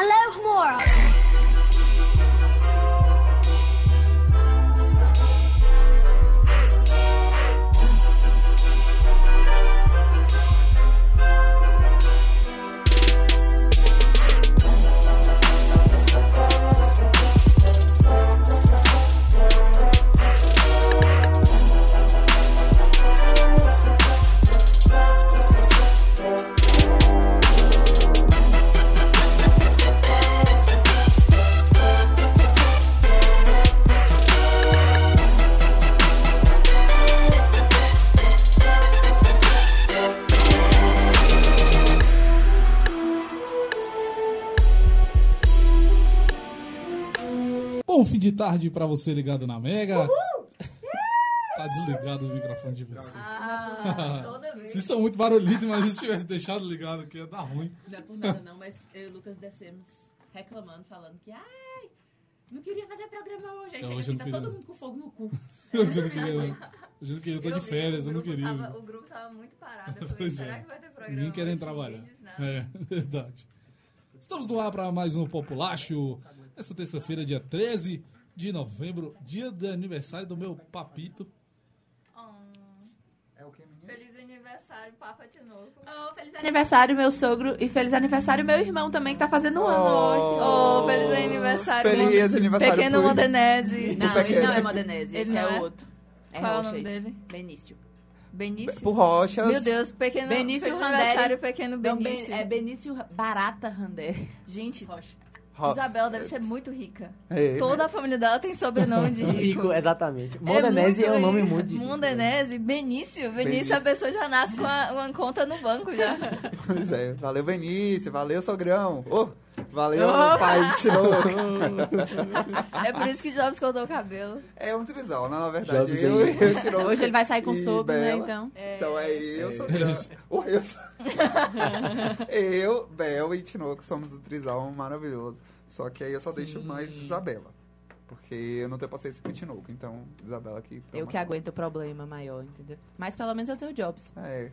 Hello, Moral. Tarde pra você ligado na Mega. tá desligado o microfone de vocês. Ah, toda vez. Vocês são muito barulhentos, mas se tivesse deixado ligado aqui ia dar ruim. Não é por nada não, mas eu e o Lucas descemos reclamando, falando que ai, não queria fazer programa hoje. Aí Não, chega hoje eu aqui, tá queria, todo mundo com fogo no cu. Eu já não queria. Eu não queria, eu tô de vi, férias, eu não queria. tava- o grupo tava muito parado. Eu falei, Pois será é. que vai ter programa? Ninguém querendo trabalhar. É, verdade. Estamos no ar para mais um Populacho. Essa terça-feira, dia 13 de novembro, dia do aniversário do meu papito. É o que, menino? Feliz aniversário, Papa Tinoco. Oh, feliz aniversário, meu sogro, e feliz aniversário, meu irmão também, que tá fazendo um ano hoje. Oh, feliz aniversário. Feliz aniversário Pequeno pro- Montenese. Não, ele pequeno. não é Modenese, Ele esse não é é? o outro. É Qual é o nome esse. dele? Benício. Benício. Por Rochas. Meu Deus, pequeno Benício aniversário, pequeno Não, Benício. Ben- é Benício Barata Randé. Gente, Rocha. Isabela deve ser muito rica. É, Toda a família dela tem sobrenome de rico. Rico, exatamente. Mondanese é, muito um nome rico. muito difícil. Mondanese, Benício. Benício, Benício. a pessoa já nasce com a- uma conta no banco já. Pois é. Valeu, Benício. Valeu, sogrão. Ô, valeu, Opa! pai de Tinoco. É por isso que Jobs cortou o cabelo. É um trisal, né? Na verdade. Jobs Eu, eu, Hoje ele vai sair com sogro, né, então. Então é eu, sogrão. Isso. Ô, eu, sou- eu, Bel e Tinoco somos um trisal maravilhoso. Só que aí eu só deixo mais Isabela. Porque eu não tenho paciência com o Tinoco. Então, Isabela aqui. Eu que aguento o problema maior, entendeu? Mas pelo menos eu tenho jobs. É.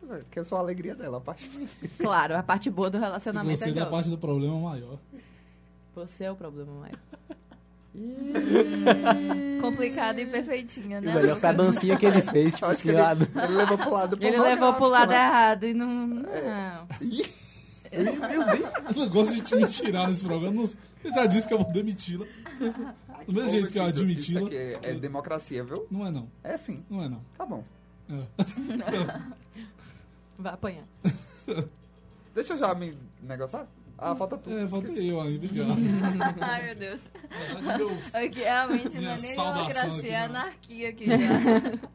pois é, Que é só a alegria dela, a parte. Claro, a parte boa do E relacionamento você é jobs. parte do problema maior. Você é o problema maior. Complicada e perfeitinha, E né? o melhor foi a dancinha que ele fez, tipo, Acho que assim, ele, lá no- ele levou pro lado Ele levou pro lado errado e não. Não. Ih, Eu gosto de te me tirar nesse programa. Não- Eu já disse que eu vou demiti-la. Do mesmo jeito que eu admiti-la. é, é democracia, viu? Não é não. É sim. Não é não. Tá bom. É. Vai apanhar. Deixa eu já me negociar. Ah, falta tu. É, falta eu aí, obrigado. Ai, meu Deus. Verdade, meu- Aqui realmente não é nem aqui, democracia, é não. anarquia aqui já.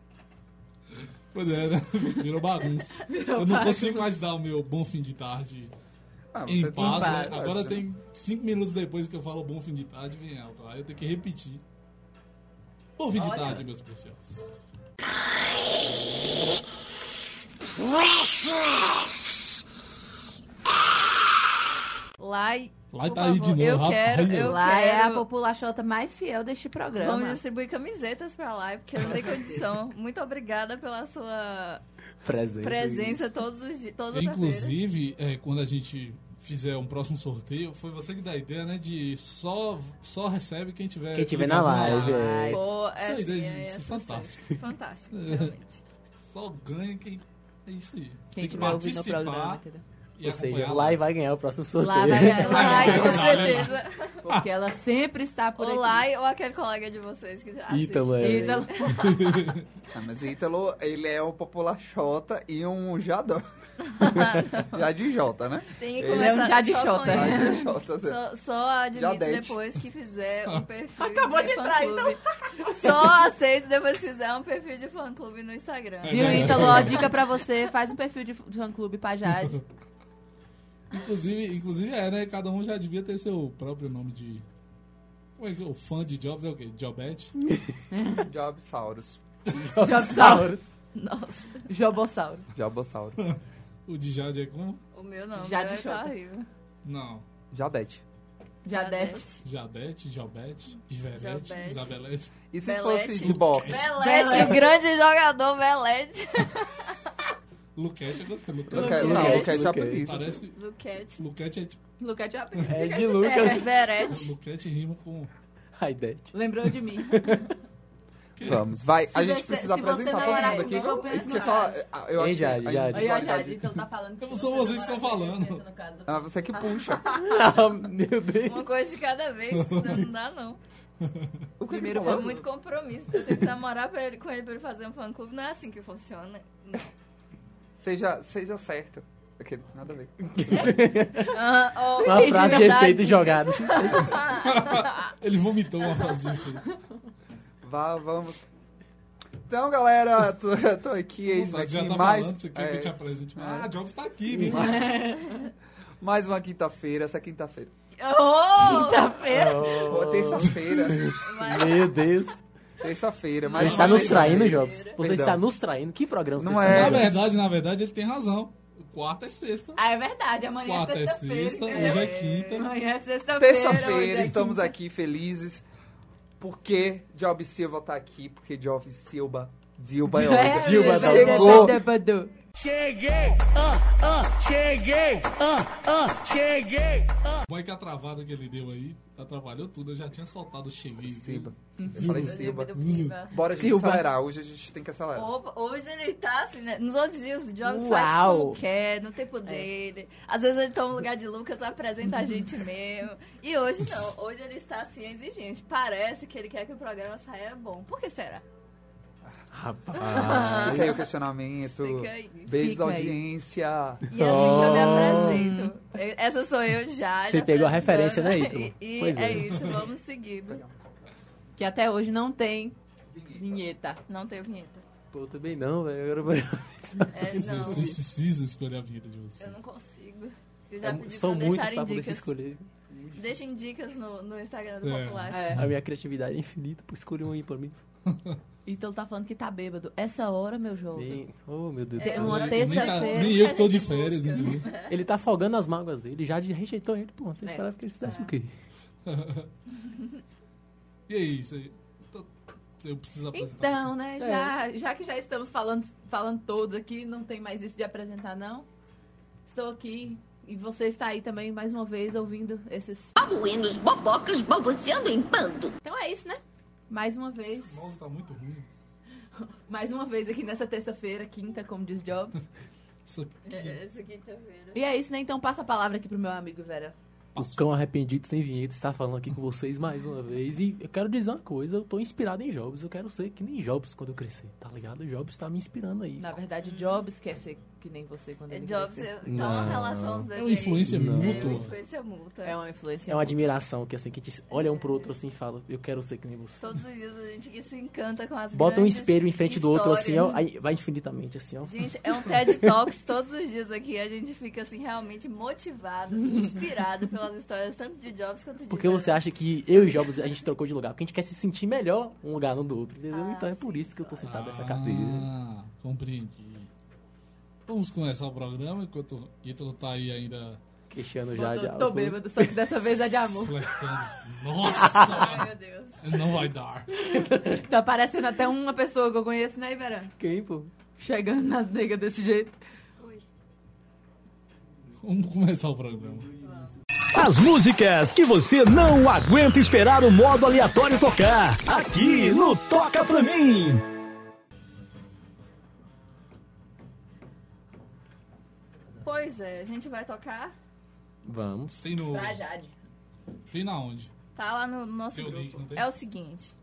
Pois é, né? Virou bagunça. eu não consigo mais dar o meu bom fim de tarde Ah, em paz, né? Agora né? tem cinco minutos depois que eu falo bom fim de tarde, vem alto. Aí eu tenho que repetir. Bom fim de Olha. tarde, meus preciosos. Lá e. Lá tá aí de novo, Eu rapaz. quero, eu Lá é a quero. população mais fiel deste programa. Vamos distribuir camisetas pra lá, porque não tem condição. Muito obrigada pela sua presença. presença todos os dias. Inclusive, é, quando a gente fizer um próximo sorteio, foi você que dá a ideia, né? De só, só recebe quem tiver. Quem tiver ligado na live, é. Pô, é, Isso aí, assim, é, é é fantástico. sucesso. Fantástico, realmente. Só ganha quem. É isso aí. Quem tem que participar programa, entendeu? E Ou seja, lá e vai ganhar o próximo sorteio. Lá vai ganhar. Ai, vai com certeza. Porque ela sempre está por Ou aqui. Lai ou aquele colega de vocês que assiste. Ítalo, é. Ítalo. Ah, mas Ítalo, ele é um populachota e um jadó. já de Jota, né? Tem que Ele começar é um só Xota. Já de Jota. assim. Só, só admito Jadete. depois que fizer um perfil Acabou de, de entrar, então. Só aceito depois que fizer um perfil de fã-clube no Instagram. Viu, Ítalo? Ó, dica pra você. Faz um perfil de de fã-clube pra Jade. Inclusive, inclusive é, né? Cada um já devia ter seu próprio nome de. Como é que o fã de Jobs é o quê? Jobette? Jobsaurus. Jobsauro. Nossa, Jobossauro. Jobossauro. O de Jade é como? o meu não. Jade tá horrível. Não. Jadete. Jadete. Jadete, Jobete, Iverete. Isabelete. E se Belete. fosse de boxe? Belete, o grande jogador Belete. Luquete eu gostei. Luquete, Luquete, não, Luquete. Luquete é Luquete. apelido. Parece. Luquete. Luquete é tipo. Lucas já É de Lucas. Verete. Luquete rima com. Raidete. Lembrou de mim. Vamos, vai. a Se gente você- precisa se você apresentar todo mundo aqui. eu penso Você fala, ah, eu acho Jade, que a Jade? Aí, ó, individualidade- Jade, então tá falando Então são você vocês que estão falando. Ah, você que puxa. Ah, meu Deus. Uma coisa de cada vez, senão não dá não. O Primeiro É falou? muito compromisso. Eu tenho que namorar pra ele, com ele pra ele fazer um fã-clube. Não é assim que funciona. Não. Seja, seja certo. Aquele, nada a ver. Ah, oh, Uma frase de verdade. efeito jogada. Ele vomitou uma frase de efeito. Vá, vamos. Então, galera, tô, tô aqui, Vontade, aqui Já tá mais, falando, quer que é, eu te apresente. Ah, é. Jobs tá aqui, né? mais uma quinta-feira, essa é quinta-feira. Oh! Quinta-feira. Ou terça-feira, Meu Deus. Terça-feira. Você mais está uma nos traindo, Jobs. Você Perdão. está nos traindo. Que programa Não você é. está? Na verdade, na verdade, ele tem razão. Quarta é sexta. Ah, é verdade. Amanhã Quarta é é sexta-feira. sexta, entendeu? hoje é quinta. Amanhã é sexta-feira. hoje Terça-feira, é estamos quinta. aqui felizes. Porque Job Silva tá aqui, porque Job Silva, Dilba é É, da- Chegou. Cheguei, ah, ah, cheguei, ah, ah, cheguei, ah. Bom é que a travada que ele deu aí atrapalhou tudo. Eu já tinha soltado o cheguei. Silva. Eu falei. Silva. Bora, gente, Silva. acelerar. Hoje a gente tem que acelerar. Opa, Hoje ele tá assim, né? Nos outros dias o Jobs Uau. faz como quer, no tempo dele. Às vezes ele toma o lugar de Lucas, apresenta a gente mesmo. E hoje não, hoje ele está assim exigente. Parece que ele quer que o programa saia bom. Por que será? Rapaz. Fica aí o questionamento. Fica aí. Beijos, Fica aí. audiência. E é assim que eu me Oh. apresento. Essa sou eu já. Você já pegou a referência, né, Ítalo? E, e Pois é. é. isso, vamos seguindo. Que até hoje não tem vinheta. Não tem vinheta. Pô, também não, velho. Agora... É, não, Vocês precisam escolher a vida de vocês. eu não consigo. Eu já pedi É São pra muitos pra poder escolher. Deixem dicas no, no Instagram do É. Popular. É. A minha criatividade é infinita, por escolher um aí pra mim. Então tá falando que tá bêbado. Essa hora, meu jovem. Bem... Oh, meu Deus do É céu. uma terça-feira tá- nem eu que tô de gente férias? Ele tá afogando as mágoas dele. Já rejeitou ele. Pô, você É. esperava que ele fizesse o quê? E aí, isso aí? Tô- Eu preciso apresentar. Então, né, já, já que já estamos falando, falando todos aqui, não tem mais isso de apresentar, não. Estou aqui e você está aí também, mais uma vez, ouvindo esses... Buenos bobocas baboseando em bando. Então é isso, né? Mais uma vez, Esse mouse tá muito ruim. mais uma vez aqui nessa terça-feira, quinta, como diz Jobs. Isso aqui. É, Essa quinta-feira. E é isso, né? Então passa a palavra aqui pro meu amigo Vera. O cão arrependido sem vinheta está falando aqui com vocês mais uma vez. E eu quero dizer uma coisa, eu tô inspirado em Jobs. Eu quero ser que nem Jobs quando eu crescer, tá ligado? Jobs tá me inspirando aí. Na verdade, Jobs quer ser que nem você quando É, ele Jobs, crescer. é então uma Não. relação os dois. É uma influência mútua. É uma influência mútua. É uma influência. É uma admiração que assim, que a gente olha um pro outro assim e fala, eu quero ser que nem você. Todos os dias a gente que se encanta com as Bota um espelho em frente do outro assim, ó, histórias. aí vai infinitamente assim, ó. Gente, é um TED Talks todos os dias aqui. A gente fica assim realmente motivado, inspirado pelas histórias tanto de Jobs quanto de Porque você acha que eu e Jobs a gente trocou de lugar? Porque a gente quer se sentir melhor um lugar no do outro, entendeu? Ah, então é por isso que eu tô sentado nessa Ah, cadeira. compreendi. Vamos começar o programa enquanto o Ítalo tá aí ainda Queixando já de Tô, tô bêbado, só que dessa vez é de amor. flertando. Nossa! Ai, meu Deus. não vai dar. Tá parecendo até uma pessoa que eu conheço, né, Vera? Quem, pô? Chegando nas negas desse jeito. Vamos começar o programa. As músicas que você não aguenta esperar o modo aleatório tocar. Aqui no Toca Pra Mim. Pois é, a gente vai tocar. Vamos. Tem no. Pra Jade. Tem na onde? Tá lá no nosso Tem o link, grupo. não tem? É o seguinte.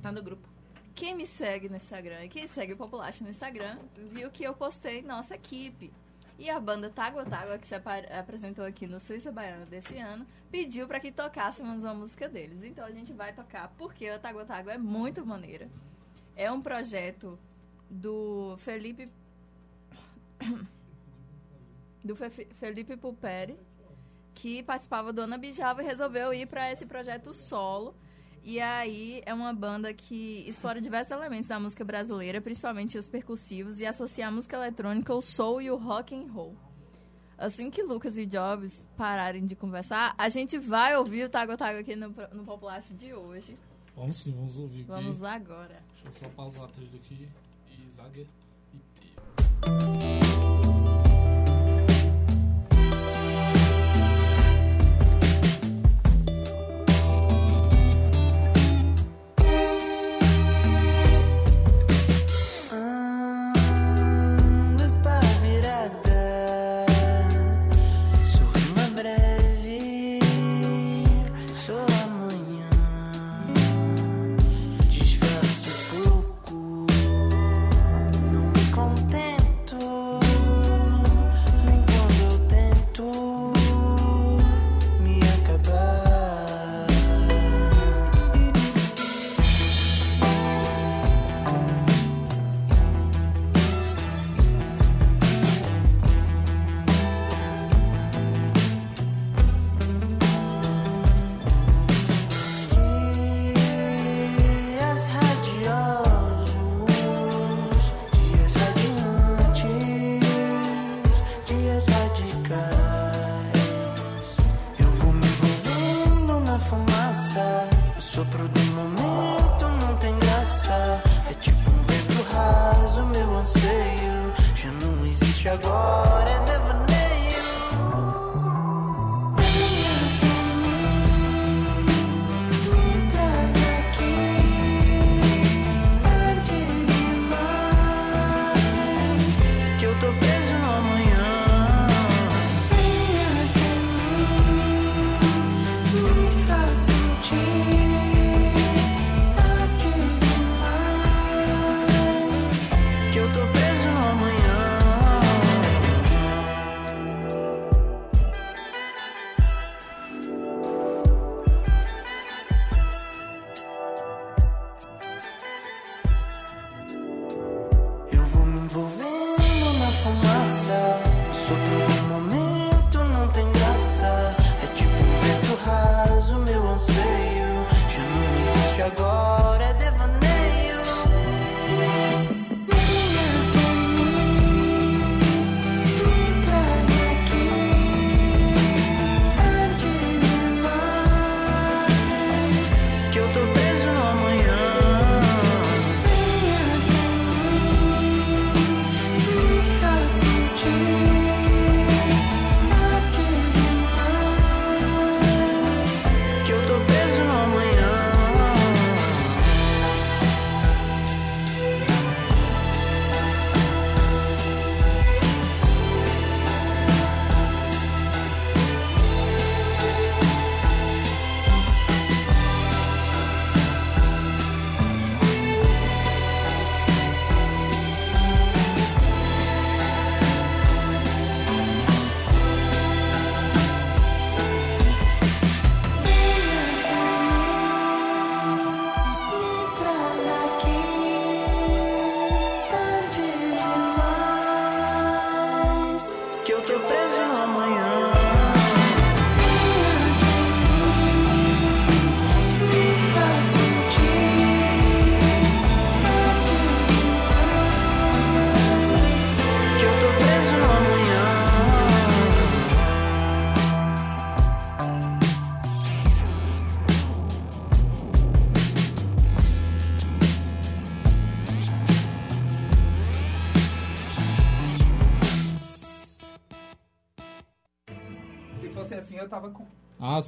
Tá no grupo. Quem me segue no Instagram e quem segue o Populacho no Instagram viu que eu postei nossa equipe. E a banda Tágua Tágua, que se apa- apresentou aqui no Suíça Baiana desse ano, pediu para que tocássemos uma música deles. Então a gente vai tocar porque a Tágua Tágua é muito maneira. É um projeto do Felipe. Do Fe- Felipe Puperi, que participava do Ana Bijava e resolveu ir para esse projeto solo. E aí é uma banda que explora diversos elementos da música brasileira, principalmente os percussivos, e associa a música eletrônica, o soul e o rock and roll. Assim que Lucas e Jobs pararem de conversar, a gente vai ouvir o Tago Tago aqui no, no Populacho de hoje. Vamos sim, vamos ouvir aqui. Vamos agora. Deixa eu só pausar a trilha aqui. E zague. E trilha.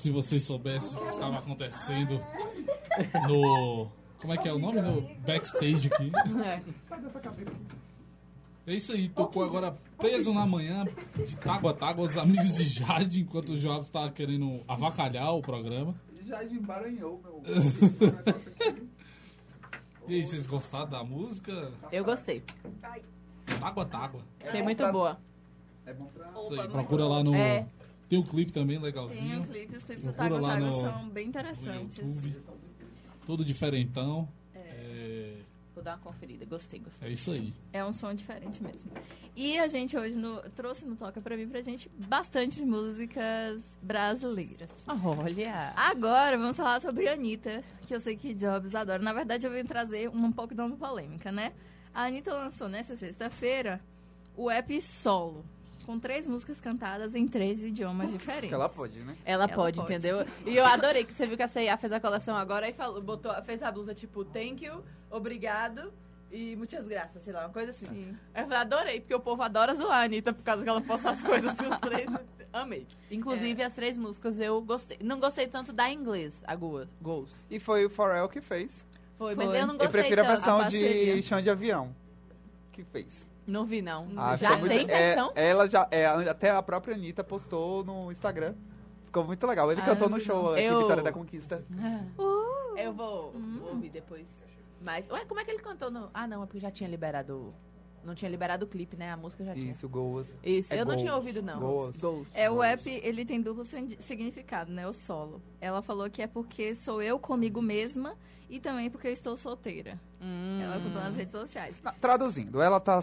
Se vocês soubessem o que estava acontecendo no. Como é que é o nome? No backstage aqui. É isso aí, tocou agora preso na manhã, de tágua a tágua, os amigos de Jade, enquanto o Jobs estava querendo avacalhar o programa. Já embaranhou meu. E aí, vocês gostaram da música? Eu gostei. Tágua a tágua. Achei muito boa. É bom pra. Isso aí, procura lá no. É. Tem um clipe também Tem o legalzinho. clipe, os clipes do Tago no- são bem interessantes. YouTube. Todo diferentão. É, Vou dar uma conferida. Gostei, gostei. é isso aí. É um som diferente mesmo. E a gente hoje no- trouxe no Toca Pra mim pra gente bastante músicas brasileiras. Olha. Agora vamos falar sobre a Anitta, que eu sei que Jobs adora. Na verdade, eu vim trazer um pouco de uma polêmica, né? A Anitta lançou nessa sexta-feira o app Solo, com três músicas cantadas em três idiomas diferentes. Que ela pode, né? Ela, Ela pode, pode. entendeu? E eu adorei que você viu que a C&A fez a coleção agora e falou, botou, fez a blusa tipo thank you, obrigado e muitas graças, sei lá, uma coisa assim. Sim. Eu falei, adorei, porque o povo adora zoar a Anitta por causa que ela posta as coisas com os três. Amei. Inclusive, as três músicas eu gostei. Não gostei tanto da inglês, a Goa, Goals. E foi o Pharrell que fez. Foi, Foi. mas eu não Eu gostei prefiro a tanto. versão a de chão de avião. Que fez. Não vi, não. Ah, Já ficou tem muito- é, versão? ela já. é, até a própria Anitta postou no Instagram. Ficou muito legal. Ele Ah, cantou no vi, show não. aqui, Eu- Vitória da Conquista. Eu vou, vou ouvir depois. Mas, ué, como é que ele cantou no... Ah, não, é porque já tinha liberado... Não tinha liberado o clipe, né? A música já tinha. Isso, Goas. Isso, É eu não tinha goals, ouvido, não. goals. Goals. É, o app, ele tem duplo significado, né? O solo. Ela falou que é porque sou eu comigo mesma e também porque eu estou solteira. Hum. Ela contou nas redes sociais. Ah, Traduzindo, ela tá,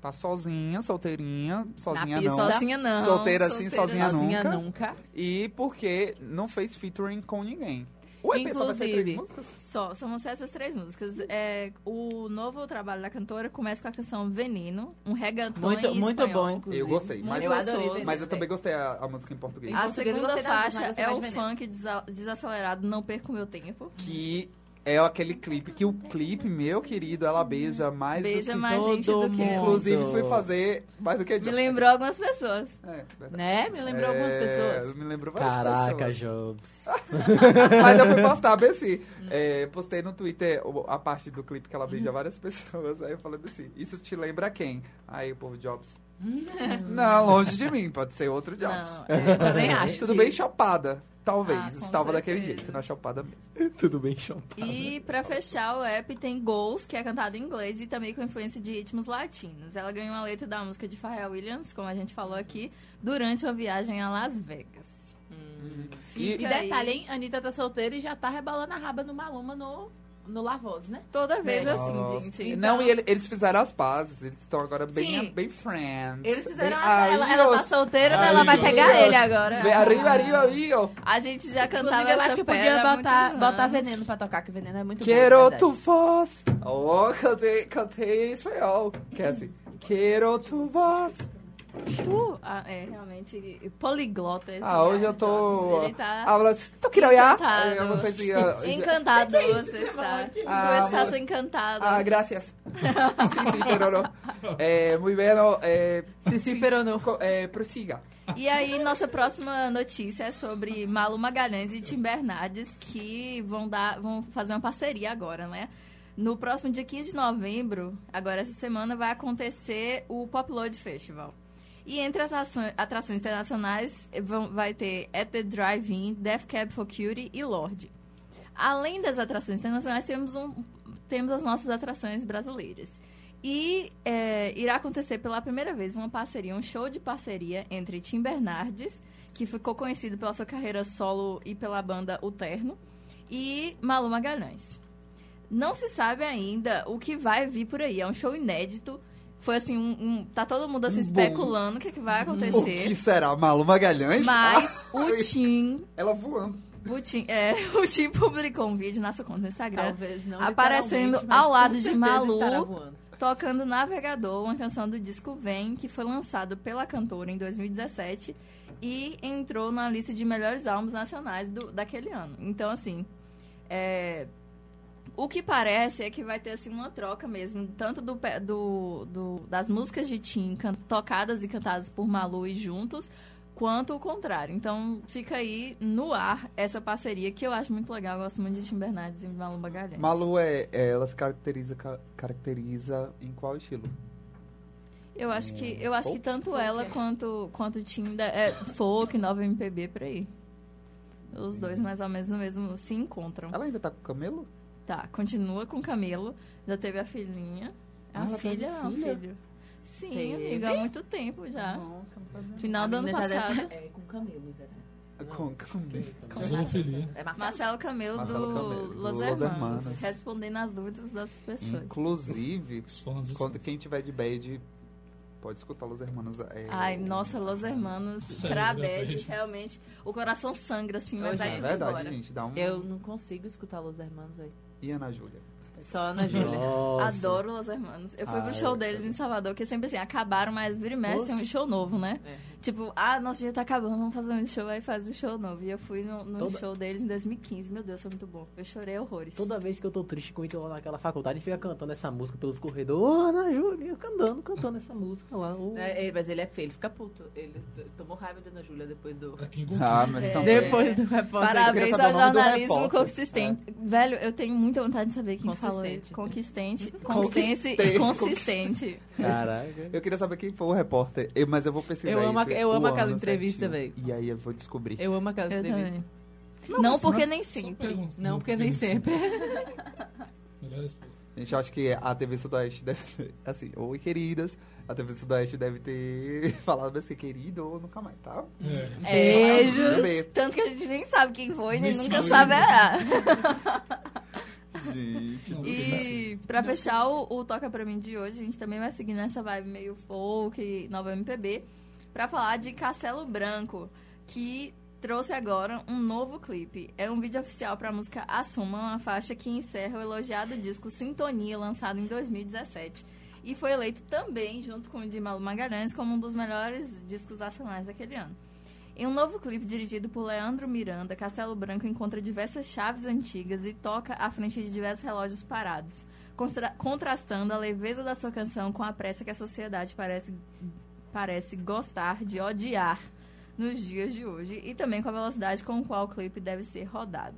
tá sozinha, solteirinha, sozinha não. Sozinha não. Solteira assim, sozinha não. Sozinha nunca. nunca. E porque não fez featuring com ninguém. O EP só vai ser três Inclusive. músicas? Só, são essas três músicas. É, o novo trabalho da cantora começa com a canção Veneno, um reggaeton Muito, em muito espanhol. bom, inclusive. Eu gostei, mas, Muito eu adorei. mas eu também. gostei a, a música em português. Em A português segunda faixa é o funk desa- desacelerado Não Perco Meu Tempo. Que é aquele clipe que o clipe, meu querido, ela beija mais Beija do que mais gente todo do que... mundo. Inclusive, fui fazer mais do que Me lembrou algumas pessoas. É, verdade. Né? Me lembrou algumas É, pessoas. Me lembrou várias Caraca, pessoas. Jobs. Mas eu fui postar, bem assim. é, postei no Twitter a parte do clipe que ela beija várias pessoas. Aí eu falei assim, isso te lembra quem? Aí o povo Jobs. Não, longe de mim, pode ser outro Jobs. Não, Eu também acho. Tudo sim. bem chopada. Talvez. Ah, Estava daquele certeza. jeito, na chopada mesmo. Tudo bem, chão. E pra fechar, o app tem Goals, que é cantado em inglês e também com influência de ritmos latinos. Ela ganhou a letra da música de Pharrell Williams, como a gente falou aqui, durante uma viagem a Las Vegas. E, E detalhe, hein? Anitta tá solteira e já tá rebalando a raba no Maluma no, no Lavoz, né? Toda vez Nossa. assim, gente. Não, Então- e ele- eles fizeram as pazes. Eles estão agora bem, Sim. bem friends. Eles fizeram bem, a, ela, ela tá solteira, né? ela vai Amigos. pegar ele agora. Bem, arriba, arriba, amigo. A gente já cantava Inclusive, eu acho que podia botar, botar veneno pra tocar, que veneno é muito bom. Quero tu voz. Oh, cantei, cantei em espanhol. Que é assim. Quero tu voz. Uh, ah, é, realmente, poliglota. esse Ah, hoje eu tô. Ele tá Habla assim. Tu quero olhar? encantado. É encantado, você está. Ah, tu estás amor. encantado. Ah, gracias. sí, sí, pero no. Eh, muy bueno. Eh, Sí, sí, pero no. co- Eh, prosiga. E aí, nossa próxima notícia é sobre Malu Magalhães e Tim Bernardes, que vão, dar, vão fazer uma parceria agora, né? No próximo dia 15 de novembro, agora essa semana, vai acontecer o Popload Festival. E entre as ações- atrações internacionais eh, vão, vai ter At the Drive-In, Death Cab for Cutie e Lorde. Além das atrações internacionais, temos, um, temos as nossas atrações brasileiras. E é, irá acontecer pela primeira vez uma parceria, um show de parceria entre Tim Bernardes, que ficou conhecido pela sua carreira solo e pela banda O Terno, e Malu Magalhães. Não se sabe ainda o que vai vir por aí. É um show inédito. Foi assim, um, um- tá todo mundo assim Um especulando o que, é que vai O que acontecer. será? Malu Magalhães? Mas o Ai, Tim, Ela voando. o Tim, é, o Tim publicou um vídeo na sua conta no Instagram Talvez não Aparecendo ao lado de Malu. tocando Navegador, uma canção do disco Vem, que foi lançado pela cantora em 2017 e entrou na lista de melhores álbuns nacionais do, daquele ano. Então, assim, é, o que parece é que vai ter assim uma troca mesmo, tanto do, do- do- das músicas de Tim tocadas e cantadas por Malu e juntos, quanto o contrário. Então, fica aí no ar essa parceria que eu acho muito legal. Eu gosto muito de Tim Bernardes e Malu Magalhães. Malu é, é- ela se caracteriza, ca- caracteriza em qual estilo? Eu acho que, eu acho que Folk? tanto ela quanto, quanto o Tim é folk, nova MPB por aí. Os dois mais ou menos no mesmo se encontram. Ela ainda tá com o camelo? Tá, continua com Camelo, já teve a filhinha. A Ah, filha, não, filha? filho. Sim, Teve? amiga, há muito tempo já. Nossa, não. Final do ano passado. deve ter- É, com camelo, verdade. Com camelo. Zoofilia. É Marcelo. Marcelo Camelo Marcelo do Camelo, do Los Los Hermanos, Hermanos. respondendo às dúvidas das pessoas. Inclusive, quando quem tiver de bad, pode escutar Los Hermanos. É, Ai, nossa, Los Hermanos, Sério, pra né, Bad, realmente, o coração sangra assim, mas vai É verdade, embora. gente. Dá um... Eu não consigo escutar Los Hermanos, velho. E Ana Júlia? Só Ana Júlia. Nossa. Adoro Los Hermanos. Eu fui Ah, pro show deles em Salvador, que sempre assim, acabaram, mas vira e mexe, tem um show novo, né? É. Tipo, ah, nosso dia tá acabando, vamos fazer um show, aí faz um show novo. E eu fui no, no Toda- show deles em 2015. Meu Deus, foi muito bom. Eu chorei horrores. Toda vez que eu tô triste com o Ítalo lá naquela faculdade, ele fica cantando essa música pelos corredores. Ô, Ana Júlia, eu cantando, cantando essa música lá. ô. É, é, mas ele é feio, ele fica puto. Ele tomou raiva da Ana Júlia depois do. Aqui em Ah, mas É. também- Depois do repórter. Parabéns ao jornalismo consistente. Velho, eu tenho muita vontade de saber quem falou Consistente. isso. Consistente. Consistência e Consistente. consistente. Caraca. Eu queria saber quem foi o repórter, eu- mas eu vou pesquisar Eu amo isso, a- eu amo aquela entrevista, véi. E aí eu vou descobrir. Eu amo aquela Eu entrevista. também. Não, Não, mas porque não- nem sempre. Não, porque nem sempre. Melhor resposta. Gente, eu acho que a TV Sudoeste deve ter, assim, oi queridas, a TV Sudoeste deve ter falado assim, querido, ou nunca mais, tá? É. Beijos. Bebê. Tanto que a gente nem sabe quem foi, nem Nem nunca sabe. saberá. Gente, Não, E pra fechar o, o Toca Pra Mim de hoje, a gente também vai seguir nessa vibe meio folk, nova MPB, pra falar de Castelo Branco, que trouxe agora um novo clipe. É um vídeo oficial pra música Assuma, uma faixa que encerra o elogiado disco Sintonia, lançado em 2017. E foi eleito também, junto com o de Malu Magalhães, como um dos melhores discos nacionais daquele ano. Em um novo clipe dirigido por Leandro Miranda, Castelo Branco encontra diversas chaves antigas e toca à frente de diversos relógios parados, contra- contrastando a leveza da sua canção com a pressa que a sociedade parece, parece gostar de odiar nos dias de hoje e também com a velocidade com qual o clipe deve ser rodado.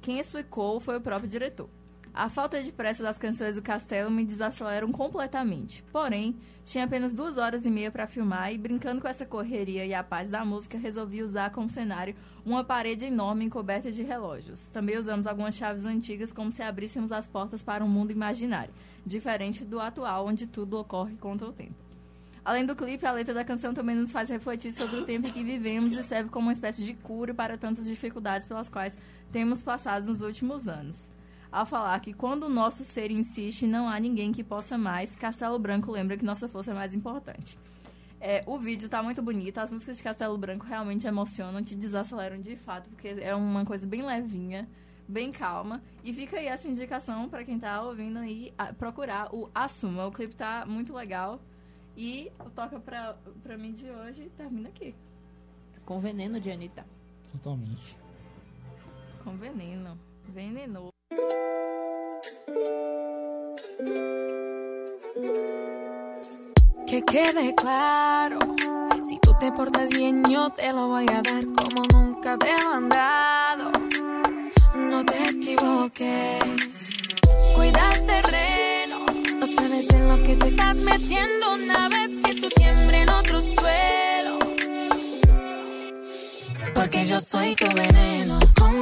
Quem explicou foi o próprio diretor. A falta de pressa das canções do Castelo me desaceleram completamente. Porém, tinha apenas duas horas e meia para filmar e, brincando com essa correria e a paz da música, resolvi usar como cenário uma parede enorme encoberta de relógios. Também usamos algumas chaves antigas como se abríssemos as portas para um mundo imaginário, diferente do atual, onde tudo ocorre contra o tempo. Além do clipe, a letra da canção também nos faz refletir sobre o tempo em que vivemos e serve como uma espécie de cura para tantas dificuldades pelas quais temos passado nos últimos anos. Ao falar que quando o nosso ser insiste, não há ninguém que possa mais, Castelo Branco lembra que nossa força é mais importante. É, o vídeo tá muito bonito, as músicas de Castelo Branco realmente emocionam, te desaceleram de fato, porque é uma coisa bem levinha, bem calma. E fica aí essa indicação para quem tá ouvindo aí procurar o Assuma. O clipe tá muito legal. E o Toca pra, pra mim de hoje termina aqui, Com veneno de Anitta. Totalmente. com veneno. Venenoso. Que quede claro, si tú te portas bien yo te lo voy a dar como nunca te lo han dado. No te equivoques, cuida el terreno, no sabes en lo que te estás metiendo que tú siembres en otro suelo. Porque yo soy tu veneno, controlando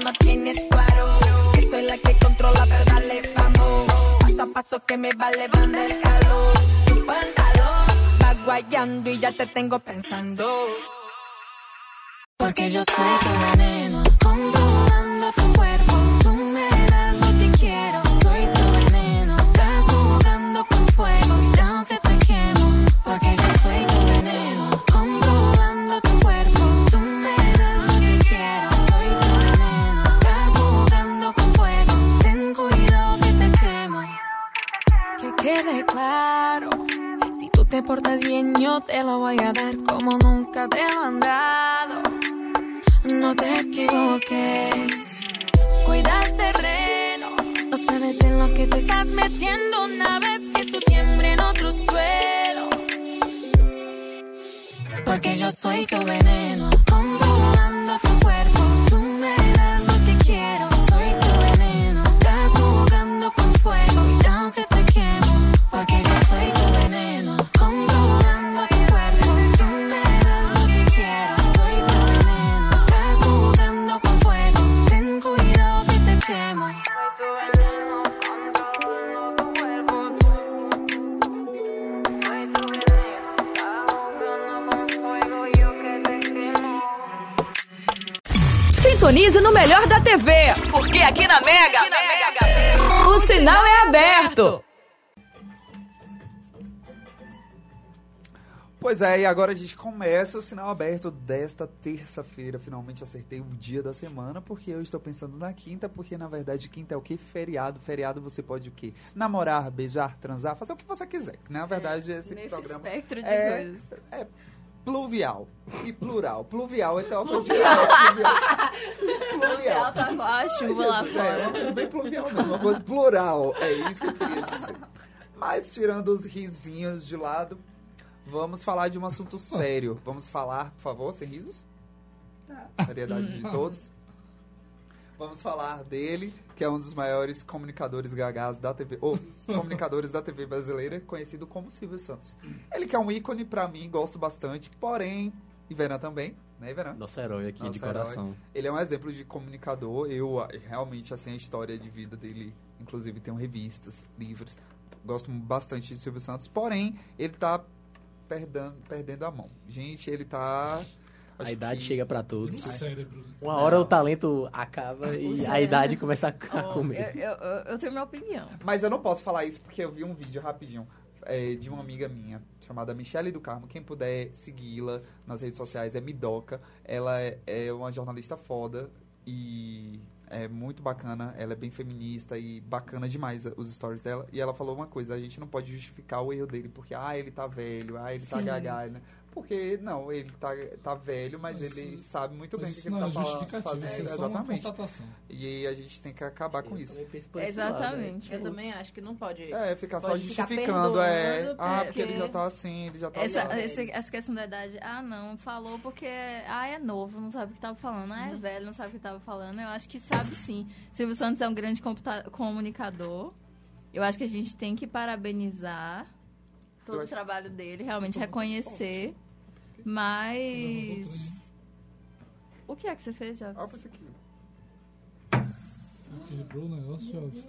No tienes claro que soy la que controla, pero dale, vamos. Paso a paso que me va elevando el calor. Tu pantalón va guayando y ya te tengo pensando. Porque yo soy tu veneno, claro. Si tú te portas bien, yo te lo voy a dar como nunca te lo han dado. No te equivoques, cuida el terreno. No sabes en lo que te estás metiendo una vez que tú siembres en otro suelo. Porque yo soy tu veneno, controlando tu cuerpo. Sintonize no melhor da TV, porque aqui na Mega, o sinal é aberto. Pois é, e agora a gente começa o sinal aberto desta terça-feira. Finalmente acertei o dia da semana, porque eu estou pensando na quinta, porque na verdade quinta é o quê? Feriado. Feriado você pode o quê? Namorar, beijar, transar, fazer o que você quiser. Na verdade, esse Nesse programa espectro de é, coisas. é pluvial e plural. Pluvial então é uma coisa diferente. Pluvial. Ela tá com a chuva lá Jesus, É, uma fora. coisa bem pluvial mesmo, uma coisa plural. É isso que eu queria dizer. Mas tirando os risinhos de lado, vamos falar de um assunto sério. Vamos falar, por favor, sem risos? Seriedade de todos. Vamos falar dele, que é um dos maiores comunicadores gagás da TV, ou comunicadores da TV brasileira, conhecido como Silvio Santos. Ele que é um ícone pra mim, gosto bastante, porém, Ivana também, Né, Verão? Nosso herói aqui Nosso de herói. coração. Ele é um exemplo de comunicador. Eu, ah, realmente, assim, a história de vida dele, inclusive, tem revistas, livros. Gosto bastante de Silvio Santos, porém, ele tá perdendo, perdendo a mão. Gente, ele tá... A idade que- chega pra No todos. cérebro. Uma hora o talento acaba e O a cérebro. idade começa a comer. eu, eu- eu tenho minha opinião. Mas eu não posso falar isso porque eu vi um vídeo rapidinho é, de uma amiga minha chamada Michele do Carmo. Quem puder segui-la nas redes sociais é Midoca. Ela é, é uma jornalista foda e é muito bacana. Ela é bem feminista e bacana demais os stories dela. E ela falou uma coisa: a gente não pode justificar o erro dele porque, ah, ele tá velho, ah, ele tá Sim. gaga. Né? Porque, não, ele tá, tá velho, mas, Mas ele isso- sabe muito bem o que, ele não tá é fala- justificativa, fazendo. isso é só uma Exatamente. E a gente tem que acabar com isso. Exatamente. Eu também acho que não pode. É, ficar só Pode ficar justificando, é. Ah, porque ele já tá assim, ele já tá. Essa, assim. esse- essa questão da idade, ah, não, falou porque ah, é novo, não sabe o que tava falando. Ah, é velho, não sabe o que tava falando. Eu acho que sabe sim. Silvio Santos é um grande computa- comunicador. Eu acho que a gente tem que parabenizar todo Eu o trabalho dele, realmente reconhecer. Mas. O que é que você fez, Jobs? Olha pra isso aqui. Você quebrou o negócio, Jobs.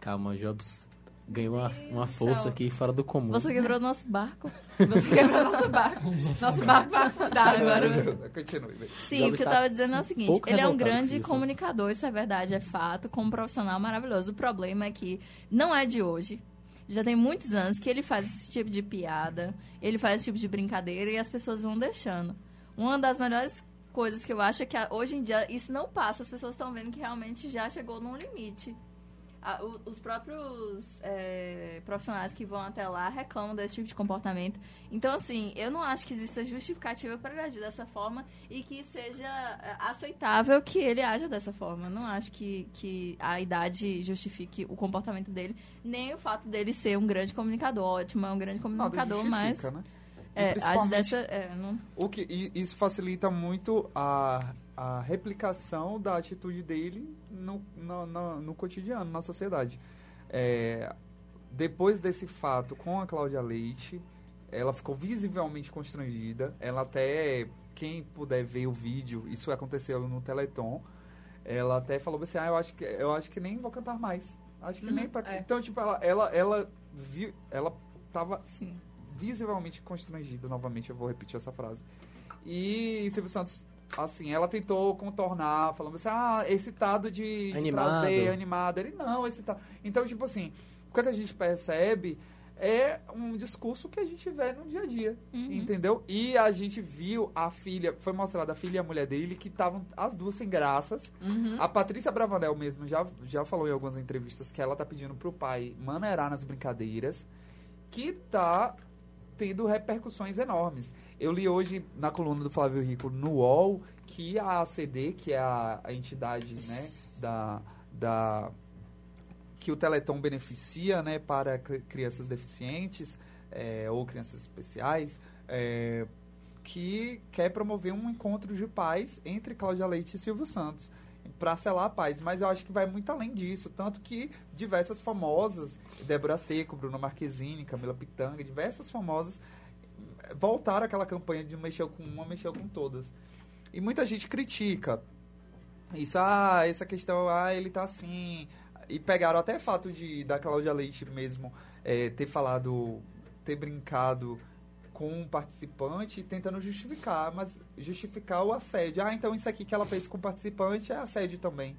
Calma, Jobs ganhou uma, uma força céu. aqui fora do comum. Você quebrou o nosso barco. Você quebrou nosso barco. Nosso barco vai afundar agora. Continue. Sim, Jobs o que eu tá tava dizendo é o seguinte: ele é um grande isso. comunicador, isso é verdade, é fato, como profissional maravilhoso. O problema é que não é de hoje. Já tem muitos anos que ele faz esse tipo de piada, ele faz esse tipo de brincadeira e as pessoas vão deixando. Uma das melhores coisas que eu acho é que hoje em dia isso não passa, as pessoas estão vendo que realmente já chegou num limite. Ah, o- os próprios é, profissionais que vão até lá reclamam desse tipo de comportamento. Então, assim, eu não acho que exista justificativa para ele agir dessa forma e que seja é, aceitável que ele haja dessa forma. Não acho que, que a idade justifique o comportamento dele, nem o fato dele ser um grande comunicador. Ótimo, é um grande comunicador, mas né? É, dessa. É, não, O que, e isso facilita muito a, a replicação da atitude dele no, no, no, no cotidiano, na sociedade. É, depois desse fato com a Cláudia Leite, ela ficou visivelmente constrangida. Ela até, quem puder ver o vídeo, isso aconteceu no Teleton, ela até falou assim, ah, eu acho que, eu acho que nem vou cantar mais. Acho que Uhum, nem pra... é. Então, tipo, ela, ela, ela, viu, ela tava sim. visivelmente constrangida, novamente eu vou repetir essa frase. E Silvio Santos, assim, ela tentou contornar, falando assim, ah, excitado de, de Animado. prazer, animado. Ele, não, excitado. Então, tipo assim, o que a gente percebe é um discurso que a gente vê no dia a dia, Uhum. entendeu? E a gente viu a filha, foi mostrada a filha e a mulher dele, que estavam as duas sem graças. Uhum. A Patrícia Bravanel mesmo já, já falou em algumas entrevistas que ela tá pedindo pro pai maneirar nas brincadeiras, que tá tendo repercussões enormes. Eu li hoje na coluna do Flávio Rico no UOL que a ACD, que é a, a entidade né, da, da que o Teleton beneficia né, para cri- crianças deficientes é, ou crianças especiais, é, que quer promover um encontro de paz entre Cláudia Leite e Silvio Santos para selar a paz, mas eu acho que vai muito além disso, tanto que diversas famosas, Débora Seco, Bruna Marquezine, Camila Pitanga, diversas famosas eh, voltaram àquela campanha de mexeu com uma, mexeu com todas. E muita gente critica isso, ah, essa questão, ah, ele tá assim. E pegaram até fato de da Cláudia Leite mesmo eh, ter falado, ter brincado com um participante tentando justificar, mas justificar o assédio. Ah, então isso aqui que ela fez com o participante é assédio também.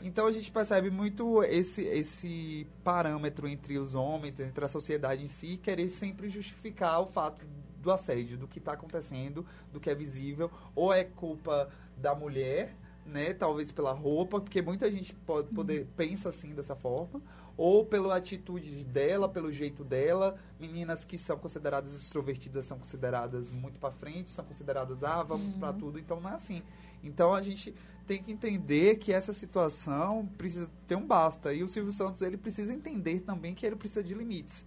Então a gente percebe muito esse, esse parâmetro entre os homens, entre a sociedade em si, querer sempre justificar o fato do assédio, do que está acontecendo, do que é visível, ou é culpa da mulher, né, talvez pela roupa, porque muita gente pode poder pensa assim dessa forma, ou pela atitude dela, pelo jeito dela, meninas que são consideradas extrovertidas são consideradas muito para frente, são consideradas ah, vamos para tudo, então não é assim. Então a gente tem que entender que essa situação precisa ter um basta. E o Silvio Santos ele precisa entender também que ele precisa de limites.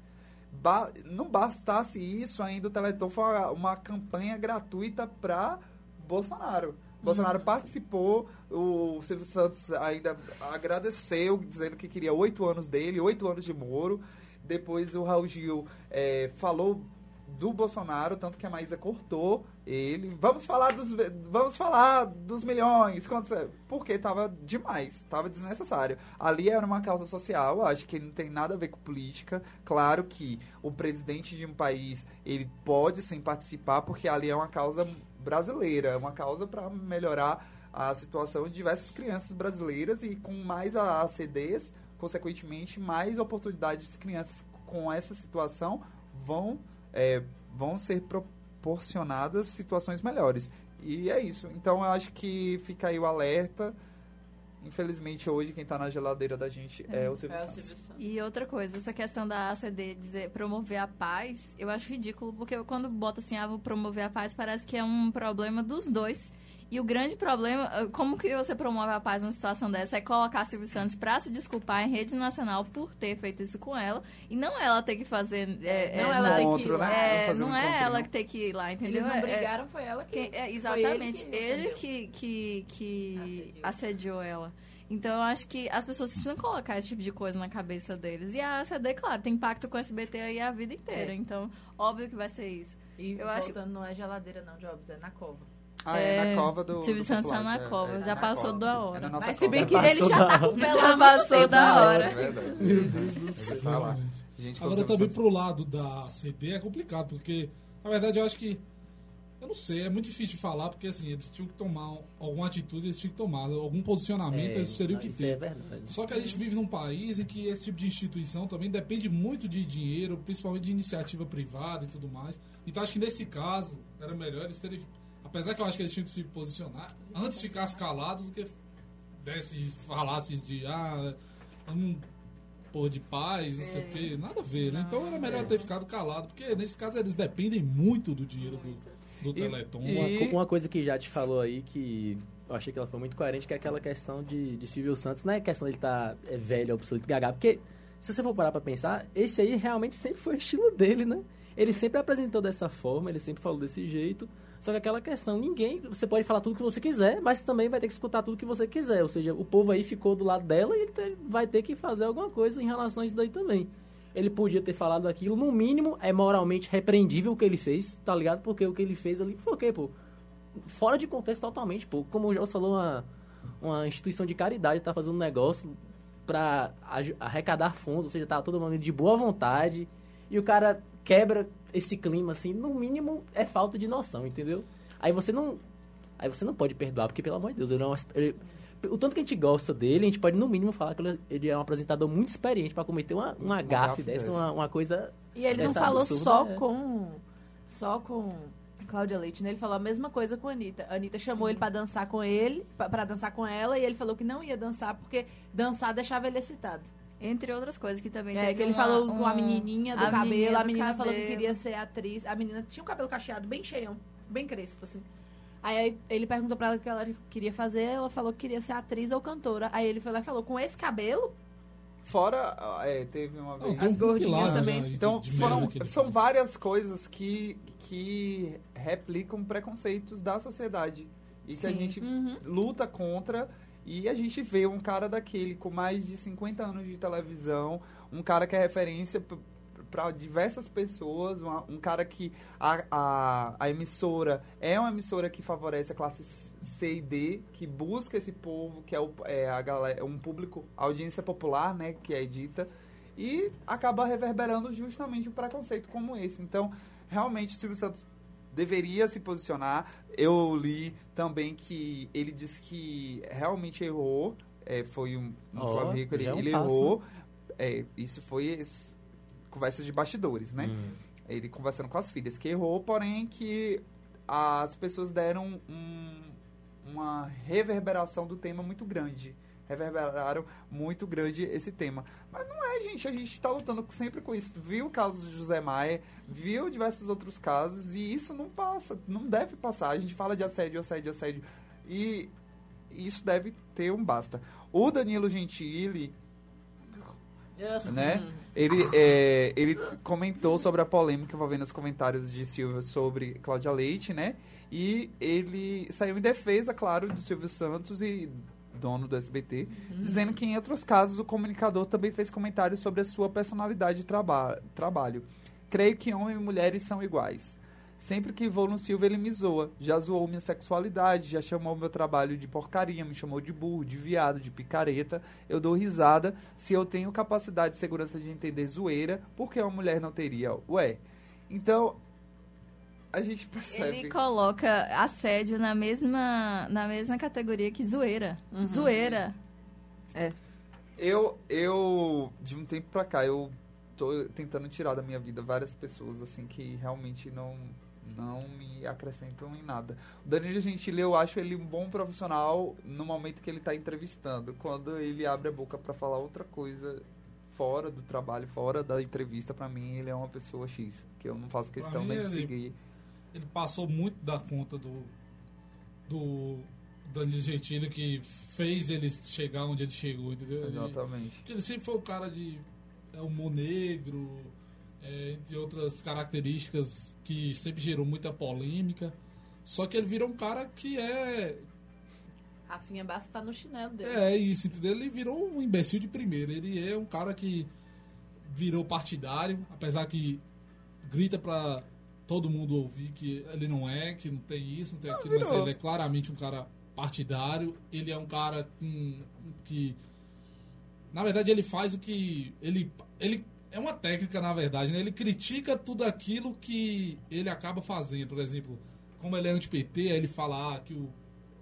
Ba- não bastasse isso, ainda o Teleton foi uma, uma campanha gratuita para Bolsonaro. Bolsonaro participou, o Silvio Santos ainda agradeceu, dizendo que queria oito anos dele, oito anos de Moro. Depois o Raul Gil eh, falou do Bolsonaro, tanto que a Maísa cortou ele. Vamos falar dos, vamos falar dos milhões, é? porque tava demais, tava desnecessário. Ali era uma causa social, acho que não tem nada a ver com política. Claro que o presidente de um país, ele pode sim participar, porque ali é uma causa brasileira, é uma causa para melhorar a situação de diversas crianças brasileiras e com mais ACDs, consequentemente, mais oportunidades de crianças com essa situação vão, é, vão ser proporcionadas situações melhores. E é isso. Então eu acho que fica aí o alerta. Infelizmente, hoje, quem está na geladeira da gente é, o Silvio Santos. E outra coisa, essa questão da ACD dizer promover a paz, eu acho ridículo, porque quando bota assim, ah, vou promover a paz, parece que é um problema dos dois. E o grande problema, ah, como que você promove a paz numa situação dessa, é colocar a Silvio Santos pra se desculpar em rede nacional por ter feito isso com ela, e não ela ter que fazer... É, Não é, ela ter que ir Encontro, lá. né? é, Fazer um não é ela que tem que ir lá, entendeu? Eles não É- brigaram, foi ela que... quem- é, foi exatamente, ele que ele que, que, que assediou ela. Então, eu acho que as pessoas precisam colocar esse tipo de coisa na cabeça deles. E a ACD, claro, tem pacto com o SBT aí a vida inteira. É. Então, óbvio que vai ser isso. E Eu acho- voltando, não é geladeira não, Jobs, é na cova. Ah, é, É, na cova do. Silvio do Santos tá na é, cova, é, já na passou cova. da hora. É nossa Mas se bem que ele já tá com o Já passou da hora. É verdade. Vai lá. Gente, Agora Silvio também pro lado da CD é complicado, porque na verdade eu acho que. Eu não sei, é muito difícil de falar, porque assim, eles tinham que tomar um- alguma atitude, eles tinham que tomar algum posicionamento, eles teriam não, que isso ter. é verdade. Só que a gente vive num país em que esse tipo de instituição também depende muito de dinheiro, principalmente de iniciativa privada e tudo mais. Então acho que nesse caso era melhor eles terem. Apesar que eu acho que eles tinham que se posicionar antes ficasse calado do que desse, falasse de ah, um porra de paz, não sei o quê. Nada a ver, né? Então era melhor ter ficado calado, porque nesse caso eles dependem muito do dinheiro do, do E- Teleton. e- Uma, uma coisa que já te falou aí que eu achei que ela foi muito coerente, que é aquela questão de, de Silvio Santos, não é questão de ele estar é, velho, obsoleto, gaga, porque se você for parar pra pensar, esse aí realmente sempre foi o estilo dele, né? Ele sempre apresentou dessa forma, ele sempre falou desse jeito, só que aquela questão, ninguém, você pode falar tudo que você quiser, mas também vai ter que escutar tudo que você quiser, ou seja, o povo aí ficou do lado dela e vai ter que fazer alguma coisa em relação a isso daí também. Ele podia ter falado aquilo, no mínimo é moralmente repreendível o que ele fez, tá ligado? Porque o que ele fez ali foi o quê, pô? fora de contexto totalmente, pô. Como o João falou, uma, uma instituição de caridade tá fazendo um negócio pra arrecadar fundos, ou seja, tá todo mundo de boa vontade, e o cara quebra esse clima, assim, no mínimo é falta de noção, entendeu? Aí você não. Aí você não pode perdoar, porque, pelo amor de Deus, ele é uma, ele- o tanto que a gente gosta dele, a gente pode no mínimo falar que ele- ele é um apresentador muito experiente pra cometer uma, uma gafe gafe dessa, dessa. uma, uma coisa. E ele não falou absurda, só é. com. Só com Cláudia Leite, né? Ele falou a mesma coisa com a Anitta. A Anitta chamou ele pra dançar com ele, pra dançar com ela, e ele falou que não ia dançar porque dançar deixava ele excitado. Entre outras coisas que também É, teve que ele uma- falou com a um- menininha do a cabelo, menininha a menina falou que cabelo. queria ser atriz. A menina tinha um cabelo cacheado bem cheião, bem crespo, assim. Aí ele perguntou pra ela o que ela queria fazer, ela falou que queria ser atriz ou cantora. Aí ele foi lá e falou, com esse cabelo? Fora, é, teve uma vez. um gordinhas já também. de- Então, de foram, são faz. várias coisas que, que replicam preconceitos da sociedade. E que a Sim. gente Uhum. luta contra. E a gente vê um cara daquele com mais de 50 anos de televisão, um cara que é referência para diversas pessoas, uma- um cara que a, a, a emissora é uma emissora que favorece a classe C e D, que busca esse povo, que é, o, é a galera, um público, audiência popular, né, que é dita, e acaba reverberando justamente um preconceito como esse. Então, realmente, o Silvio Santos deveria se posicionar. Eu li também que ele disse que realmente errou. É, foi um, um Flávio Rico, ele, é um ele errou. É, isso foi es- conversa de bastidores, né? Hum. Ele conversando com as filhas, que errou, porém que as pessoas deram um- uma reverberação do tema muito grande. Reverberaram muito grande esse tema. Mas não é, gente. A gente está lutando sempre com isso. Viu o caso do José Maia, viu diversos outros casos, e isso não passa, não deve passar. A gente fala de assédio, assédio, assédio. E isso deve ter um basta. O Danilo Gentili, né? Ele, é, ele comentou sobre a polêmica envolvendo os comentários de Silvia sobre Cláudia Leite, né? E ele saiu em defesa, claro, do Silvio Santos e dono do SBT, dizendo que em outros casos o comunicador também fez comentários sobre a sua personalidade de traba trabalho. Creio que homens e mulheres são iguais. Sempre que vou no Silva, ele me zoa. Já zoou minha sexualidade, já chamou meu trabalho de porcaria, me chamou de burro, de viado, de picareta. Eu dou risada. Se eu tenho capacidade e segurança de entender zoeira, por que uma mulher não teria? Ué. Então, a gente percebe. Ele coloca assédio na mesma, na mesma categoria que zoeira. Zoeira. Eu, eu, de um tempo pra cá, eu tô tentando tirar da minha vida várias pessoas, assim, que realmente não, não me acrescentam em nada. O Danilo Gentili, eu acho ele um bom profissional no momento que ele tá entrevistando. Quando ele abre a boca pra falar outra coisa fora do trabalho, fora da entrevista, pra mim, ele é uma pessoa X, que eu não faço questão nem de ele- seguir. Ele passou muito da conta do. do. Danilo Gentili que fez ele chegar onde ele chegou, entendeu? Ele- Exatamente. Porque ele sempre foi um cara de é, humor negro, é, entre outras características que sempre gerou muita polêmica. Só que ele virou um cara que é. Rafinha Basta tá no chinelo dele. É isso, entendeu? Ele virou um imbecil de primeira. Ele é um cara que virou partidário, apesar que grita pra todo mundo ouvir que ele não é, que não tem isso, não tem aquilo, mas ele é claramente um cara partidário. Ele é um cara com- que. Na verdade, ele faz o que. Ele, ele é uma técnica, na verdade, né? Ele critica tudo aquilo que ele acaba fazendo. Por exemplo, como ele é anti-PT, ele fala ah, que o,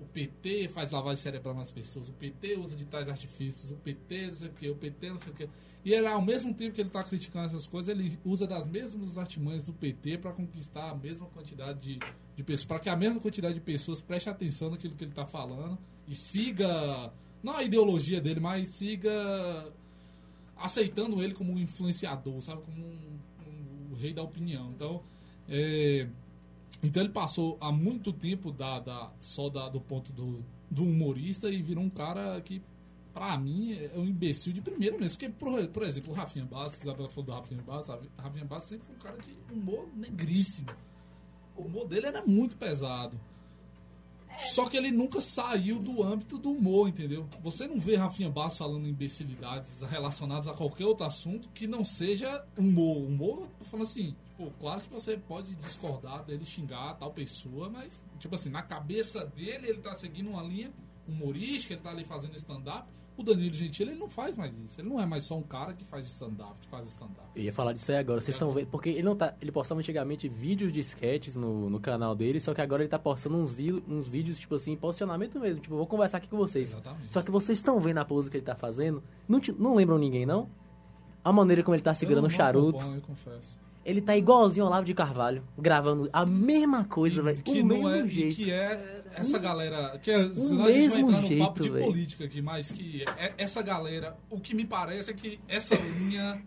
o PT faz lavagem cerebral nas pessoas, o PT usa de tais artifícios, o PT não sei o que, o PT não sei o que. E ele, ao mesmo tempo que ele está criticando essas coisas, ele usa das mesmas artimanhas do PT para conquistar a mesma quantidade de, de pessoas, para que a mesma quantidade de pessoas preste atenção naquilo que ele está falando e siga, não a ideologia dele, mas siga aceitando ele como um influenciador, sabe? Como um, um- o rei da opinião. Então, é, então ele passou há muito tempo da, da- só da- do ponto do, do humorista e virou um cara que, pra mim, é um imbecil de primeira mesmo. Porque, por, por exemplo, o Rafinha Bastos, Isabela falou do Rafinha Bastos, a Rafinha Bastos sempre foi um cara de humor negríssimo. O humor dele era muito pesado. Só que ele nunca saiu do âmbito do humor, entendeu? Você não vê Rafinha Bastos falando imbecilidades relacionadas a qualquer outro assunto que não seja humor. Humor, falando assim, tipo, claro que você pode discordar dele, xingar tal pessoa, mas, tipo assim, na cabeça dele ele tá seguindo uma linha humorística, ele tá ali fazendo stand-up. O Danilo Gentili, ele não faz mais isso. Ele não é mais só um cara que faz stand-up, que faz stand-up. Eu ia falar disso aí agora. Vocês estão vendo? Porque ele não tá. Ele postava antigamente vídeos de sketches no, no canal dele, só que agora ele tá postando uns, vi, uns vídeos, tipo assim, posicionamento mesmo. Tipo, vou conversar aqui com vocês. Exatamente. Só que vocês estão vendo a pose que ele tá fazendo. Não, te- não lembram ninguém, não? A maneira como ele tá segurando o charuto. acompanho, eu confesso. Ele tá igualzinho ao Olavo de Carvalho, gravando a mesma coisa, velho. que O não mesmo é jeito. que é essa galera que é, senão a gente vai entrar num jeito, papo de velho. política aqui mas que é- essa galera o que me parece é que essa linha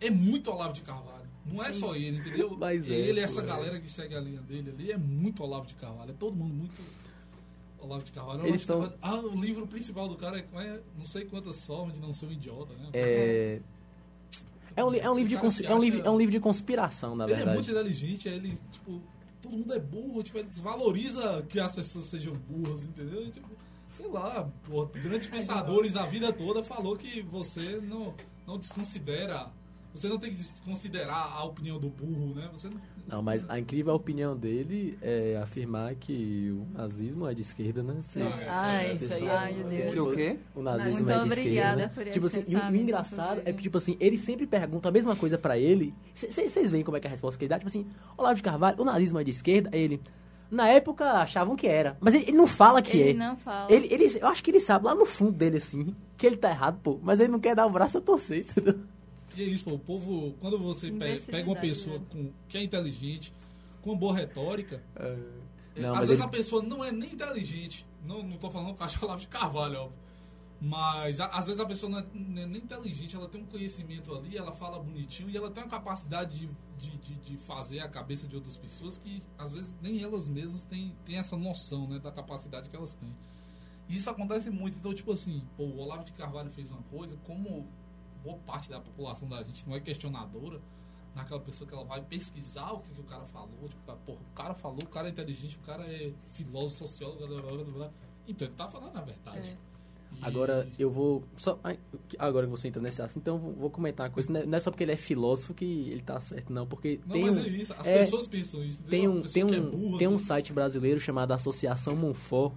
é muito Olavo de Carvalho não é só ele entendeu Mas é, ele pô, essa é. galera que segue a linha dele ali é muito Olavo de Carvalho é todo mundo muito Olavo de Carvalho Eles ah o livro principal do cara é, é não sei quantas formas de não ser um idiota né É. É um, é um livro de cons- é um livro, é um livro de conspiração, na ele é verdade. muito inteligente, ele, tipo, todo mundo é burro, tipo, ele desvaloriza que as pessoas sejam burras, entendeu? E, tipo, sei lá, pô, grandes pensadores a vida toda falou que você não, não desconsidera, você não tem que desconsiderar a opinião do burro, né? Você não, Não, mas a incrível opinião dele é afirmar que o nazismo é de esquerda, né? Sim. Ah, é, Ah, é, isso aí. Ai, meu Deus. Que o quê? O nazismo Muito é de obrigada esquerda. por esse tipo assim, e o- engraçado inclusive. é que, tipo assim, ele sempre pergunta a mesma coisa pra ele. Vocês veem como é que é a resposta que ele dá? Tipo assim, Olavo de Carvalho, o nazismo é de esquerda? Aí ele, na época achavam que era. Mas ele, ele não fala que Ele é. não fala. Ele, ele, eu acho que ele sabe lá no fundo dele, assim, que ele tá errado, pô. Mas ele não quer dar o braço a torcer, entendeu? E é isso, pô, o povo, quando você pega uma pessoa né? com, que é inteligente, com uma boa retórica, é, Não, às vezes ele- a pessoa não é nem inteligente. Não, não tô falando Olavo de Carvalho, óbvio. Mas a- às vezes a pessoa não é, não é nem inteligente, ela tem um conhecimento ali, ela fala bonitinho e ela tem uma capacidade de, de, de, de fazer a cabeça de outras pessoas que às vezes nem elas mesmas têm, têm essa noção né, da capacidade que elas têm. E isso acontece muito. Então, tipo assim, pô, o Olavo de Carvalho fez uma coisa, como boa parte da população da gente não é questionadora, naquela pessoa que ela vai pesquisar o que, que o cara falou. Tipo, ah, porra, o cara falou, o cara é inteligente, o cara é filósofo, sociólogo, blá, blá, blá, blá. Então ele tá falando a verdade. Agora, eu vou. Só, agora que você entra nesse assunto, então eu vou- comentar uma coisa. Não é- Não é só porque ele é filósofo que ele tá certo, não. Porque Não, tem mas um, é isso. As é, pessoas pensam isso. tem um, tem é um, burra, tem um né? site brasileiro chamado Associação Monfort,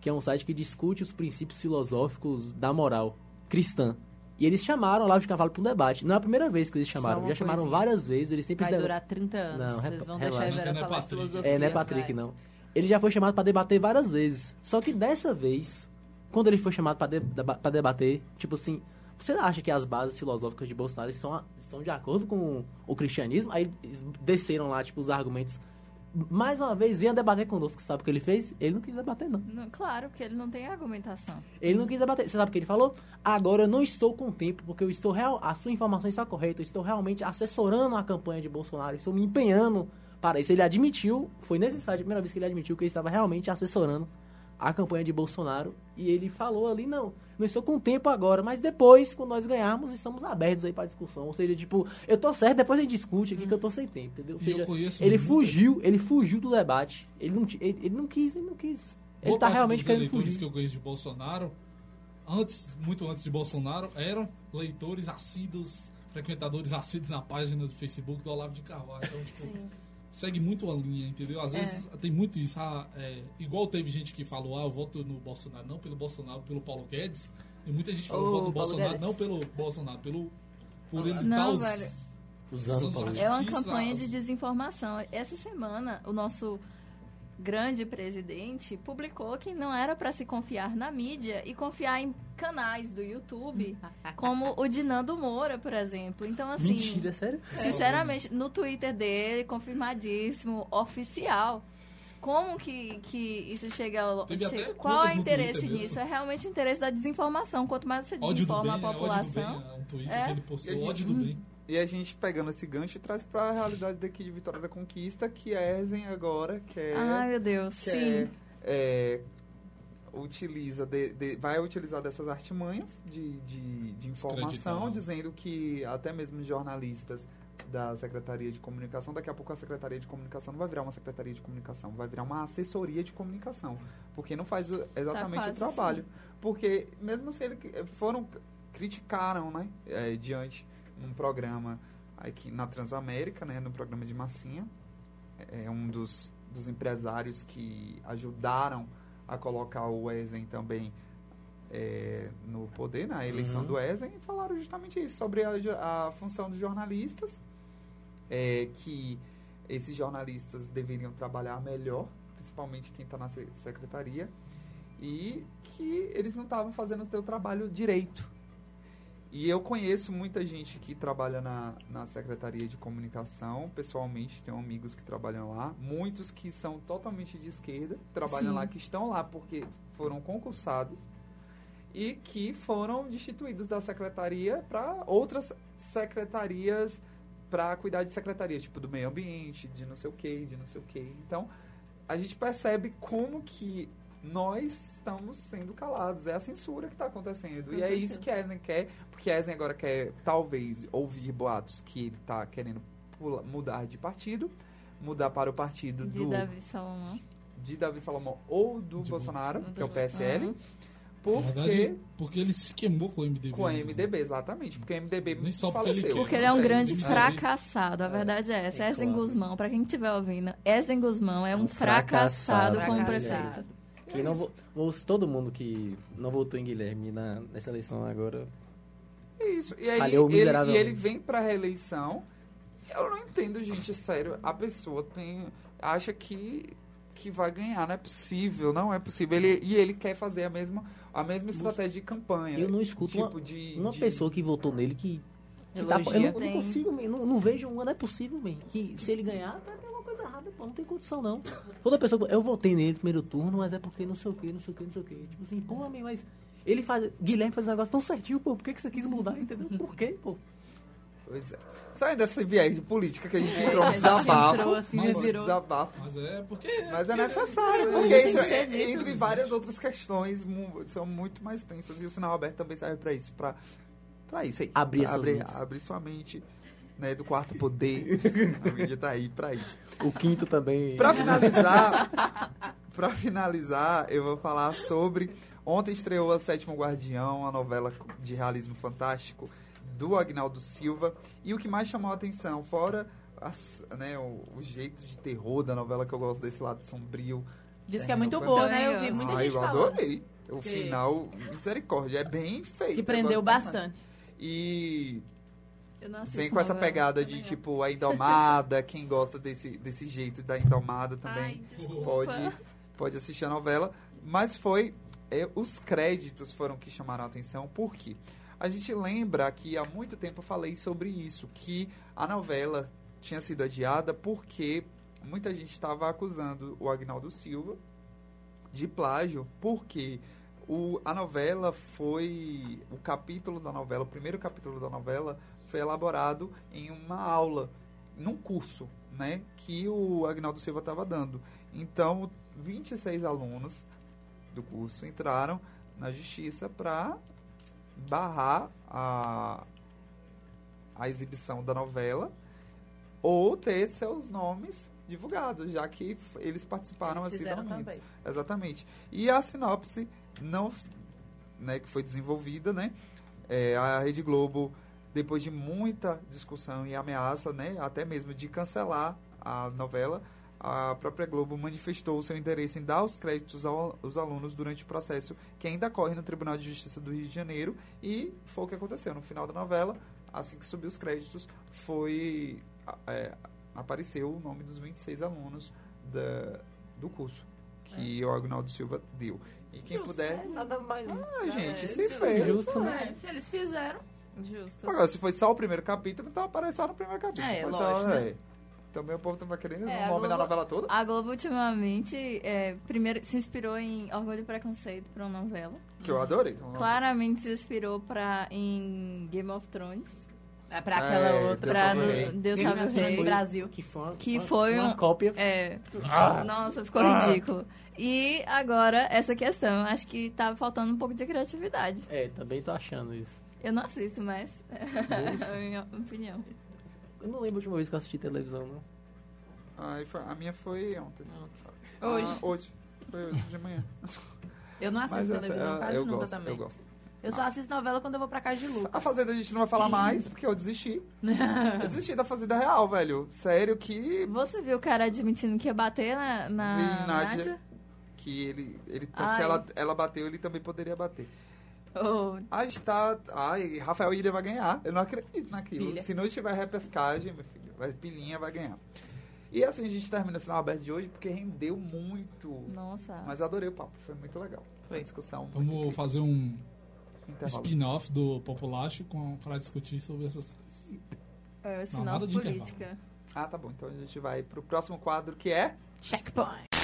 que é um site que discute os princípios filosóficos da moral cristã. E eles chamaram lá de cavalo para um debate. Não é a primeira vez que eles chamaram, já chamaram coisinha. várias vezes. Eles sempre Vai deve- durar 30 anos. Não, Vocês vão relaxa. deixar a Vera Não é falar filosofia. É, não é Patrick, vai. não. Ele já foi chamado para debater várias vezes. Só que dessa vez, quando ele foi chamado para debater, tipo assim, você acha que as bases filosóficas de Bolsonaro estão, estão de acordo com o cristianismo? Aí desceram lá, tipo, os argumentos. Mais uma vez, venha debater conosco. Sabe o que ele fez? Ele não quis debater, não. Não, claro, porque ele não tem argumentação. Ele não quis debater. Você sabe o que ele falou? Agora eu não estou com tempo, porque eu estou real. A sua informação está correta. Eu estou realmente assessorando a campanha de Bolsonaro. Estou me empenhando para isso. Ele admitiu, foi site a primeira vez que ele admitiu que ele estava realmente assessorando a campanha de Bolsonaro. E ele falou ali, não, não estou com tempo agora, mas depois, quando nós ganharmos, estamos abertos aí para discussão. Ou seja, tipo, eu tô certo, depois a gente discute aqui que eu tô sem tempo, entendeu? Ou eu seja, conheço ele fugiu, ele fugiu do debate. Ele não, ele, ele não quis, ele não quis. Ele Boa tá parte realmente dos querendo fugir. que eu conheço de Bolsonaro, antes, muito antes de Bolsonaro, eram leitores assíduos, frequentadores assíduos na página do Facebook do Olavo de Carvalho. Então, tipo, segue muito a linha, entendeu? Às É. vezes tem muito isso. Ah, é, igual teve gente que falou, ah, eu voto no Bolsonaro, não pelo Bolsonaro, pelo Paulo Guedes. E muita gente falou, eu voto no Paulo Bolsonaro, Guedes. não pelo Bolsonaro, pelo por ele Não, dar os, velho. Usando os É uma campanha de desinformação. Essa semana, o nosso grande presidente publicou que não era para se confiar na mídia e confiar em canais do YouTube, como o de Nando Moura, por exemplo. Então, assim, Mentira, sério? sinceramente, no Twitter dele, confirmadíssimo, oficial. Como que, que isso chega ao. Chega- qual é o interesse nisso? É realmente o interesse da desinformação. Quanto mais você bem, desinforma a né? população. é um Twitter É. que ele postou, ódio do bem. E a gente pegando esse gancho traz pra realidade daqui de Vitória da Conquista, que a Ezen agora quer, Ai, meu Deus, quer sim. é, utiliza de- de- vai utilizar dessas artimanhas de, de, de informação, dizendo que até mesmo jornalistas da Secretaria de Comunicação, daqui a pouco a Secretaria de Comunicação não vai virar uma Secretaria de Comunicação, vai virar uma assessoria de comunicação, porque não faz o- exatamente o Tá quase trabalho. Porque mesmo assim eles foram criticaram, né, é, diante num programa aqui na Transamérica, né, no programa de Massinha, é um dos, dos empresários que ajudaram a colocar o Ezen também é, no poder, na eleição Uhum. do Ezen, e falaram justamente isso, sobre a, a função dos jornalistas, é, que esses jornalistas deveriam trabalhar melhor, principalmente quem está na se- secretaria, e que eles não estavam fazendo o seu trabalho direito. E eu conheço muita gente que trabalha na, na Secretaria de Comunicação, pessoalmente, tenho amigos que trabalham lá, muitos que são totalmente de esquerda, trabalham Sim. lá, que estão lá porque foram concursados e que foram destituídos da secretaria para outras secretarias para cuidar de secretaria, tipo do meio ambiente, de não sei o que, de não sei o que. Então, a gente percebe como que nós estamos sendo calados. É a censura que está acontecendo. Com e é certeza. isso que a Ezen quer, porque a Ezen agora quer, talvez, ouvir boatos que ele está querendo pula- mudar de partido, mudar para o partido De do Davi Salomão. de Davi Salomão ou do De Bolsonaro, que é o PSL, Uhum. Na porque verdade, porque ele se queimou com o MDB. com a né? MDB, exatamente, porque a MDB Nem só porque ele faleceu. quer. Porque ele é um É, grande ele- fracassado, a verdade é essa. É claro. Guzmão, pra quem estiver ouvindo, Esden Guzmão é um, Um fracassado, fracassado. como Fracassado. Quem não vo- todo mundo que não votou em Guilherme na, nessa eleição agora. Isso. E aí ele, e ele vem pra reeleição. Eu não entendo, gente, sério. A pessoa tem. acha que, que vai ganhar. Não é possível, não é possível. Ele, e ele quer fazer a mesma, a mesma estratégia de campanha. Eu não escuto tipo uma, de, uma de- pessoa que votou nele que. que tá- eu não, não consigo, man, não, não vejo, não é possível, man, que se ele ganhar, tá errada, pô, não tem condição não. Toda pessoa, eu votei nele no primeiro turno, mas é porque não sei o que, não sei o que, não sei o que. Tipo assim, pô, man, mas ele faz. Guilherme faz um negócio tão certinho, pô, por que, que você quis mudar, entendeu? Por quê, pô? Pois é. Saindo desse viés de política que a gente É, entrou a no gente desabafo. entrou assim, Mas- revirou. desabafo. Mas é porque. Mas é necessário, porque isso é, dito. entre várias outras questões são muito mais tensas. E o sinal aberto também serve pra isso, pra, pra isso aí. Abrir abrir, abrir sua mente, né, do quarto poder. a mídia tá aí pra isso. O quinto também. Pra finalizar, pra finalizar, eu vou falar sobre Ontem estreou A Sétimo Guardião, a novela de realismo fantástico do Agnaldo Silva. E o que mais chamou a atenção, fora as- né, o, o jeito de terror da novela, que eu gosto desse lado sombrio. Diz que é muito boa, né? Eu vi muita Ah, gente eu falando. adorei. O Que- final, misericórdia, é bem feito. Que prendeu bastante. E assisto vem com essa pegada de, tipo, a Indomada. quem gosta desse, desse jeito da Indomada também Ai, pode, pode assistir a novela. Mas foi... é, os créditos foram que chamaram a atenção. Por quê? A gente lembra que há muito tempo eu falei sobre isso. Que a novela tinha sido adiada porque muita gente estava acusando o Agnaldo Silva de plágio. Porque o, a novela foi... O capítulo da novela, o primeiro capítulo da novela foi elaborado em uma aula, num curso, né? Que o Agnaldo Silva estava dando. Então, 26 alunos do curso entraram na justiça para barrar a, a exibição da novela ou ter seus nomes divulgados, já que eles participaram Eles assiduamente. Exatamente. E a sinopse não, né, que foi desenvolvida, né? é, a Rede Globo, depois de muita discussão e ameaça, né, até mesmo de cancelar a novela, a própria Globo manifestou o seu interesse em dar os créditos ao- aos alunos durante o processo que ainda corre no Tribunal de Justiça do Rio de Janeiro e foi o que aconteceu. No final da novela, assim que subiu os créditos, foi é, apareceu o nome dos 26 alunos da, do curso que o Agnaldo Silva deu. E quem puder... Nada mais. Ah, gente, é, se justo. fez. Justo, né? É, se eles fizeram. Justo. Agora, se foi só o primeiro capítulo, então aparece só no primeiro capítulo. É, lógico, só, né? é. Também o povo tava querendo É, o nome da novela toda. A Globo ultimamente é, primeiro se inspirou em Orgulho e Preconceito para uma novela. Que eu adorei. Claramente se inspirou pra, em Game of Thrones. É pra aquela É, outra. Deus Pra do-. Deus Salve o Rei. Brasil. Que foi uma, Que uma- foi uma um- cópia. É. Ah. Nossa, ficou Ah. ridículo. E agora, essa questão. Acho que tava faltando um pouco de criatividade. É, também tô achando isso. Eu não assisto, mas é a minha opinião. Eu não lembro a última vez que eu assisti televisão, não. Foi- a minha foi ontem. Hoje. Ah, hoje. Foi hoje de manhã. Eu não assisto Mas essa- televisão ah, quase eu nunca gosto, também. Eu gosto. Eu só assisto novela quando eu vou pra casa de Lucas. A Fazenda a gente não vai falar mais, porque eu desisti. Eu desisti da Fazenda Real, velho. Sério que... Você viu o cara admitindo que ia bater na, na Vi Nádia. Nádia? Que ele... ele Ai. se ela, ela bateu, ele também poderia bater. Oh, A gente tá... Ai, Rafael Ilha vai ganhar. Eu não acredito naquilo. Pilha. Se não tiver repescagem, meu filho, vai, Pilinha vai ganhar. E assim, a gente termina o sinal aberto de hoje porque rendeu muito. nossa. Mas adorei o papo, foi muito legal. Foi uma discussão Vamos fazer um Intervalo. spin-off do Populacho pra discutir sobre essas coisas. É, o de política. Ah, tá bom. Então a gente vai pro próximo quadro que é... Checkpoint.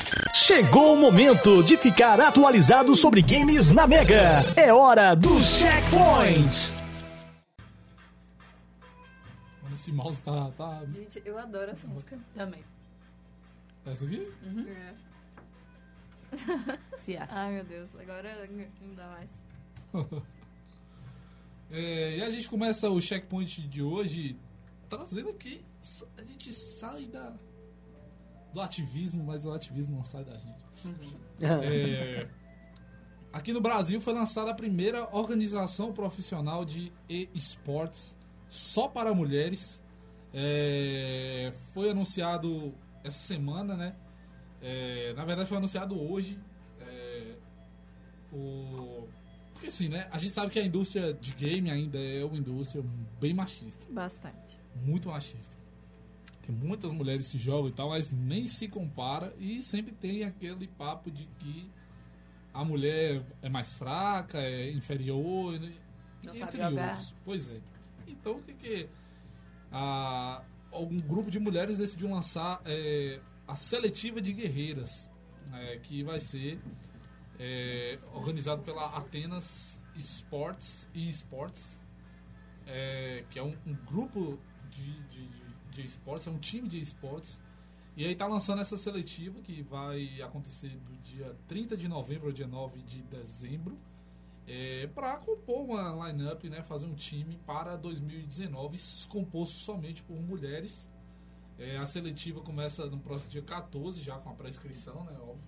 Chegou o momento de ficar atualizado sobre games na Mega. É hora do Checkpoint. Mano, Esse mouse tá. tá... Gente, eu adoro essa música. Também. Essa aqui? É. Se acha. Ai, meu Deus. Agora não dá mais. É, e a gente começa o checkpoint de hoje trazendo aqui. A gente sai da, do ativismo, mas o ativismo não sai da gente. É, aqui no Brasil foi lançada a primeira organização profissional de e-sports só para mulheres. É, foi anunciado essa semana, né? É, na verdade foi anunciado hoje. É, o porque assim, né? A gente sabe que a indústria de game ainda é uma indústria bem machista. Bastante. Muito machista. Tem muitas mulheres que jogam e tal, mas nem se compara. E sempre tem aquele papo de que a mulher é mais fraca, é inferior, né? Não entre outros. Pois é. Então o que que... A, um grupo de mulheres decidiu lançar é, a seletiva de guerreiras, né, que vai ser é, organizado pela Atenas Sports e Esports, é, que é um, um grupo de, de, de, esportes, é um time de esportes. E aí tá lançando essa seletiva que vai acontecer do dia 30 de novembro ao dia 9 de dezembro. É, para compor uma line-up, né, fazer um time para 2019 composto somente por mulheres. É, a seletiva começa no próximo dia 14, já com a pré-inscrição, né, óbvio.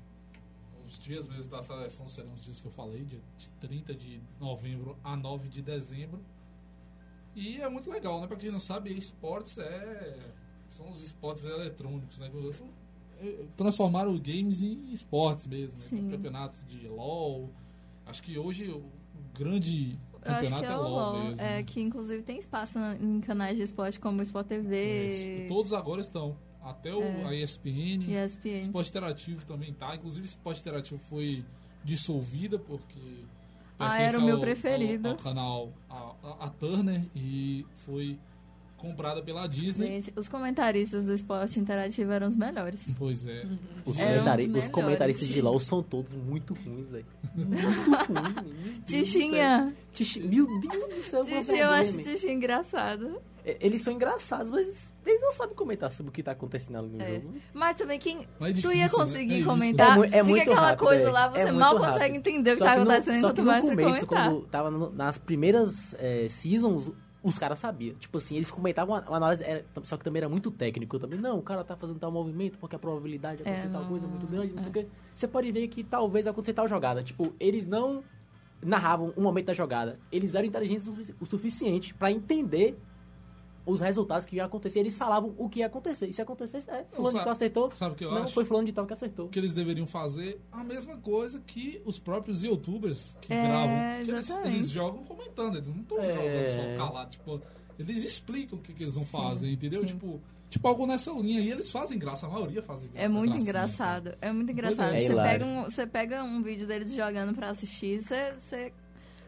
os dias mesmo da seleção serão os dias que eu falei, de 30 de novembro a 9 de dezembro. E é muito legal, né? Pra quem não sabe, esportes é. São os esportes eletrônicos, né? São- é, Transformaram games em esportes mesmo, né? Tem campeonatos de LOL. Acho que hoje o grande campeonato é é o LOL LOL, mesmo. é, né? que inclusive tem espaço em canais de esporte como o Sport TV, Isso. Todos agora estão. Até o, É. a ESPN. ESPN. Esporte Interativo também tá. Inclusive, Esporte Interativo foi dissolvida porque. Ah, era o meu ao- preferido. Ao, ao canal a, a- a Turner e foi comprada pela Disney. Gente, os comentaristas do esporte interativo eram os melhores. Pois é. Os, Eram comentari- os os comentaristas de. LOL são todos muito ruins, velho. Muito ruins. Tichinha. Meu Deus do céu. é Tichinha, eu acho? Tichinha engraçado. É, Eles são engraçados, mas eles não sabem comentar sobre o que tá acontecendo ali no É. jogo. Mas também quem. Mas é tu ia difícil, né? conseguir É isso. comentar. É é fica aquela rápido, coisa é. lá, É você mal rápido. consegue entender o que tá no- acontecendo enquanto mais você começo, comentar. quando tava no- nas primeiras é, seasons, os caras sabiam. Tipo assim, eles comentavam uma análise, era- só que também era muito técnico também. Não, o cara tá fazendo tal movimento porque a probabilidade de acontecer É, tal não- coisa é muito grande, não sei o quê. Você pode ver que talvez aconteça tal jogada. Tipo, eles não narravam o momento da jogada. Eles eram inteligentes o sufici- o suficiente pra entender os resultados que iam acontecer. Eles falavam o que ia acontecer. E se acontecesse, é, fulano de tal acertou. sabe o que eu não, acho? foi fulano de tal que acertou. que eles deveriam fazer a mesma coisa que os próprios youtubers que É, gravam. Que eles, eles jogam comentando, eles não estão É. jogando só calado. Tipo, eles explicam o que, que eles vão fazer, entendeu? sim. Tipo, tipo, algo nessa linha. E eles fazem graça, a maioria fazem graça. É muito engraçado. É muito engraçado. é. Você, pega um, você pega um vídeo deles jogando pra assistir, você, você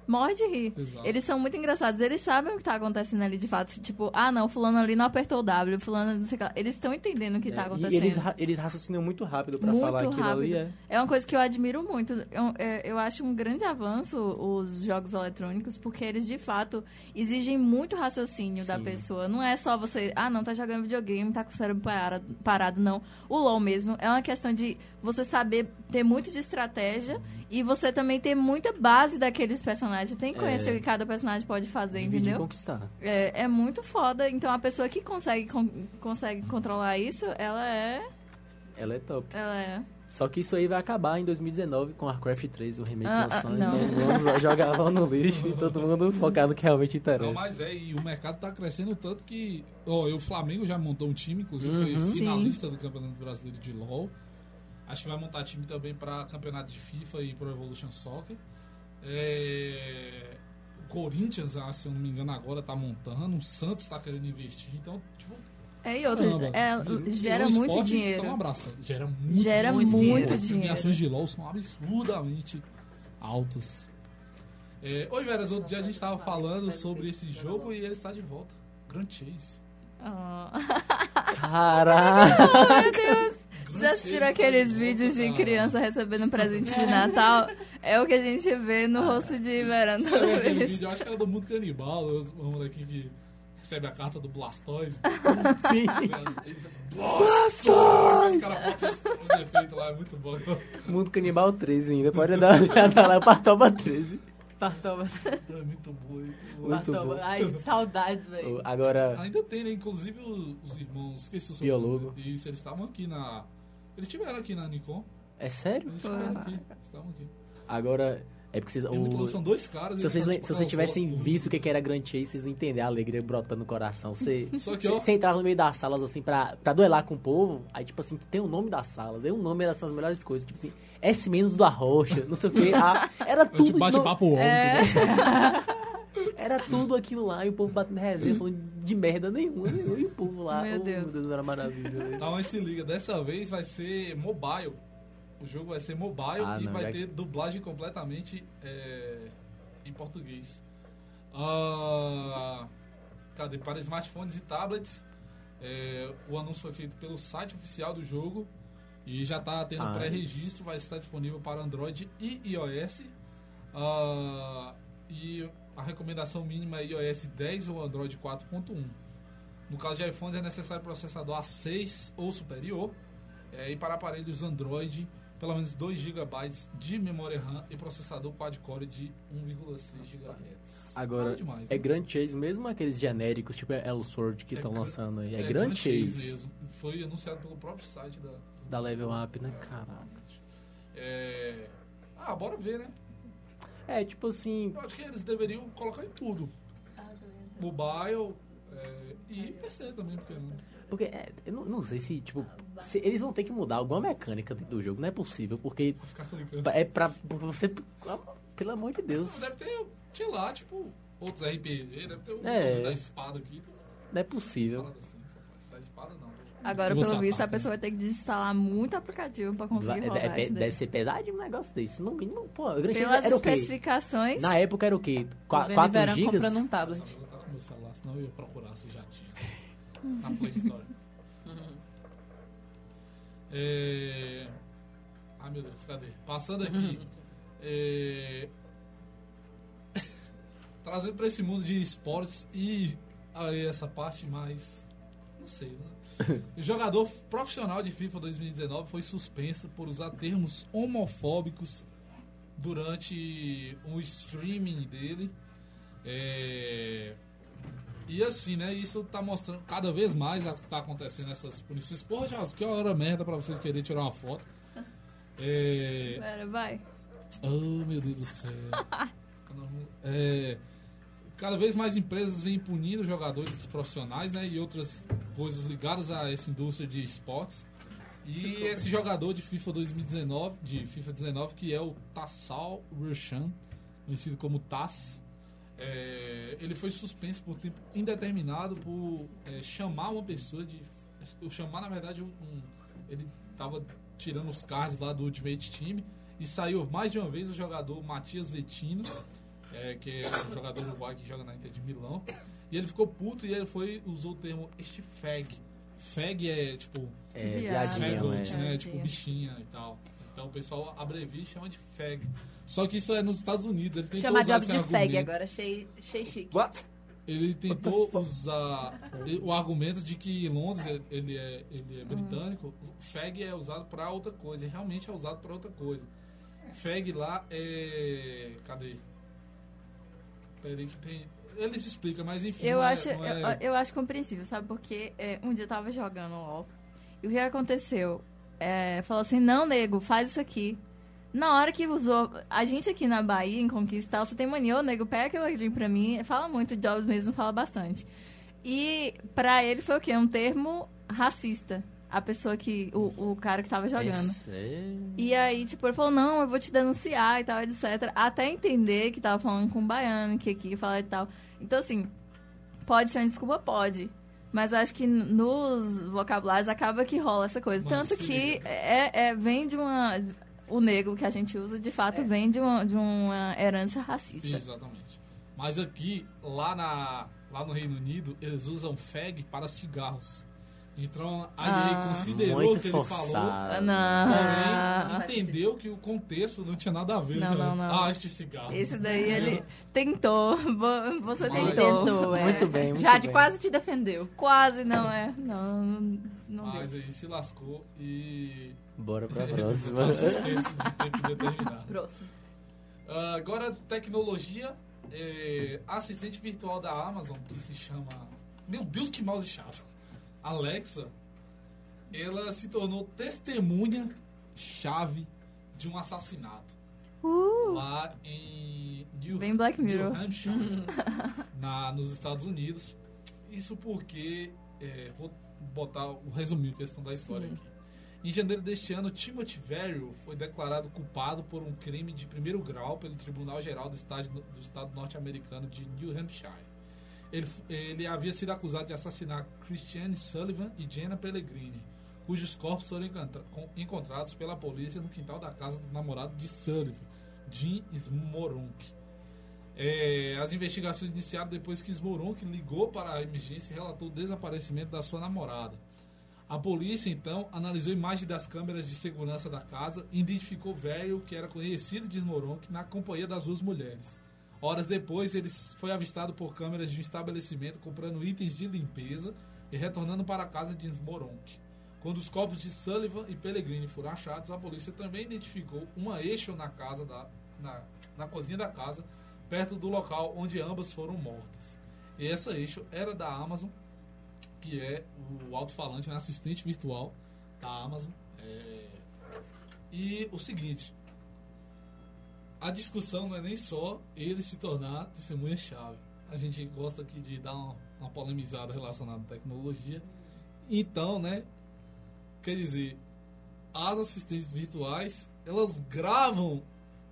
morre de rir. Exato. Eles são muito engraçados. Eles sabem o que tá acontecendo ali de fato. Tipo, ah, não, fulano ali não apertou o W, fulano não sei o que. lá. Eles estão entendendo o que tá É, e acontecendo. eles, ra- eles raciocinam muito rápido muito falar aquilo rápido. ali. É. É uma coisa que eu admiro muito. Eu, é, eu acho um grande avanço os jogos eletrônicos, porque eles de fato exigem muito raciocínio da Sim. pessoa. Não é só você, ah, não, tá jogando videogame, tá com o cérebro parado, parado, não. O LoL mesmo é uma questão de você saber ter muito de estratégia e você também ter muita base daqueles personagens. Você tem que conhecer É. o que cada personagem pode fazer, Dividir e entendeu? conquistar. É, é muito foda. Então a pessoa que consegue, con- consegue controlar isso, ela é. Ela é top. Ela é. Só que isso aí vai acabar em 2019 com Warcraft 3, o remake Ah, ah, lançando. não. então vamos jogar no lixo e todo mundo focar no que realmente interessa. Não, mas é, e o mercado tá crescendo tanto que. Ó, o Flamengo já montou um time, inclusive Uhum. foi finalista do Campeonato Brasileiro de LOL. Acho que vai montar time também para campeonato de FIFA e Pro Evolution Soccer. É, o Corinthians, ah, se eu não me engano, agora tá montando. O Santos tá querendo investir. Então, tipo. É, e outra, caramba, é, gera muito esporte, dinheiro. Então, um abraço. Gera muito Gera dinheiro. muito As dinheiro. premiações de LOL são absurdamente altas. É, Oi, Veras, outro dia a gente tava falando sobre esse jogo e ele está de volta. Grand Chase. Ah. Caraca! Meu Deus! Vocês já assistiram aqueles vídeos de criança recebendo presente de Natal? É o que a gente vê no rosto de Verão Você toda vez. vídeo? Eu acho que era do Mundo Canibal, os- um molequinho que recebe a carta do Blastoise. Sim. Ele faz Blastoise! Os caras botam os, os efeitos lá, é muito bom. Mundo Canibal 13 ainda. Pode dar uma olhada lá, Partoba 13. Partoba. É muito bom. é muito Partoba. bom. Ai, saudades, velho. Agora, Ainda tem, né? Inclusive os, os irmãos, esqueci o seu Biólogo. nome. Isso, eles estavam aqui na... Eles estiveram aqui na Nikon. é sério? Eles estiveram aqui. Eles estavam aqui. Agora, é porque vocês... É O, são dois caras. se vocês, tipo, se vocês tivessem visto o que que era Grand Chase, vocês iam entender a alegria brotando no coração. Você, Só que, você, ó- você entrava no meio das salas, assim, pra, pra duelar com o povo, aí, tipo assim, tem o nome das salas, aí o nome era essas melhores coisas, tipo assim, S menos do Arrocha, não sei o quê. ah, era É tudo... tipo bate-papo homem, É. Era tudo aquilo lá, e o povo batendo resenha, falando de merda nenhuma, e o povo lá, Meu oh, Deus. meu Deus, era maravilhoso. Então, se liga, dessa vez vai ser mobile. O jogo vai ser mobile Ah, e não, vai já- ter dublagem completamente é, em português. Ah, cadê? Para smartphones e tablets, é, o anúncio foi feito pelo site oficial do jogo e já está tendo Ah, pré-registro, vai estar disponível para Android e iOS. Ah, e a recomendação mínima é iOS 10 ou Android 4.1. No caso de iPhones é necessário processador A6 ou superior. É, e para aparelhos Android, pelo menos 2 GB de memória RAM e processador quad-core de 1,6 GHz. Agora, Nada demais, é né? Grand Chase mesmo aqueles genéricos, tipo Elsword, que É estão Gran- lançando aí? É, É Grand Grand Chase, Chase mesmo. Foi anunciado pelo próprio site da, da Level Up, né? Caraca. É... Ah, bora ver, né? É, tipo assim, Eu acho que eles deveriam colocar em tudo. Mobile é, e PC também, porque não. Porque é, eu não, não sei se, tipo, se eles vão ter que mudar alguma mecânica do jogo, não é possível, porque é pra, pra você. Pelo amor de Deus. Deve ter, sei lá, tipo, outros RPG, deve ter o É. botãozinho da espada aqui. Não é possível. Assim. Da espada não. Agora, pelo visto, a ataca, pessoa vai ter que desinstalar muito aplicativo pra conseguir É, rodar é, deve ser pesadinho um negócio desse. No mínimo, pô, o Pelas era o especificações, Na época era o quê? Tô 4 vendo Verão gigas? comprando um tablet. Eu estar com meu celular, senão eu ia procurar se já tinha. Na Play Store. É... Ai meu Deus, cadê? Passando aqui. é, Trazendo pra esse mundo de esportes e aí essa parte mais. Não sei, né? O jogador profissional de FIFA 2019 foi suspenso por usar termos homofóbicos durante um streaming dele. É, E assim, né? Isso tá mostrando cada vez mais a- tá acontecendo essas punições. Porra, Jobs, que hora merda pra você querer tirar uma foto. É... Pera, vai. Oh, meu Deus do céu. É, cada vez mais empresas vêm punindo jogadores profissionais, né? E outras coisas ligadas a essa indústria de esportes. E esse jogador de FIFA 2019, de FIFA 19, que é o Tassal Rushan, conhecido como Tass, é, ele foi suspenso por tempo indeterminado por é, chamar uma pessoa de. Eu chamar, na verdade, um. um- ele tava tirando os cards lá do Ultimate Team e saiu mais de uma vez o jogador Matias Vettino, é, que é um jogador uruguai que joga na Inter de Milão. E ele ficou puto e ele foi usou o termo este fag. Fag é tipo É, Viado. viadinho, Fagot, é. né? Viadinho. Tipo bichinha e tal. Então o pessoal abrevia e chama de fag. Só que isso é nos Estados Unidos. Ele tentou Chamar esse de fag agora, achei, achei chique. What? Ele tentou usar o argumento de que em Londres ele é, ele é britânico. Fag é usado para outra coisa. E realmente é usado para outra coisa. Fag lá é. Cadê? Peraí que tem. Eles explicam, mas enfim. Eu é- acho, não é- eu, eu acho compreensível, sabe? Porque é, um dia eu tava jogando LOL e o que aconteceu? É, falou assim, não, nego, faz isso aqui. Na hora que usou, a gente aqui na Bahia, em Conquista, você tem mania, ô, nego, pega aquilo ali pra mim. Fala muito, Jobs mesmo fala bastante. E pra ele foi o quê? Um termo racista. A pessoa que, o, o cara que tava jogando. Esse é- E aí, tipo, ele falou, não, eu vou te denunciar e tal, etc. Até entender que tava falando com um baiano, que aqui fala e tal. Então, assim, pode ser uma desculpa? Pode. Mas acho que nos vocabulários acaba que rola essa coisa. Mas Tanto que é, é- vem de uma... O negro que a gente usa, de fato, vem de uma, de uma herança racista. Exatamente. Mas aqui, lá, na, lá no Reino Unido, eles usam fag para cigarros. Então a EA Ah. considerou o que ele forçado. falou, Ah, Não. porém entendeu que o contexto não tinha nada a ver. Não, já. não, não. Ah, este cigarro. Esse daí, ele tentou. Vo- Você Mas- tentou. Tentou, é. Muito bem, muito Jade bem. quase te defendeu. Quase, não é. Não, não, não deu. Mas aí se lascou e. Bora pra ele próxima. tá suspenso de tempo determinado. Próximo. Ah, agora, tecnologia. é, assistente virtual da Amazon, que se chama. Meu Deus, que mouse chato! Alexa. Ela se tornou testemunha-chave de um assassinato. Uh, Lá em New, Bem Black Mirror. New Hampshire, na, nos Estados Unidos. Isso porque. é, vou botar o resumir a questão da história Sim. aqui. Em janeiro deste ano, Timothy Verrill foi declarado culpado por um crime de primeiro grau pelo Tribunal Geral do Estado, do estado norte-americano de New Hampshire. Ele, ele havia sido acusado de assassinar Christiane Sullivan e Jenna Pellegrini, cujos corpos foram encontrados pela polícia no quintal da casa do namorado de Sullivan, Jim Smoronk. É, as investigações iniciaram depois que Smoronk ligou para a emergência e relatou o desaparecimento da sua namorada. A polícia, então, analisou imagens das câmeras de segurança da casa e identificou Velho, que era conhecido de Smoronk, na companhia das duas mulheres. Horas depois, ele foi avistado por câmeras de um estabelecimento comprando itens de limpeza e retornando para a casa de Smoronk. Quando os corpos de Sullivan e Pellegrini foram achados, a polícia também identificou uma eixo na casa da, na, na cozinha da casa, perto do local onde ambas foram mortas. E essa eixo era da Amazon, que é o alto-falante, né, assistente virtual da Amazon. É, E o seguinte, a discussão não é nem só ele se tornar testemunha-chave. A gente gosta aqui de dar uma, uma polemizada relacionada à tecnologia. Então, né, quer dizer, as assistentes virtuais, elas gravam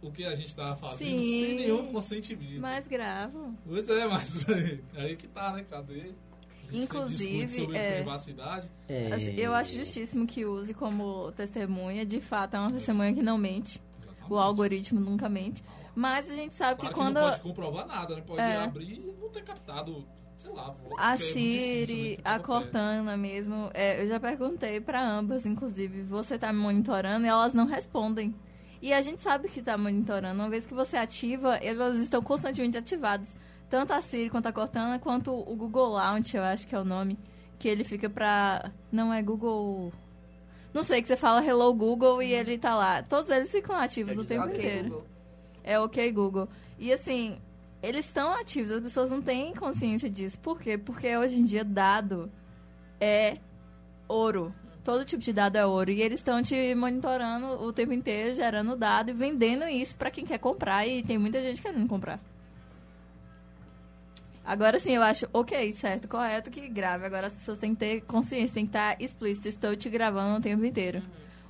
o que a gente estava fazendo Sim. sem nenhum consentimento. Mas gravo. Pois é, mas aí que tá, né? Cadê? A gente sempre Inclusive, discute sobre é, privacidade. É, assim, eu acho justíssimo que use como testemunha. De fato, é uma testemunha que não mente. O algoritmo nunca mente. Mas a gente sabe Claro que que quando não pode comprovar nada, né? Pode É. abrir e não ter captado, sei lá. a é difícil, Siri, né? a Cortana mesmo, é, eu já perguntei pra ambas, inclusive, você tá me monitorando e elas não respondem. E a gente sabe que tá monitorando. Uma vez que você ativa, elas estão constantemente ativadas. Tanto a Siri quanto a Cortana, quanto o Google Launch, eu acho que é o nome. Que ele fica pra. Não é Google. Não sei, que você fala Hello Google e ele tá lá. Todos eles ficam ativos o tempo Ok, inteiro. Google. É ok, Google. E assim, eles estão ativos, as pessoas não têm consciência disso. Por quê? Porque hoje em dia dado é ouro. Todo tipo de dado é ouro. E eles estão te monitorando o tempo inteiro, gerando dado e vendendo isso pra quem quer comprar. E tem muita gente querendo comprar. Agora sim, eu acho ok, certo, correto que grave. Agora as pessoas têm que ter consciência, tem que estar explícito. Estou te gravando o tempo inteiro.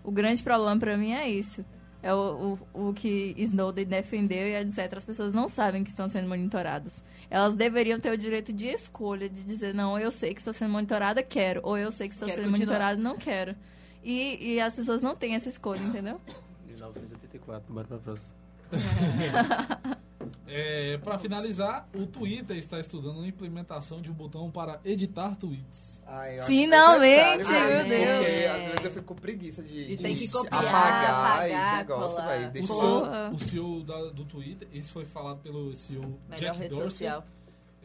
O grande problema pra mim é isso. É o, o, o que Snowden defendeu e etc. As pessoas não sabem que estão sendo monitoradas. Elas deveriam ter o direito de escolha, de dizer, não, eu sei que estou sendo monitorada, quero. Ou eu sei que estou Quero sendo continuar. monitorada, não quero. E, e as pessoas não têm essa escolha, entendeu? 1984, bora pra próxima. É, para finalizar, o Twitter está estudando a implementação de um botão para editar tweets. Ai, acho Finalmente, meu Porque Deus. às vezes eu fico com preguiça de, De ter que de copiar, apagar apagar, e negócio. O CEO, o CEO da- do Twitter, isso foi falado pelo CEO Melhor Jack Dorsey. social.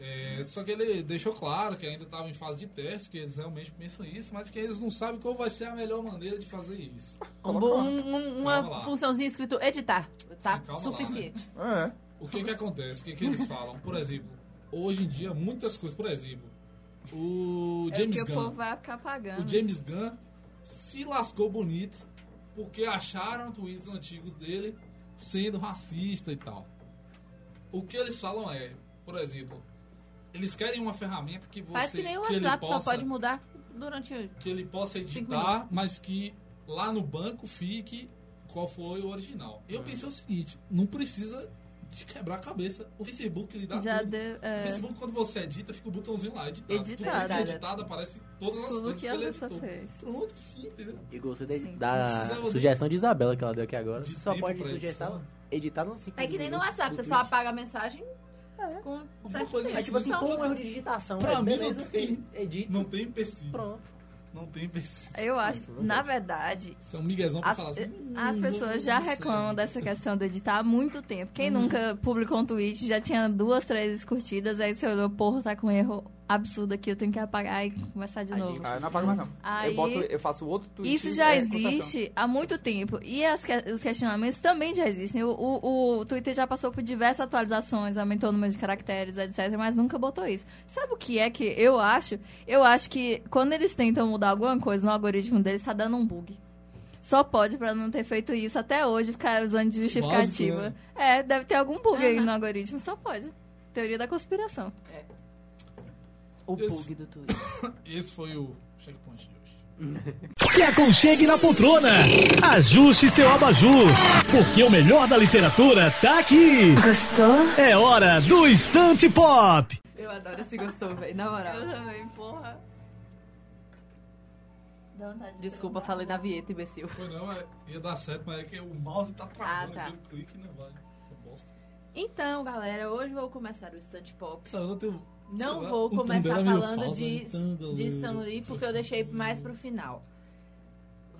É, só que ele deixou claro que ainda estava em fase de teste, que eles realmente pensam isso, mas que eles não sabem qual vai ser a melhor maneira de fazer isso. Um, um- um- uma funçãozinha escrito editar. Tá Sim, calma lá, suficiente. É. O que que acontece? O que que eles falam? Por exemplo, hoje em dia, muitas coisas. Por exemplo, o é James porque o povo Gunn. vai ficar pagando. O James Gunn se lascou bonito porque acharam tweets antigos dele sendo racista e tal. O que eles falam é, por exemplo, eles querem uma ferramenta que você Faz que nem o ele WhatsApp, possa, só pode mudar durante que ele possa editar, mas que lá no banco fique qual foi o original. Eu pensei o seguinte, não precisa de quebrar a cabeça. O Facebook lhe dá Já tudo. deu. O É, Facebook, quando você edita, fica o botãozinho lá, editado. Editado. Tudo que é editado, aparece todas as tudo coisas que ele editou. fez. Pronto, fim, entendeu? E gostei da, Sim. da sugestão de Isabela que ela deu aqui agora. De Você só pode edição. editar nos 5 É que nem no WhatsApp, você só apaga a mensagem com Uma coisa tempo. É tipo assim, Então, pô, um erro de digitação. pra né? mim Beleza, não tem- Edita. Não tem empecilho. Pronto. Não tem empecilho. Eu acho, na verdade, Isso é um miguezão pra As, falar assim. hum, as pessoas já reclamam dessa questão de editar há muito tempo. Quem Uhum. nunca publicou um tweet, já tinha duas, três curtidas, aí você olhou, porra, tá com erro absurdo aqui, eu tenho que apagar e começar de Aí, novo. Ah, eu não apago mais não. Aí- eu, boto, eu faço outro tweet. Isso já é, existe há muito tempo. E as que- os questionamentos também já existem. O, o, o Twitter já passou por diversas atualizações, aumentou o número de caracteres, etc. Mas nunca botou isso. Sabe o que é que eu acho? Eu acho que quando eles tentam mudar alguma coisa no algoritmo deles, tá dando um bug. Só pode pra não ter feito isso até hoje, ficar usando de justificativa. Básico, É, deve ter algum bug aí Aham. no algoritmo, só pode. Teoria da conspiração. O Isso. bug do Twitter. Esse foi o checkpoint de hoje. Se aconchegue na poltrona. Ajuste seu abajur. Porque o melhor da literatura tá aqui. Gostou? É hora do Estante Pop. Eu adoro esse gostou, velho. Na moral. Eu também, porra. Dá vontade de Desculpa, falei na vinheta, imbecil. Foi não, é- ia dar certo, mas é que o mouse tá travando Ah, tá. aquele clique não vai. É bosta. Então, galera, hoje vou começar o Estante Pop. Essa Ana tem um- Não vou começar é falando falso, de, né? De Stan Lee, porque eu deixei mais pro final.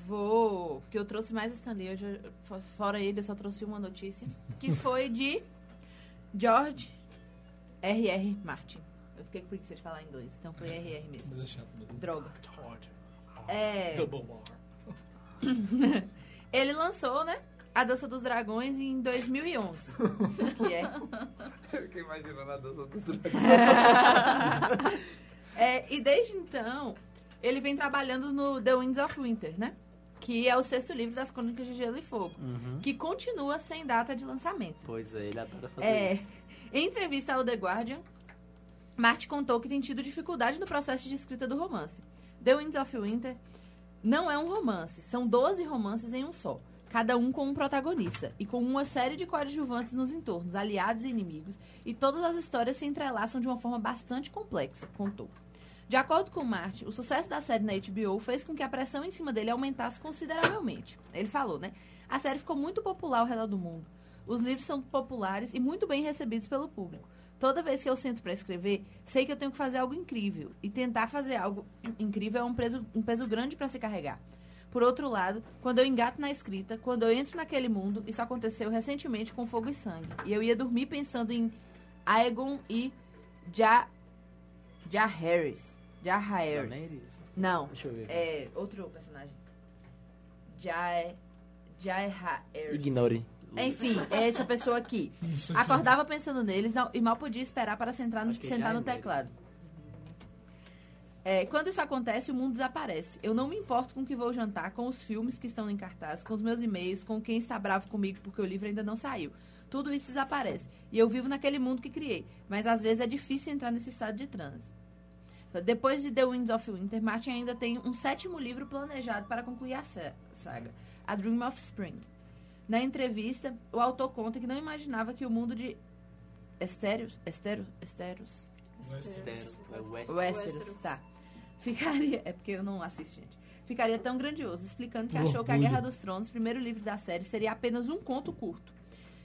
Vou. Porque eu trouxe mais Stan Lee. Hoje, eu- fo- fora ele, eu só trouxe uma notícia. Que foi de George R.R. Martin. Eu fiquei com preguiça de falar inglês, então foi R.R. mesmo. Mas é chato mesmo. Droga. George. É. Double R. Ele lançou, né? A Dança dos Dragões em 2011. que é Eu fiquei imaginando a dança dos dragões. É, e desde então, ele vem trabalhando no The Winds of Winter, né? que é o sexto livro das Crônicas de Gelo e Fogo, Uhum. que continua sem data de lançamento. Pois é, ele adora fazer É, isso. em entrevista ao The Guardian, Martin contou que tem tido dificuldade no processo de escrita do romance. The Winds of Winter não é um romance, são 12 romances em um só, cada um com um protagonista e com uma série de coadjuvantes nos entornos, aliados e inimigos, e todas as histórias se entrelaçam de uma forma bastante complexa, contou. De acordo com Martin, o sucesso da série na HBO fez com que a pressão em cima dele aumentasse consideravelmente. Ele falou, né? A série ficou muito popular ao redor do mundo. Os livros são populares e muito bem recebidos pelo público. Toda vez que eu sento para escrever, sei que eu tenho que fazer algo incrível. E tentar fazer algo incrível é um peso, um peso grande para se carregar. Por outro lado, quando eu engato na escrita, quando eu entro naquele mundo, isso aconteceu recentemente com Fogo e Sangue. E eu ia dormir pensando em Aegon e Ja, ja Harris. Ja Harris. Não, Deixa eu ver. é outro personagem. Jae. Jae Harris. Ignore. Enfim, é essa pessoa aqui. Acordava pensando neles não- e mal podia esperar para sentar no, que sentar no é teclado. É, quando isso acontece, o mundo desaparece. Eu não me importo com o que vou jantar, com os filmes que estão em cartaz, com os meus e-mails, com quem está bravo comigo porque o livro ainda não saiu. Tudo isso desaparece. E eu vivo naquele mundo que criei. Mas às vezes é difícil entrar nesse estado de transe. Depois de The Winds of Winter, Martin ainda tem um sétimo livro planejado para concluir a sa- saga, A Dream of Spring. Na entrevista, o autor conta que não imaginava que o mundo de Estéreos, Estéreos, Estéreos, Estero, é West. Westeros, tá. Ficaria, é porque eu não assisto, gente. Ficaria tão grandioso, explicando que Por achou que a. Guerra dos Tronos, primeiro livro da série, seria apenas um conto curto.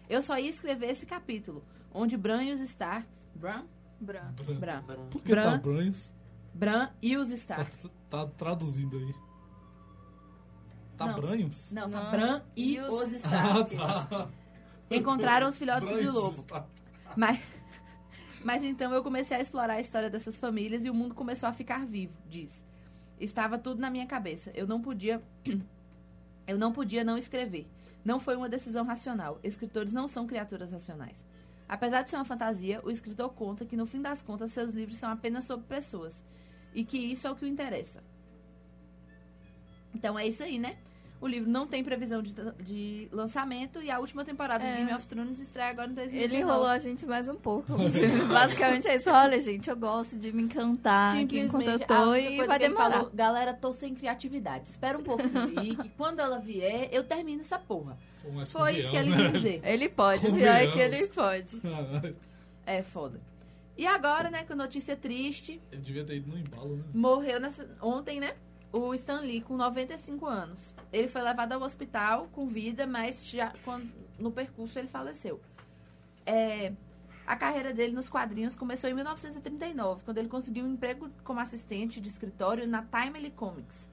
Eu só ia escrever esse capítulo, onde Bran e os Starks, Bran? Bran. Bran. Por que tá Bran, Branhos? Bran e os Tá, Starks. tá traduzindo aí. Tá Não. Branhos? Não, tá Não. Bran e, E os os Ah, Starks. tá. Encontraram os filhotes de Branhos, lobo. tá. Mas, mas então eu comecei a explorar a história dessas famílias e o mundo começou a ficar vivo, diz. Estava tudo na minha cabeça. Eu não podia. Eu não podia não escrever. Não foi uma decisão racional. Escritores não são criaturas racionais. Apesar de ser uma fantasia, o escritor conta que no fim das contas seus livros são apenas sobre pessoas. E que isso é o que o interessa. Então é isso aí, né? O livro não tem previsão de, de lançamento e a última temporada É. de Game of Thrones estreia agora em 2019. Ele enrolou a gente mais um pouco. Basicamente é isso. Olha, gente, eu gosto de me encantar aqui enquanto eu tô única e vai demorar. falou, Galera, tô sem criatividade. Espera um pouquinho aí, que quando ela vier, eu termino essa porra. Mas Foi isso que ele convenhamos, quis dizer. Ele pode, o pior é que ele pode. né? É foda. E agora, né, com notícia triste, Ele devia ter ido no embalo, né? morreu nessa, ontem, né? O Stan Lee, com 95 anos. Ele foi levado ao hospital com vida, mas já quando, no percurso ele faleceu. É, a carreira dele nos quadrinhos começou em 1939, quando ele conseguiu um emprego como assistente de escritório na Timely Comics.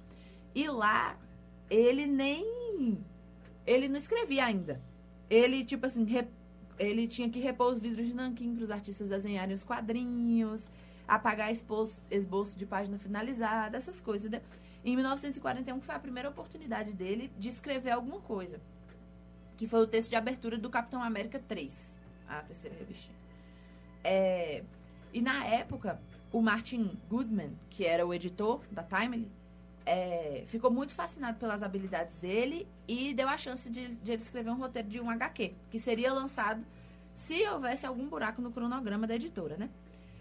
E lá, ele nem. Ele não escrevia ainda. Ele, tipo assim, re- ele tinha que repor os vidros de nanquim para os artistas desenharem os quadrinhos, apagar esboço, esboço de página finalizada, essas coisas. Em 1941, que foi a primeira oportunidade dele de escrever alguma coisa. Que foi o texto de abertura do Capitão América 3, a terceira revistinha. É, e na época, o Martin Goodman, que era o editor da Timely, é, ficou muito fascinado pelas habilidades dele e deu a chance de, de ele escrever um roteiro de um HQ, que seria lançado se houvesse algum buraco no cronograma da editora, né?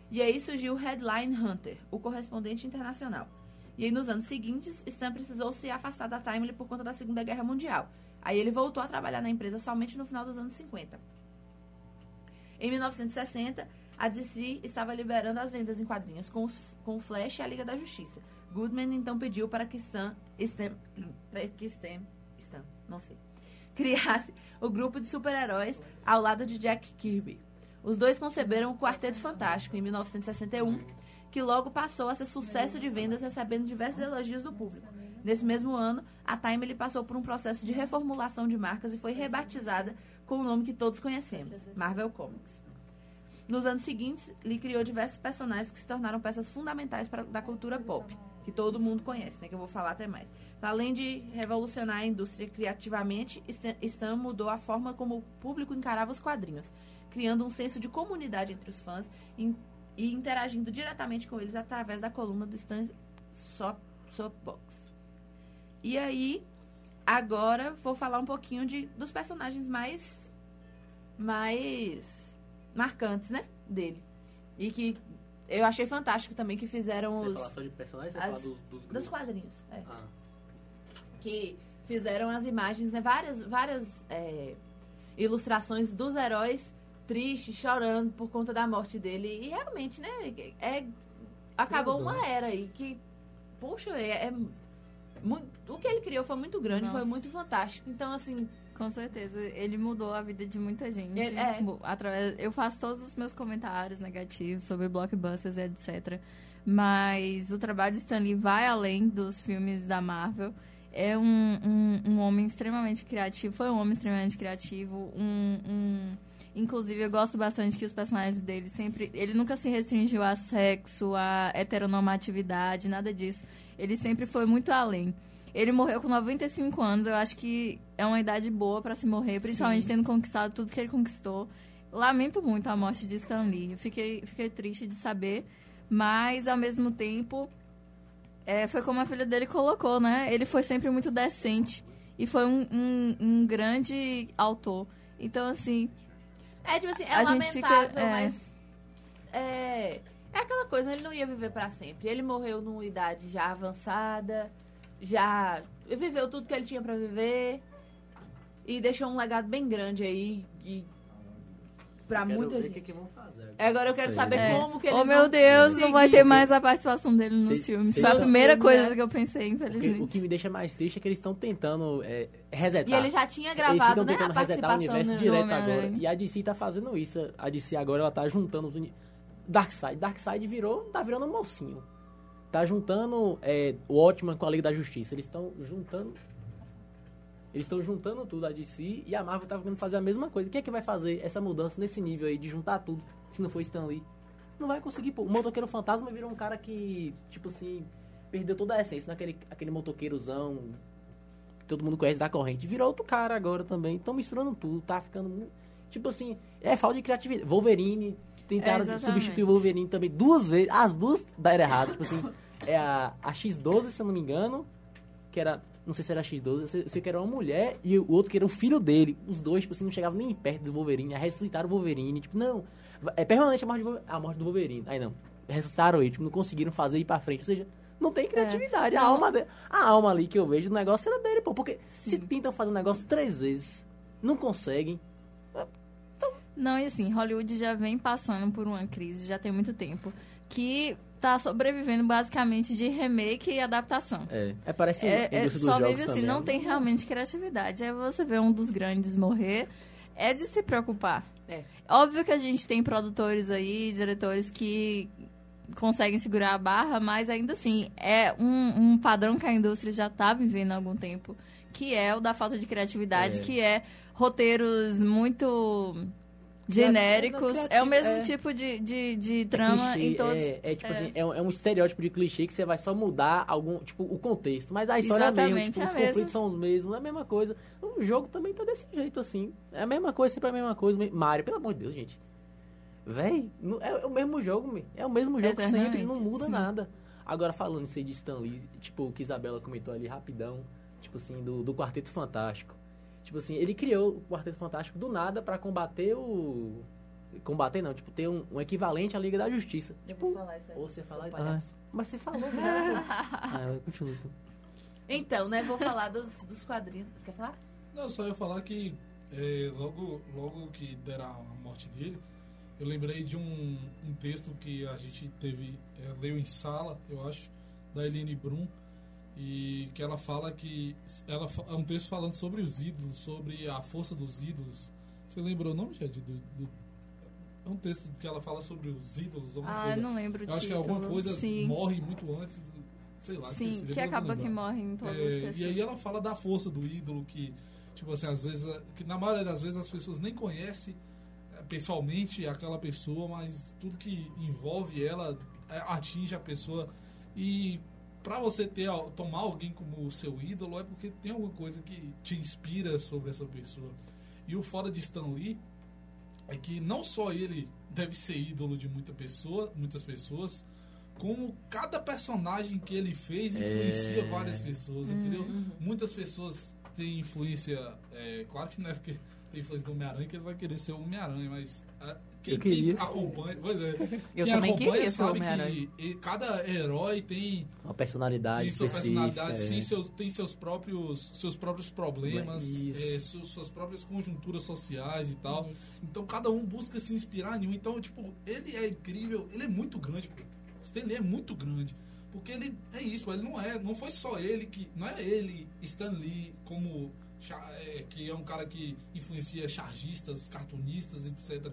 E aí surgiu o Headline Hunter, o correspondente internacional. E aí, nos anos seguintes, Stan precisou se afastar da Timely por conta da Segunda Guerra Mundial. Aí ele voltou a trabalhar na empresa somente no final dos anos 50. Em 1960, a DC estava liberando as vendas em quadrinhos com, os, com o Flash e a Liga da Justiça. Goodman então pediu para que Stan, Stan, que Stan, Stan, não sei, criasse o grupo de super-heróis ao lado de Jack Kirby. Os dois conceberam o Quarteto Fantástico em 1961, que logo passou a ser sucesso de vendas, recebendo diversos elogios do público. Nesse mesmo ano, a Time passou por um processo de reformulação de marcas e foi rebatizada com o nome que todos conhecemos, Marvel Comics. Nos anos seguintes, Lee criou diversos personagens que se tornaram peças fundamentais para, da cultura pop, que todo mundo conhece, né, que eu vou falar até mais. Além de revolucionar a indústria criativamente, Stan mudou a forma como o público encarava os quadrinhos, criando um senso de comunidade entre os fãs e, e interagindo diretamente com eles através da coluna do Stan Sop, Soapbox. E aí, agora vou falar um pouquinho de, dos personagens mais, mais marcantes, né? Dele. E que eu achei fantástico também que fizeram Você os... falar só de personagens, você as- falar dos, dos Dos quadrinhos, é. Ah, que fizeram as imagens, né? Várias, várias é, ilustrações dos heróis tristes, chorando por conta da morte dele. E realmente, né? É, acabou Tudo, uma era aí que, poxa, é, é muito, o que ele criou foi muito grande, foi Nossa. muito fantástico. Então, assim, Com certeza, ele mudou a vida de muita gente. Ele- é. Bo- Através, eu faço todos os meus comentários negativos sobre blockbusters e etc. Mas o trabalho de Stanley vai além dos filmes da Marvel. É um, um, um homem extremamente criativo. Foi um homem extremamente criativo. Um, um- inclusive, eu gosto bastante que os personagens dele sempre. Ele nunca se restringiu a sexo, a heteronormatividade, nada disso. Ele sempre foi muito além. Ele morreu com 95 anos. Eu acho que é uma idade boa pra se morrer, principalmente Sim. tendo conquistado tudo que ele conquistou. Lamento muito a morte de Stan Lee. Eu fiquei, fiquei triste de saber, mas ao mesmo tempo, é, foi como a filha dele colocou, né? Ele foi sempre muito decente e foi um, um, um grande autor. Então, assim, é tipo assim, é A gente lamentável, fica- é. mas é, é aquela coisa, ele não ia viver pra sempre. Ele morreu numa idade já avançada, já viveu tudo que ele tinha pra viver e deixou um legado bem grande aí e pra quero muita ver gente. O que, que vão fazer agora. Agora eu quero saber É. como que eles oh meu Deus, não vai ter mais a participação dele nos filmes. Foi a primeira Filme, coisa né? que eu pensei, infelizmente. o que me deixa mais triste é que eles estão tentando é, resetar. E ele já tinha Eles gravado, ficam né, a tentando resetar o universo né, direto agora. E a DC tá fazendo isso. A DC agora ela tá juntando os uni... Darkseid. Darkseid virou, tá virando um mocinho. Tá juntando é, o Watchman com a Liga da Justiça. Eles estão juntando. Eles estão juntando tudo a DC e a Marvel tá querendo fazer a mesma coisa. Quem é que vai fazer essa mudança nesse nível aí de juntar tudo, se não for Stan Lee? Não vai conseguir, pô. O motoqueiro fantasma virou um cara que, tipo assim, perdeu toda a essência naquele aquele motoqueirozão que todo mundo conhece da corrente. Virou outro cara agora também. Estão misturando tudo, tá ficando. Tipo assim, é falta de criatividade. Wolverine, tentaram É, substituir o Wolverine também duas vezes. As duas deram errado. Tipo assim, é a, a X12, se eu não me engano, que era. Não sei se era a X12, eu sei, eu sei que era uma mulher e o outro que era o filho dele. Os dois, tipo assim, não chegavam nem perto do Wolverine. Aí ressuscitaram o Wolverine. Tipo, não. É permanente a morte, do a morte do Wolverine. Aí não. Ressuscitaram ele, tipo, não conseguiram fazer ir pra frente. Ou seja, não tem criatividade. A, Não. alma de- a alma ali que eu vejo do negócio era dele, pô. Porque se Sim. tentam fazer um negócio três vezes, não conseguem. Não, e assim, Hollywood já vem passando por uma crise, já tem muito tempo, que tá sobrevivendo basicamente de remake e adaptação. É, é parece É, a é, só jogos vive assim, também, não né? tem realmente criatividade. Aí você vê um dos grandes morrer, é de se preocupar. É. Óbvio que a gente tem produtores aí, diretores que conseguem segurar a barra, mas ainda assim, é um, um padrão que a indústria já tá vivendo há algum tempo, que é o da falta de criatividade, É. que é roteiros muito genéricos. É o mesmo é. tipo de, de, de É trama clichê, em todos. É, é tipo é. assim, é um, é um estereótipo de clichê que você vai só mudar algum, tipo, o contexto. Mas a história é a mesma, Exatamente, tipo, é os mesma. conflitos são os mesmos, é a mesma coisa. O jogo também tá desse jeito, assim. É a mesma coisa, sempre a mesma coisa. Mario, pelo amor de Deus, gente. Véi, é, o mesmo jogo, é o mesmo jogo sempre, não muda sim. nada. Agora, falando isso aí de Stan Lee, tipo, o que Isabela comentou ali rapidão, tipo assim, do, do Quarteto Fantástico. Tipo assim, ele criou o Quarteto Fantástico do nada pra combater o... Combater não, tipo, ter um, um equivalente à Liga da Justiça. Eu Tipo, vou falar isso aí. ou você falar... Ah, mas você falou, cara. ah, continua então. Então, né, vou falar dos, dos quadrinhos. Você quer falar? Não, só ia falar que é, logo, logo que deram a morte dele, eu lembrei de um, um texto que a gente teve, é, leu em sala, eu acho, da Eliane Brum, e que ela fala que ela é um texto falando sobre os ídolos, sobre a força dos ídolos. Você lembrou o nome, Jade? Do, do- é um texto que ela fala sobre os ídolos, Ah, coisa. não lembro Eu acho que título. alguma coisa Sim. morre muito antes, do, sei lá. Sim, esqueci, que acaba que morre em todas É, as pessoas. e aí ela fala da força do ídolo que, tipo assim, às vezes, que na maioria das vezes as pessoas nem conhecem eh, pessoalmente aquela pessoa, mas tudo que envolve ela eh, atinge a pessoa. E pra você ter tomar alguém como o seu ídolo é porque tem alguma coisa que te inspira sobre essa pessoa. E o foda de Stan Lee é que não só ele deve ser ídolo de muita pessoa, muitas pessoas, como cada personagem que ele fez influencia É. várias pessoas, entendeu? Muitas pessoas tem influência. é, claro que não é porque tem influência do Homem-Aranha que ele vai querer ser o Homem-Aranha, mas. ah, quem, Eu queria. quem acompanha. Pois é. Eu quem também acompanha queria sabe que e- cada herói tem Uma personalidade tem sua específica. personalidade, é. sim, seus, tem seus próprios, seus próprios problemas, é, su- suas próprias conjunturas sociais e tal. Isso. Então cada um busca se inspirar em um. Então, tipo, ele é incrível, ele é muito grande, pô. Stan Lee é muito grande. Porque ele é isso, ele não é, não foi só ele que. Não é ele, Stan Lee, como. é, que é um cara que influencia chargistas, cartunistas, etc.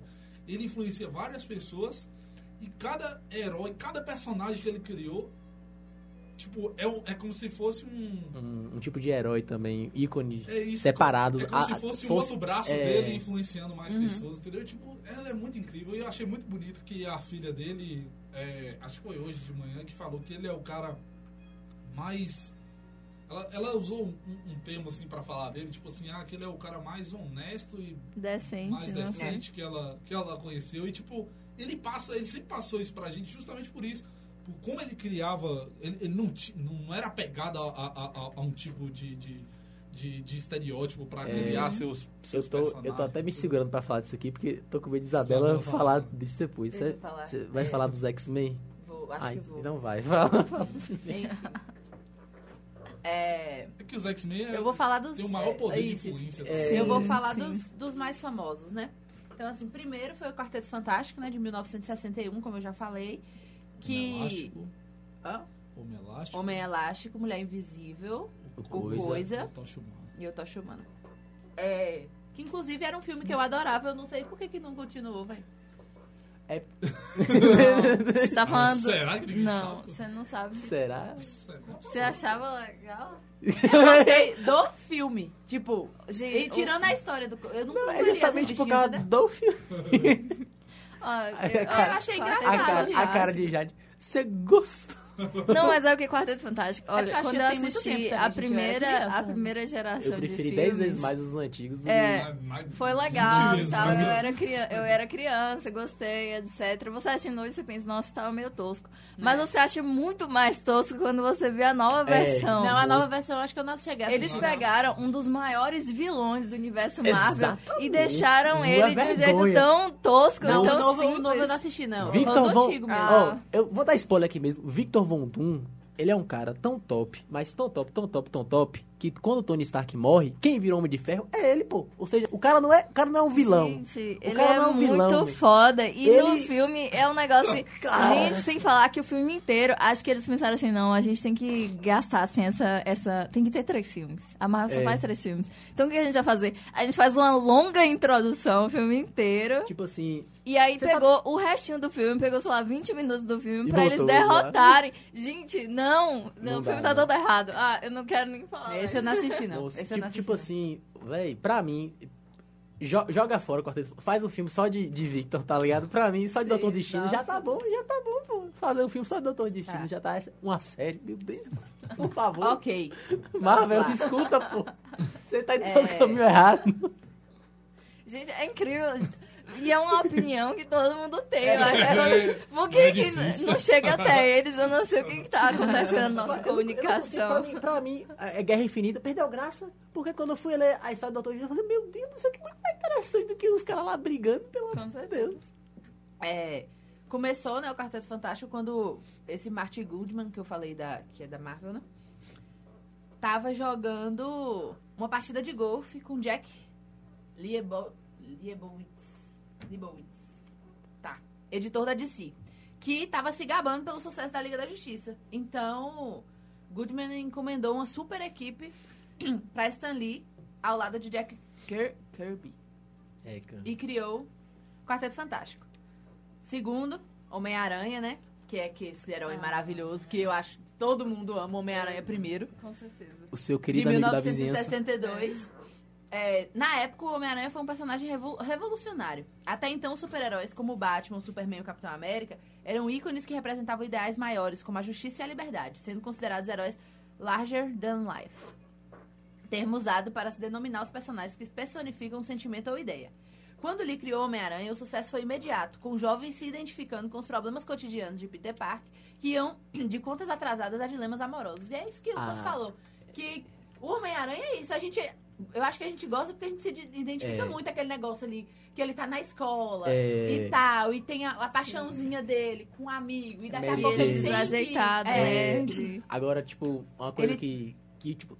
Ele influencia várias pessoas e cada herói, cada personagem que ele criou, tipo, é, um- é como se fosse um. Um, um tipo de herói também, ícone É isso, separado. É como Ah, se fosse, um fosse- outro braço é. dele influenciando mais pessoas, entendeu? Tipo, ela é muito incrível. E eu achei muito bonito que a filha dele, é, acho que foi hoje de manhã, que falou que ele é o cara mais. Ela, ela usou um, um termo assim pra falar dele, tipo assim, ah, que ele é o cara mais honesto e Decente, mais né? decente que ela, que ela conheceu. E, tipo, ele passa, ele sempre passou isso pra gente justamente por isso. Por como ele criava. Ele, ele não, não era apegado a, a, a- a um tipo de, de, de, de estereótipo pra É. criar seus, Eu seus tô, eu tô personagens. até me segurando pra falar disso aqui, porque tô com medo de Isabela falar fala. disso depois. Eu Você, falar. você vai falar dos X-Men? Vou, acho Ai, que vou. Então vai, fala. fala. Enfim. É, É que os X-Men é- eu vou falar dos. tem o maior poder de isso, influência. É. assim. eu vou Sim, falar sim. dos, dos mais famosos, né? Então, assim, primeiro foi o Quarteto Fantástico, né? De 1961, como eu já falei. Homem Que. Elástico. Hã? Homem Elástico. Homem Elástico, Mulher Invisível O coisa. Coisa o Humana. e o Tocha Humana. É, que inclusive era um filme que eu adorava, eu não sei por que, que não continuou, velho. Você tá falando. será que ninguém Não, sabe? você não sabe. Será? Você achava legal? Eu gostei do filme. Tipo, Gente, e tirando a história do. Eu não, Não, é justamente por causa bichinha, do filme. Ó, A eu, cara- eu achei engraçado, A cara, a cara de Jade. Você gostou? Não, mas é o que Quarteto Fantástico. porque Olha, eu quando eu assisti tempo a gente, eu primeira, criança, a primeira geração Eu de preferi filmes, 10 vezes mais os antigos do É. Foi 20 legal e tal. Eu era, criança, eu era criança, gostei, etc. Você assistindo hoje, você pensa, nossa, tava meio tosco. Mas você acha muito mais tosco quando você vê a nova É. versão. Não, a nova versão eu acho que eu não cheguei a Eles pegaram um dos maiores vilões do universo Marvel Exatamente. e deixaram Uma ele de um jeito vergonha. tão tosco, Não, tão o novo, o simples. novo eu não assisti, não. Victor Victor Von... antigo. Ah. Ó, eu vou dar spoiler aqui mesmo. Victor Von Doom, ele é um cara tão top, mas tão top, tão top, tão top, que quando o Tony Stark morre, quem virou Homem de Ferro é ele, pô. Ou seja, o cara não é, o cara não é um vilão. Gente, O ele cara é não é um muito vilão. foda. E no Ele- filme é um negócio. Cara. Gente, sem falar que o filme inteiro, acho que eles pensaram assim: não, a gente tem que gastar assim essa. essa tem que ter três filmes. A Marvel só É. faz três filmes. Então o que a gente vai fazer? A gente faz uma longa introdução, o filme inteiro. Tipo assim, E aí pegou o restinho do filme, pegou, sei lá, 20 minutos do filme E pra eles lá. derrotarem. Gente, não, não, Não o filme dá, tá não. todo errado. Ah, eu não quero nem falar. Esse eu não assisti, não. Nossa, tipo, não tipo assim, véi, pra mim, jo- joga fora o quarteto. Faz um filme só de, de Victor, tá ligado? Pra mim, só de Sim, Doutor Destino já tá bom, já tá bom, pô. Fazer um filme só de Doutor Destino Tá. já tá essa- uma série, meu Deus. Por favor. Ok. Marvel, escuta, pô. Você tá indo pelo É. caminho errado. Gente, é incrível. E é uma opinião que todo mundo tem. Eu acho que É, todo... Por é que, que difícil. não chega até eles? Eu não sei o que, que tá acontecendo na nossa Eu comunicação. Pra mim, mim, é Guerra Infinita, perdeu graça. Porque quando eu fui ler a história do Doutor Destino, eu falei, meu Deus, isso aqui é muito mais interessante do que os caras lá brigando, pelo amor de. Deus. É, começou, né, o Quarteto Fantástico quando esse Marty Goodman, que eu falei da, que é da Marvel, né? Tava jogando uma partida de golfe com Jack Liebo, Liebowitz. Liebowitz. Tá. Editor da DC. Que tava se gabando pelo sucesso da Liga da Justiça. Então, Goodman encomendou uma super equipe pra Stan Lee ao lado de Jack Kir- Kirby É, cara. e criou o Quarteto Fantástico. Segundo, Homem-Aranha, né? Que é que esse herói Ah. maravilhoso, que eu acho que todo mundo ama Homem-Aranha primeiro. Com certeza. O seu De querido amigo da vizinhança. 1962. É, na época, o Homem-Aranha foi um personagem revo- revolucionário. Até então, super-heróis como o Batman, o Superman e o Capitão América eram ícones que representavam ideais maiores, como a justiça e a liberdade, sendo considerados heróis larger than life. Termo usado para se denominar os personagens que personificam um sentimento ou ideia. Quando Lee criou Homem-Aranha, o sucesso foi imediato, com jovens se identificando com os problemas cotidianos de Peter Parker, que iam de contas atrasadas a dilemas amorosos. E é isso que o Lucas Ah. falou. Que O Homem-Aranha é isso. A gente. Eu acho que a gente gosta porque a gente se de- identifica É. muito aquele negócio ali, que ele tá na escola É. e tal, e tem a, a paixãozinha dele com um amigo, e daqui a Mary pouco ele Desajeitado, é. né? Agora, tipo, uma coisa Ele- que, que, tipo...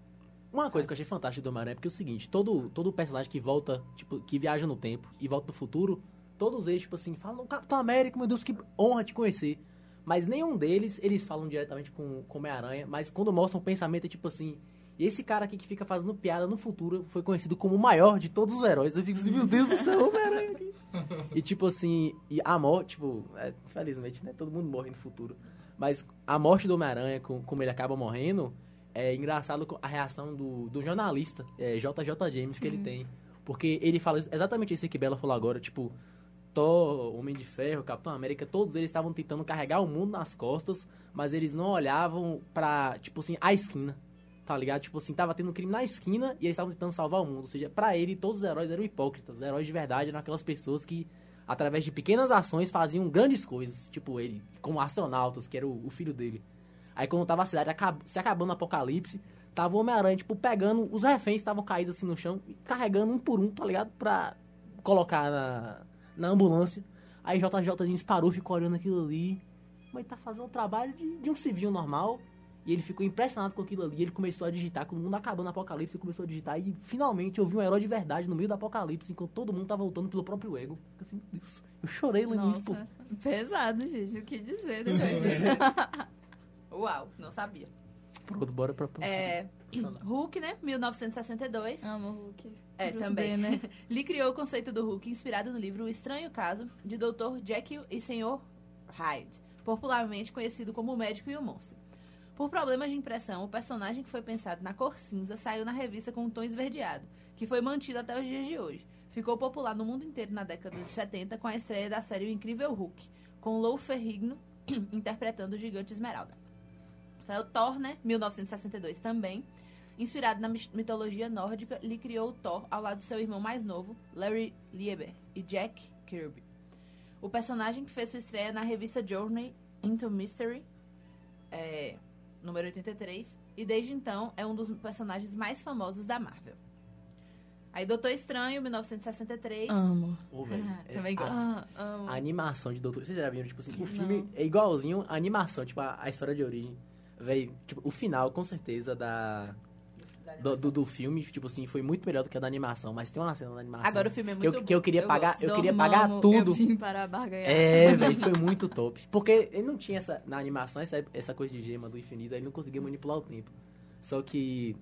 Uma coisa que eu achei fantástica do Homem-Aranha é porque é o seguinte, todo, todo personagem que volta, tipo, que viaja no tempo e volta no futuro, todos eles, tipo assim, falam, Capitão América, meu Deus, que honra te conhecer. Mas nenhum deles, eles falam diretamente com com o Homem-Aranha, mas quando mostram o pensamento é tipo assim... E esse cara aqui que fica fazendo piada no futuro foi conhecido como o maior de todos os heróis. Eu fico assim, meu Deus do céu, Homem-Aranha aqui. E tipo assim, e a morte, tipo, é, infelizmente, né? Todo mundo morre no futuro. Mas a morte do Homem-Aranha, com- como ele acaba morrendo, é engraçado com a reação do, do jornalista, é, JJ James, que ele tem. Porque ele fala exatamente isso que Bela falou agora, tipo, Thor, Homem de Ferro, Capitão América, todos eles estavam tentando carregar o mundo nas costas, mas eles não olhavam pra, tipo assim, a esquina. Tá ligado? Tipo assim, tava tendo um crime na esquina e eles estavam tentando salvar o mundo. Ou seja, pra ele, todos os heróis eram hipócritas. Heróis de verdade eram aquelas pessoas que, através de pequenas ações, faziam grandes coisas. Tipo ele, como astronautas, que era o, o filho dele. Aí quando tava a cidade se acabando o apocalipse, tava o Homem-Aranha, tipo, pegando os reféns que estavam caídos assim no chão, e carregando um por um, tá ligado? Pra colocar na, na ambulância. Aí JJ Jeans parou, ficou olhando aquilo ali. Mas tá fazendo um trabalho de, de um civil normal. E ele ficou impressionado com aquilo ali. Ele começou a digitar, com o mundo acabando no apocalipse, ele começou a digitar. E finalmente eu vi um herói de verdade no meio do apocalipse, enquanto todo mundo tá voltando pelo próprio ego. Fico assim, meu Deus. Eu chorei lendo isso, pô. Nossa, pesado, gente. O que dizer depois disso? Uau, não sabia. Pronto, bora pra próxima. É, Hulk, né? 1962. Amo o Hulk. É, Bruce também. Banner. Lee criou o conceito do Hulk inspirado no livro O Estranho Caso de Dr. Jekyll e Sr. Hyde, popularmente conhecido como o Médico e o Monstro. Por problemas de impressão, o personagem que foi pensado na cor cinza saiu na revista com um tom esverdeado, que foi mantido até os dias de hoje. Ficou popular no mundo inteiro na década de 70 com a estreia da série O Incrível Hulk, com Lou Ferrigno interpretando o gigante Esmeralda. Saiu Thor, né? 1962 também. Inspirado na mitologia nórdica, Lee criou o Thor ao lado de seu irmão mais novo, Larry Lieber, e Jack Kirby. O personagem que fez sua estreia na revista Journey into Mystery, é, número 83, e desde então é um dos personagens mais famosos da Marvel. Aí Doutor Estranho, 1963. Amo. Velho, é- Também gosto. Ah, amo. A animação de Doutor... Vocês já viram, tipo assim, o filme é igualzinho a animação, tipo, a, a história de origem. Véi, tipo, o final, com certeza, da... Do, do, do filme, tipo assim, foi muito melhor do que a da animação, mas tem uma cena da animação. Agora o filme é que eu, muito que eu bom. queria Eu pagar, gosto. eu queria pagar tudo. Eu vim para barganhar. É, velho, foi muito top. Porque ele não tinha essa, na animação essa, essa coisa de gema do infinito, aí ele não conseguia manipular o tempo. Só que,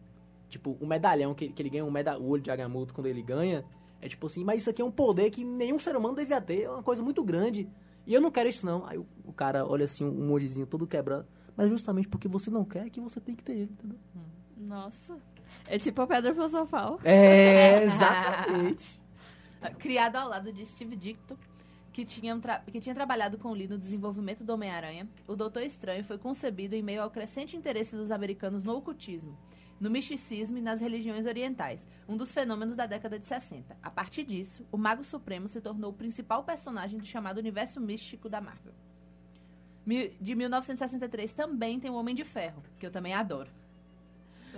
tipo, o medalhão que, que ele ganha, o, meda, o olho de Agamotto quando ele ganha, é tipo assim, mas isso aqui é um poder que nenhum ser humano devia ter, é uma coisa muito grande. E eu não quero isso não. Aí o, o cara olha assim, um moldezinho todo quebrado. Mas justamente porque você não quer que você tem que ter ele, entendeu? Nossa. É tipo a pedra filosofal. É, exatamente. Criado ao lado de Steve Ditko, que tinha, um tra- que tinha trabalhado com Lee no desenvolvimento do Homem-Aranha, o Doutor Estranho foi concebido em meio ao crescente interesse dos americanos no ocultismo, no misticismo e nas religiões orientais, um dos fenômenos da década de 60. A partir disso, o Mago Supremo se tornou o principal personagem do chamado universo místico da Marvel. De 1963 também tem o Homem de Ferro, que eu também adoro.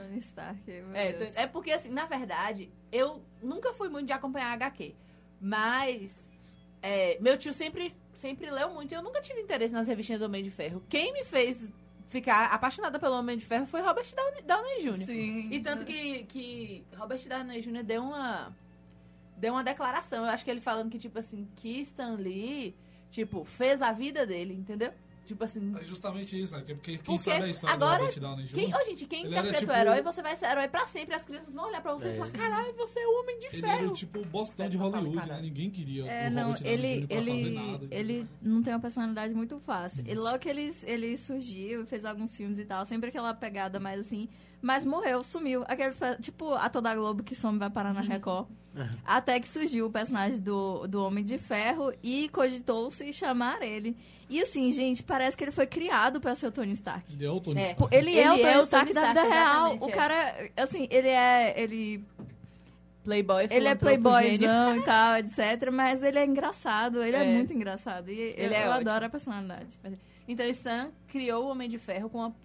Tony Stark. É, Deus. é porque, assim, na verdade, eu nunca fui muito de acompanhar HQ. Mas é, meu tio sempre, sempre leu muito e eu nunca tive interesse nas revistinhas do Homem de Ferro. Quem me fez ficar apaixonada pelo Homem de Ferro foi Robert Downey, Downey Jr. Sim. E tanto que, que Robert Downey Jr. deu uma, deu uma declaração. Eu acho que ele falando que, tipo assim, que Stan Lee, tipo, fez a vida dele, entendeu? Tipo assim, É justamente isso, né? Porque quem Porque sabe a história agora, do Robert Downey Jr. quem, ô, gente, quem Ele interpreta tipo- o herói, você vai ser herói pra sempre. As crianças vão olhar pra você É. e falar, caralho, você é o Homem de Ele Ferro. era tipo o Bostão de Fala, Hollywood, né? Ninguém queria É, o não, Robert ele, ele, nada. ele não tem uma personalidade muito fácil. E Isso. logo que ele, ele surgiu, fez alguns filmes e tal, sempre aquela pegada mais assim, mas morreu, sumiu. Aqueles, tipo, a toda Globo que some vai parar na Record. Até que surgiu o personagem do, do Homem de Ferro e cogitou-se chamar ele. E assim, gente, parece que ele foi criado pra ser o Tony Stark. Ele é o Tony É. Stark. Ele, é o Ele Tony é o Stark Tony da vida real. O é. cara, assim, ele é. Ele Playboy, ele é playboyzão e tal, etc. Mas ele é engraçado, ele é, É. muito engraçado. E Ele eu, é eu adoro a personalidade. Então Stan criou o Homem de Ferro com uma-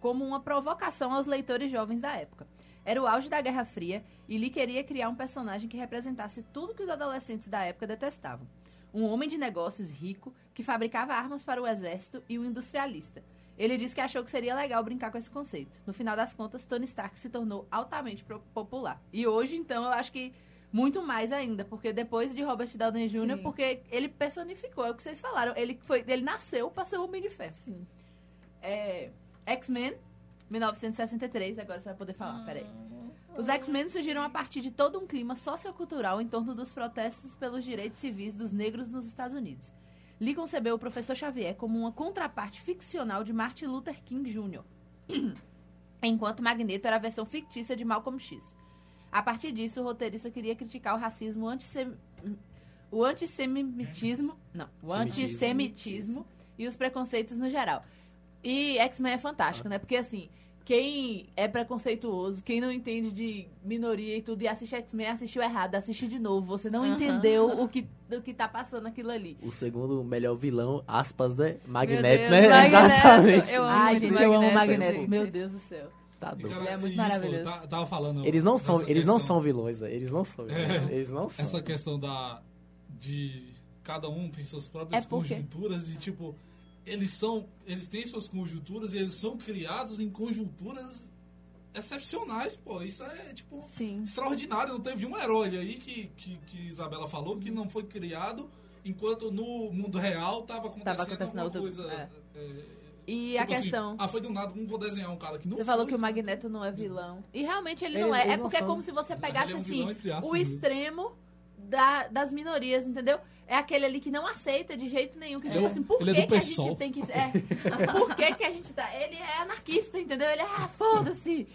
como uma provocação aos leitores jovens da época. Era o auge da Guerra Fria e Lee queria criar um personagem que representasse tudo que os adolescentes da época detestavam. Um homem de negócios rico que fabricava armas para o exército e um industrialista. Ele disse que achou que seria legal brincar com esse conceito. No final das contas, Tony Stark se tornou altamente popular. E hoje, então, eu acho que muito mais ainda, porque depois de Robert Downey Jr., Sim. porque ele personificou, é o que vocês falaram, ele, foi, ele nasceu para ser o Homem de Ferro. Sim. É, X-Men, 1963, agora você vai poder falar, peraí. Os X-Men surgiram a partir de todo um clima sociocultural em torno dos protestos pelos direitos civis dos negros nos Estados Unidos. Lee concebeu o professor Xavier como uma contraparte ficcional de Martin Luther King Jr., enquanto Magneto era a versão fictícia de Malcolm X. A partir disso, o roteirista queria criticar o racismo, o antissem- o antissemitismo, não, o Semitismo. antissemitismo e os preconceitos no geral. E X-Men é fantástico, né? Porque assim, quem é preconceituoso, quem não entende de minoria e tudo, e assiste X-Men, assistiu errado, assiste de novo. Você não Aham. entendeu o que, do que tá passando aquilo ali. O segundo melhor vilão, aspas, né? Magneto, Deus, né? Magneto. Exatamente. Eu amo Ai, gente, eu amo o Magneto, Magneto. gente. Meu Deus do céu. Tá doido. cara, Ele é muito isso, maravilhoso. tá- tava falando. Eles não são, eles não são vilões, eles não são vilões. É. Eles não são. Essa questão da. de. cada um tem suas próprias É porque- conjunturas e, tipo. Eles são. Eles têm suas conjunturas e eles são criados em conjunturas excepcionais, pô. Isso é, tipo. Sim. extraordinário. Não teve um herói aí que, que, que Isabela falou que não foi criado enquanto no mundo real tava acontecendo, Tava acontecendo alguma coisa. é. é, E a tipo assim, questão. ah, foi do nada, não vou desenhar um cara que não Você foi, falou que o Magneto não é vilão. E realmente ele Eles- não é. É porque é como se você pegasse Ele é um assim o mesmo. extremo da- das minorias, entendeu? É aquele ali que não aceita de jeito nenhum. Que, tipo É. assim, por Ele é que, do que a gente tem que. É, por que, que a gente tá. Ele é anarquista, entendeu? Ele é, ah, foda-se.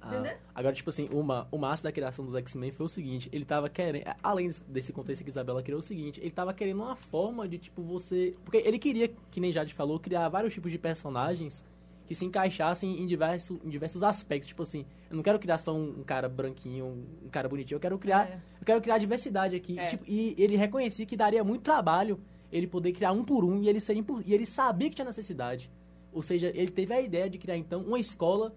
Ah, Entendeu? agora, tipo assim, uma, o massa da criação dos X-Men foi o seguinte, ele tava querendo, além desse contexto que Isabela criou, é o seguinte, ele tava querendo uma forma de, tipo, você... Porque ele queria, que nem Jade falou, criar vários tipos de personagens que se encaixassem em, diverso, em diversos aspectos. Tipo assim, eu não quero criar só um, um cara branquinho, um cara bonitinho, eu quero criar, É. eu quero criar diversidade aqui. É. Tipo, e ele reconhecia que daria muito trabalho ele poder criar um por um e ele, por, e ele sabia que tinha necessidade. Ou seja, ele teve a ideia de criar, então, uma escola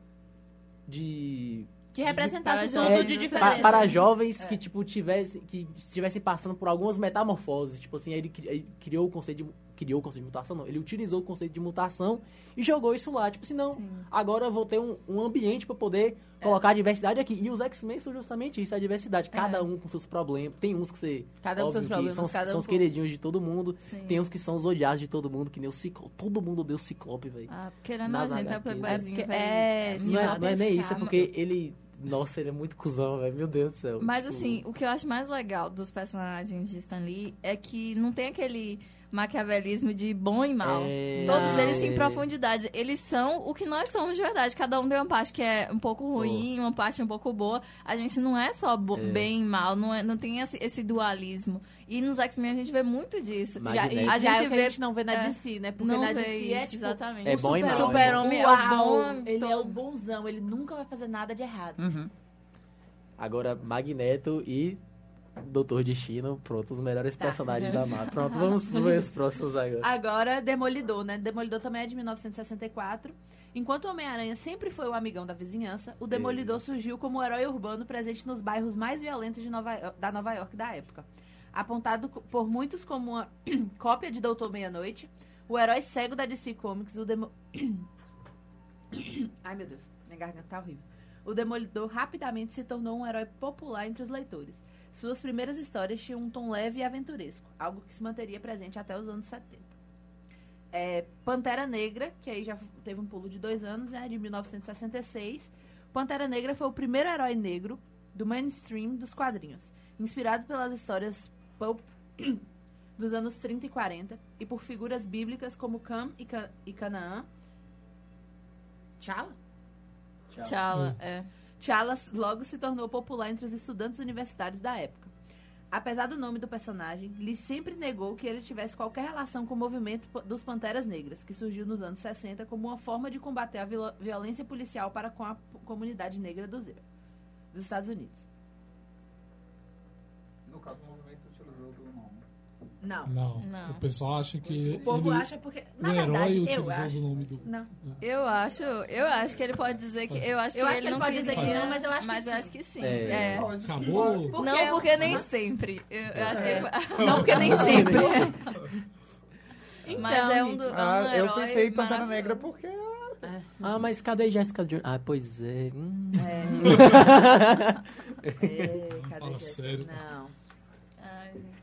de Que representasse tudo é, de diferente. pa- para jovens É. que tipo tivessem que estivessem passando por algumas metamorfoses tipo assim ele, ele criou o conceito de criou o conceito de mutação não ele utilizou o conceito de mutação e jogou isso lá tipo assim não Sim. agora eu vou ter um, um ambiente para poder colocar a diversidade aqui e os X-Men são justamente isso a diversidade cada É. um com seus problemas tem uns que você Cada um com seus problemas, são, cada são um os queridinhos de todo mundo Sim. tem uns que são os odiados de todo mundo que nem o Ciclope todo mundo odeia o Ciclope velho Ah, querendo Nas a gente é HQs. playboyzinho, É porque- velho. é, não, é, não é nem isso é porque ele nossa ele é muito cuzão velho meu Deus do céu Mas Tipo, assim, o que eu acho mais legal dos personagens de Stan Lee é que não tem aquele maquiavelismo de bom e mal. É. Todos eles têm É. profundidade. Eles são o que nós somos de verdade. Cada um tem uma parte que é um pouco ruim, uma parte um pouco boa. A gente não é só É. bem e mal, não, é, não tem esse, esse dualismo. E nos X-Men a gente vê muito disso. Magneto. Já, A já gente é o que vê- a gente não vê na é, DC, né? Porque não na DC é isso, tipo, exatamente. É bom e mal, super-homem? Super-homem é o bom, Ele então- é o bonzão, ele nunca vai fazer nada de errado. Uhum. Agora, Magneto e Doutor Destino, pronto, os melhores Tá. personagens da Marvel. Pronto, vamos ver os próximos agora. Agora, Demolidor, né? Demolidor também é de 1964. Enquanto o Homem-Aranha sempre foi o amigão da vizinhança, o Demolidor surgiu como um herói urbano presente nos bairros mais violentos de Nova da Nova York da época. Apontado por muitos como uma cópia de Doutor Meia-Noite, o herói cego da DC Comics, o Demo... Ai, meu Deus, minha garganta tá horrível. O Demolidor rapidamente se tornou um herói popular entre os leitores. Suas primeiras histórias tinham um tom leve e aventuresco, algo que se manteria presente até os anos 70. É, Pantera Negra, que aí já teve um pulo de dois anos, né, de 1966. Pantera Negra foi o primeiro herói negro do mainstream dos quadrinhos, inspirado pelas histórias pulp dos anos 30 e 40 e por figuras bíblicas como Cam e, Ca e Canaã. T'Challa? T'Challa, é. T'Challa logo se tornou popular entre os estudantes universitários da época. Apesar do nome do personagem, Lee sempre negou que ele tivesse qualquer relação com o movimento dos Panteras Negras, que surgiu nos anos 60 como uma forma de combater a viol- violência policial para com a comunidade negra dos, dos Estados Unidos. No caso, o movimento utilizou do nome. Não. Não. Não. O pessoal acha que. O povo ele- acha porque. o Na herói verdade, eu acho. o nome do. Não. Eu acho, eu acho que ele pode dizer que. Eu acho que, Eu acho ele, que ele não pode dizer que não, mas eu acho que mas eu sim. acho que sim. É. É. Acabou. Porque Não, eu- porque nem sempre. Eu, eu acho que ele... Não, porque nem sempre. Mas é um, do, é um Ah, eu pensei em maravilhoso. Negra porque... Ah, mas cadê Jessica Jones? Ah, pois é. Hum. É, cadê Fala Jéssica? sério. Não.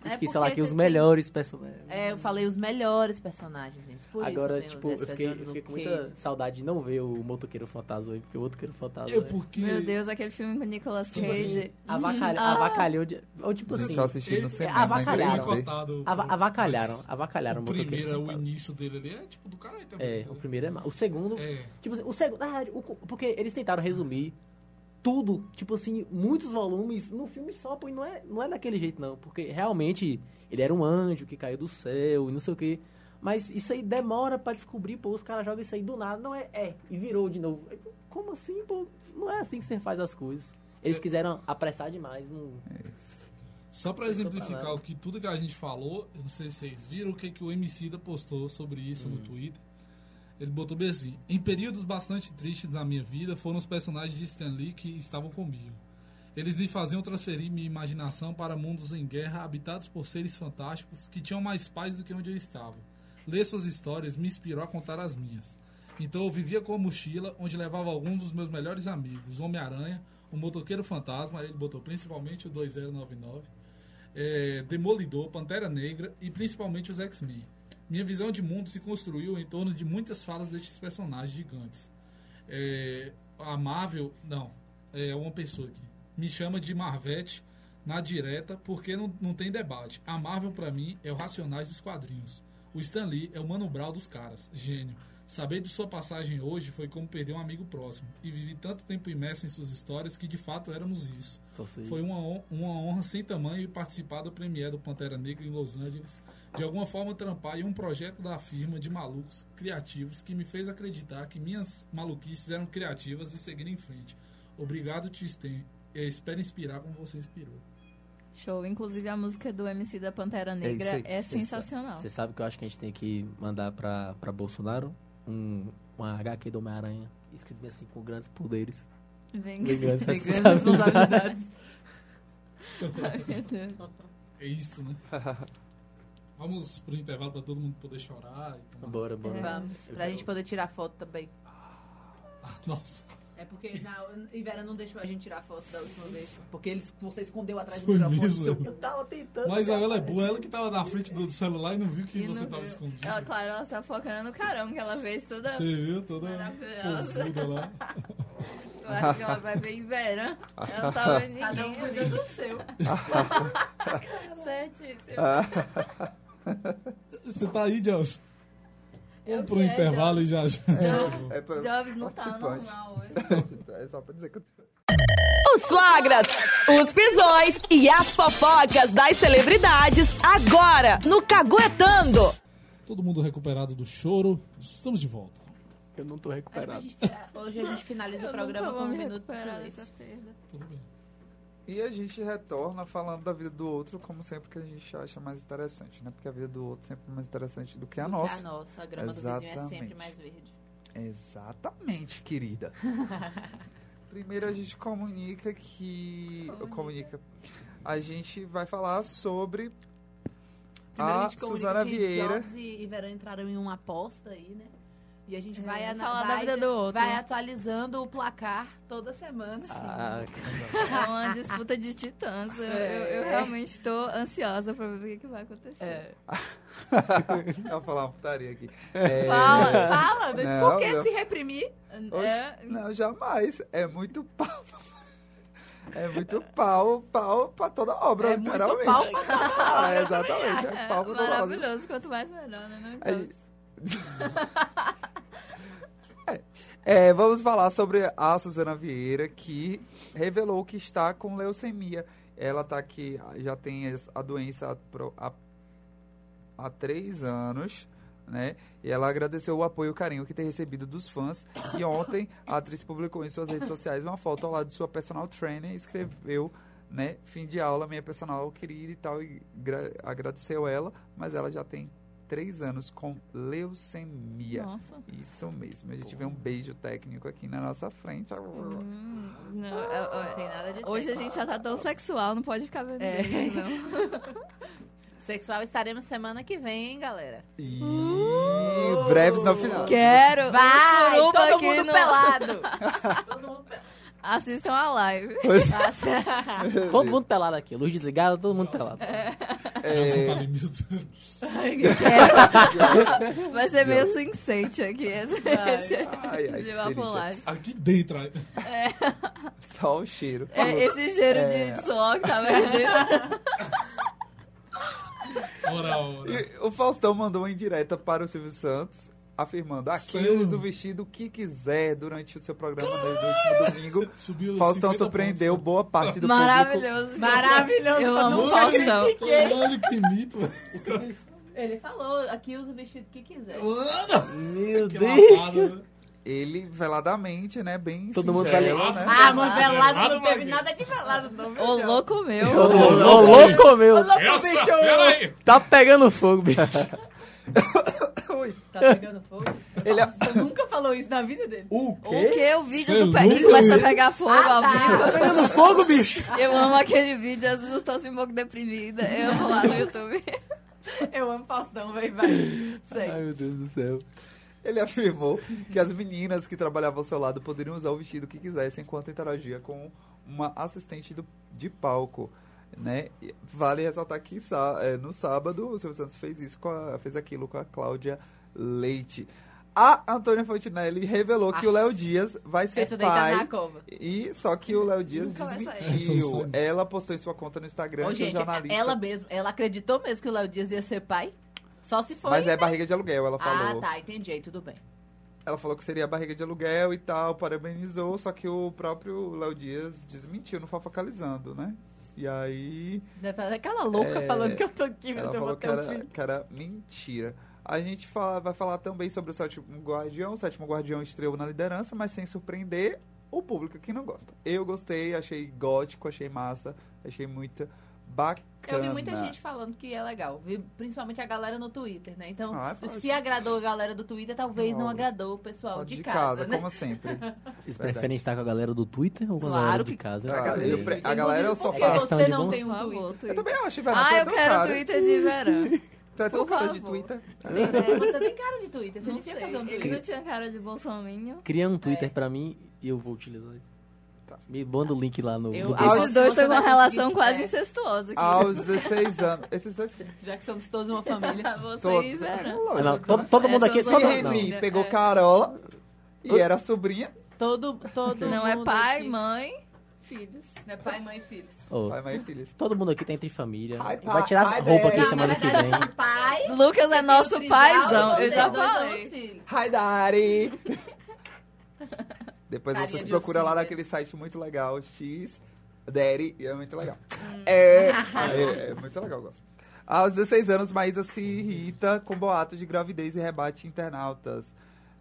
Ai, É Esqueci lá porque que os melhores personagens. É, eu falei os melhores personagens, gente. Por Agora, isso eu tenho tipo, eu fiquei, eu fiquei com muita saudade de não ver o Motoqueiro Fantasma aí, porque o Motoqueiro Fantasma É é- porque. Meu Deus, aquele filme com Nicolas Tipo Cage. assim, avacalha, Ah. avacalhou de... Ou tipo assim, eu assisti no cinema. avacalharam. em 3D. Cotado, ava- avacalharam, avacalharam o O Motoqueiro primeiro, o Fantasma. início dele ali é tipo do caralho também. É, o primeiro é mal. O segundo, É. tipo assim, o segundo, o- porque eles tentaram resumir tudo, tipo assim, muitos volumes no filme só, pô, e não é, não é daquele jeito não, porque realmente ele era um anjo que caiu do céu e não sei o quê. Mas isso aí demora pra descobrir, pô, os caras jogam isso aí do nada, não é, é, e virou de novo. Como assim, pô? Não é assim que você faz as coisas. Eles quiseram apressar demais, não... Só pra exemplificar o que tudo que a gente falou, eu não sei se vocês viram o que, que o Emicida postou sobre isso no Twitter. Ele botou bem assim: Em períodos bastante tristes da minha vida, foram os personagens de Stan Lee que estavam comigo. Eles me faziam transferir minha imaginação para mundos em guerra habitados por seres fantásticos que tinham mais paz do que onde eu estava. Ler suas histórias me inspirou a contar as minhas. Então eu vivia com a mochila, onde levava alguns dos meus melhores amigos: Homem-Aranha, o Motoqueiro Fantasma, ele botou principalmente o 2099, é, Demolidor, Pantera Negra e principalmente os X-Men. Minha visão de mundo se construiu em torno de muitas falas destes personagens gigantes. É, a Marvel, não, é uma pessoa aqui, me chama de Marvete na direta porque não, não tem debate. A Marvel, pra mim, é o Racionais dos quadrinhos. O Stan Lee é o Mano Brown dos caras, gênio. Saber de sua passagem hoje foi como perder um amigo próximo. E vivi tanto tempo imerso em suas histórias que de fato éramos isso. Foi uma, uma honra sem tamanho participar do premiere do Pantera Negra em Los Angeles. De alguma forma trampar em um projeto da firma de malucos criativos que me fez acreditar que minhas maluquices eram criativas e seguir em frente. Obrigado, Tisten. Espero inspirar como você inspirou. Show. Inclusive a música do MC da Pantera isso Negra aí. é, sensacional. Você sabe que eu acho que a gente tem que mandar pra Bolsonaro um, uma HQ do Homem-Aranha, escrito assim, com grandes poderes. Vem, Vem grandes responsabilidades. responsabilidades. Ai, meu Deus. É isso, né? Vamos pro intervalo para todo mundo poder chorar. E tomar- Bora, bora. Vamos. Pra gente poder tirar foto também. Nossa, É porque na, Ivera não deixou a gente tirar foto da última vez. Porque eles, você escondeu atrás do Foi microfone. mesmo? seu- Eu tava tentando. mas cara. ela é boa, ela que tava na frente do celular e não viu que E você tava viu. escondido. Ela, claro, ela tá focando no caramba que ela fez toda. Você viu? Toda Maravilhosa. posuda lá. Tu acha que ela vai ver em Vera? Ela não tá vendo Cada um ninguém cuida ali. do seu. Certíssimo. Você tá aí, Jobs? Vamos pro é, intervalo e já já. É pra- Jobs não tá normal hoje. É só pra dizer que eu Os flagras, os pisões e as fofocas das celebridades agora no Caguetando. Todo mundo recuperado do choro. Estamos de volta. Eu não tô É recuperado. gente- hoje a gente finaliza Eu o programa com um minuto de silêncio. Tudo bem. E a gente retorna falando da vida do outro, como sempre que a gente acha mais interessante, né? Porque a vida do outro sempre é mais interessante do que a Do nossa. Que a nossa. A grama do vizinho é sempre Exatamente. mais verde. Exatamente, querida. Primeiro a gente comunica que. Comunica. A gente vai falar sobre Primeiro a a comunica Suzana Vieira. Jobs e e Verão entraram em uma aposta aí, né? E a gente É, vai, ana- falar da vai, vida do outro. vai atualizando o placar toda semana. Ah, É uma disputa de titãs. Eu, eu, eu realmente estou ansiosa pra ver o que, que vai acontecer. É. Eu vou falar uma putaria aqui. É, Fala. Fala, Não, por que não. se reprimir? Oxe, É, Não, jamais. É muito pau. É muito pau, pau pra toda obra, É muito literalmente. pau pra toda É, exatamente, é é pau pra toda obra. maravilhoso. Quanto mais melhor, né? Gente- É, é, vamos falar sobre a Suzana Vieira, que revelou que está com leucemia. Ela tá aqui, já tem a doença há, há três anos, né? E ela agradeceu o apoio e o carinho que tem recebido dos fãs. E ontem a atriz publicou em suas redes sociais uma foto ao lado de sua personal trainer e escreveu né? Fim de aula, minha personal querida e tal, e gra- agradeceu ela, mas ela já tem três anos com leucemia. Nossa. Isso mesmo. A gente vê um beijo técnico aqui na nossa frente. Hum, não, é- é- Tem nada de hoje a gente já tá tão sexual, não pode ficar vendo É. beijo, não. Sexual estaremos semana que vem, hein, galera? E breves no final. Quero Vai, um todo aqui mundo no... pelado. Assistam a live. Todo mundo pelado aqui. Luz desligada, todo mundo pelado. Você tá ali, meu Deus. Vai ser meio sensate aqui. Esse, esse Ai, ai, de. Aqui dentro. aí. Só o cheiro. É, esse cheiro É. de suor que tá perdendo. Ora, ora. E o Faustão mandou uma indireta para o Silvio Santos, afirmando: aqui Sério? usa o vestido que quiser durante o seu programa no último domingo. Subiu Faustão 50 surpreendeu boa parte do público. Maravilhoso. Maravilhoso. Eu amo Nunca Faustão. Olha que mito. Ele falou, aqui usa o vestido que quiser. Meu Que Deus. lapada, né? Ele, veladamente, né, bem Todo mundo singelo, velado. né? Ah, mas velado Velado, não teve nada de velado, não, meu Ô, Deus. louco meu. Ô, ô, louco, meu. Essa, peraí. Tá pegando fogo, bicho. Tá pegando fogo? Ele- Você nunca falou isso na vida dele. O O que? O vídeo Cê do pé que começa a pegar fogo Ah, ao tá. vivo. Pegando fogo, bicho. Eu amo aquele vídeo, às vezes eu tô assim um pouco deprimida. Eu amo lá no YouTube. Eu amo Faustão, vai, vai. Sei. Ai, meu Deus do céu. Ele afirmou que as meninas que trabalhavam ao seu lado poderiam usar o vestido que quisessem enquanto interagia com uma assistente do- de palco. Né? Vale ressaltar que é, no sábado o Silvio Santos fez isso, com a- fez aquilo com a Cláudia Leite. A Antônia Fontinelli revelou que o Léo Dias vai ser Essa tá na pai. cova. E só que o Léo Dias desmentiu. Essa Ela postou em sua conta no Instagram Ô, que o gente, jornalista. ela mesmo, ela acreditou mesmo que o Léo Dias ia ser pai? Só se foi. Mas é né? barriga de aluguel, ela falou. Ah, tá, entendi, aí tudo bem. Ela falou que seria barriga de aluguel e tal, parabenizou, só que o próprio Léo Dias desmentiu no Fofocalizando, né? E aí aquela louca É, falando que eu tô aqui, mas eu vou ter um filho. era mentira. A gente fala- vai falar também sobre o Sétimo Guardião. O Sétimo Guardião estreou na liderança, mas sem surpreender o público que não gosta. Eu gostei, achei gótico, achei massa, achei muito bacana. Eu vi muita gente falando que é legal, vi principalmente a galera no Twitter, né? Então, Ah, é se agradou a galera do Twitter, talvez não Óbvio. agradou o pessoal Ó, de, casa, né? como sempre. Vocês Verdade. preferem estar com a galera do Twitter ou com a Claro galera de que- casa? A galera- eu pre- a galera é o Porque sofá. Questão você de não tem um Twitter. favor, Eu também acho, velho. Ah, eu quero cara. Twitter de verão. Tu é tão Por cara de favor. Twitter. É, você tem cara de Twitter, você Não devia fazer um ele Twitter. não tinha cara de bolsominho. Cria um Twitter É. pra mim e eu vou utilizar. Tá. Me manda o link lá no. Eu- no. Esses dois têm uma relação quase é. incestuosa aqui. Aos 16 anos. Esses dois Já que somos todos uma família. Vocês todos. eram. Ah, não, todo, todo mundo aqui. Todo, não. Remy É. pegou Carola e era sobrinha, Todo, todo Não é mundo pai, aqui- mãe, filhos. Não é pai, mãe e filhos. Ô, pai, mãe e filhas. todo mundo aqui tem entre família. Ai, Vai tirar a ai, roupa aqui Deus. semana que verdade, vem. são pai. Lucas é nosso paizão, eu já falei. os filhos. Hi, Daddy! Depois Carinha vocês de procuram lá naquele site muito legal, X Daddy, e é muito legal. É, é, é muito legal, eu gosto. Aos 16 anos, Maísa se irrita com boatos de gravidez e rebate internautas.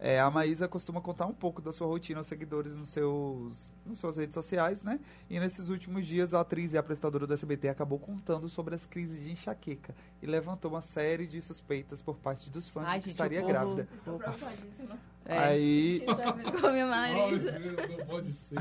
É, a Maísa costuma contar um pouco da sua rotina aos seguidores nos seus, nas suas redes sociais, né? E nesses últimos dias, a atriz e apresentadora do SBT acabou contando sobre as crises de enxaqueca e levantou uma série de suspeitas por parte dos fãs Ai, de que gente, estaria povo- grávida. Tô preocupadíssima. É. Aí, Que tá vindo com a minha Ai, Marisa. Deus, não pode ser.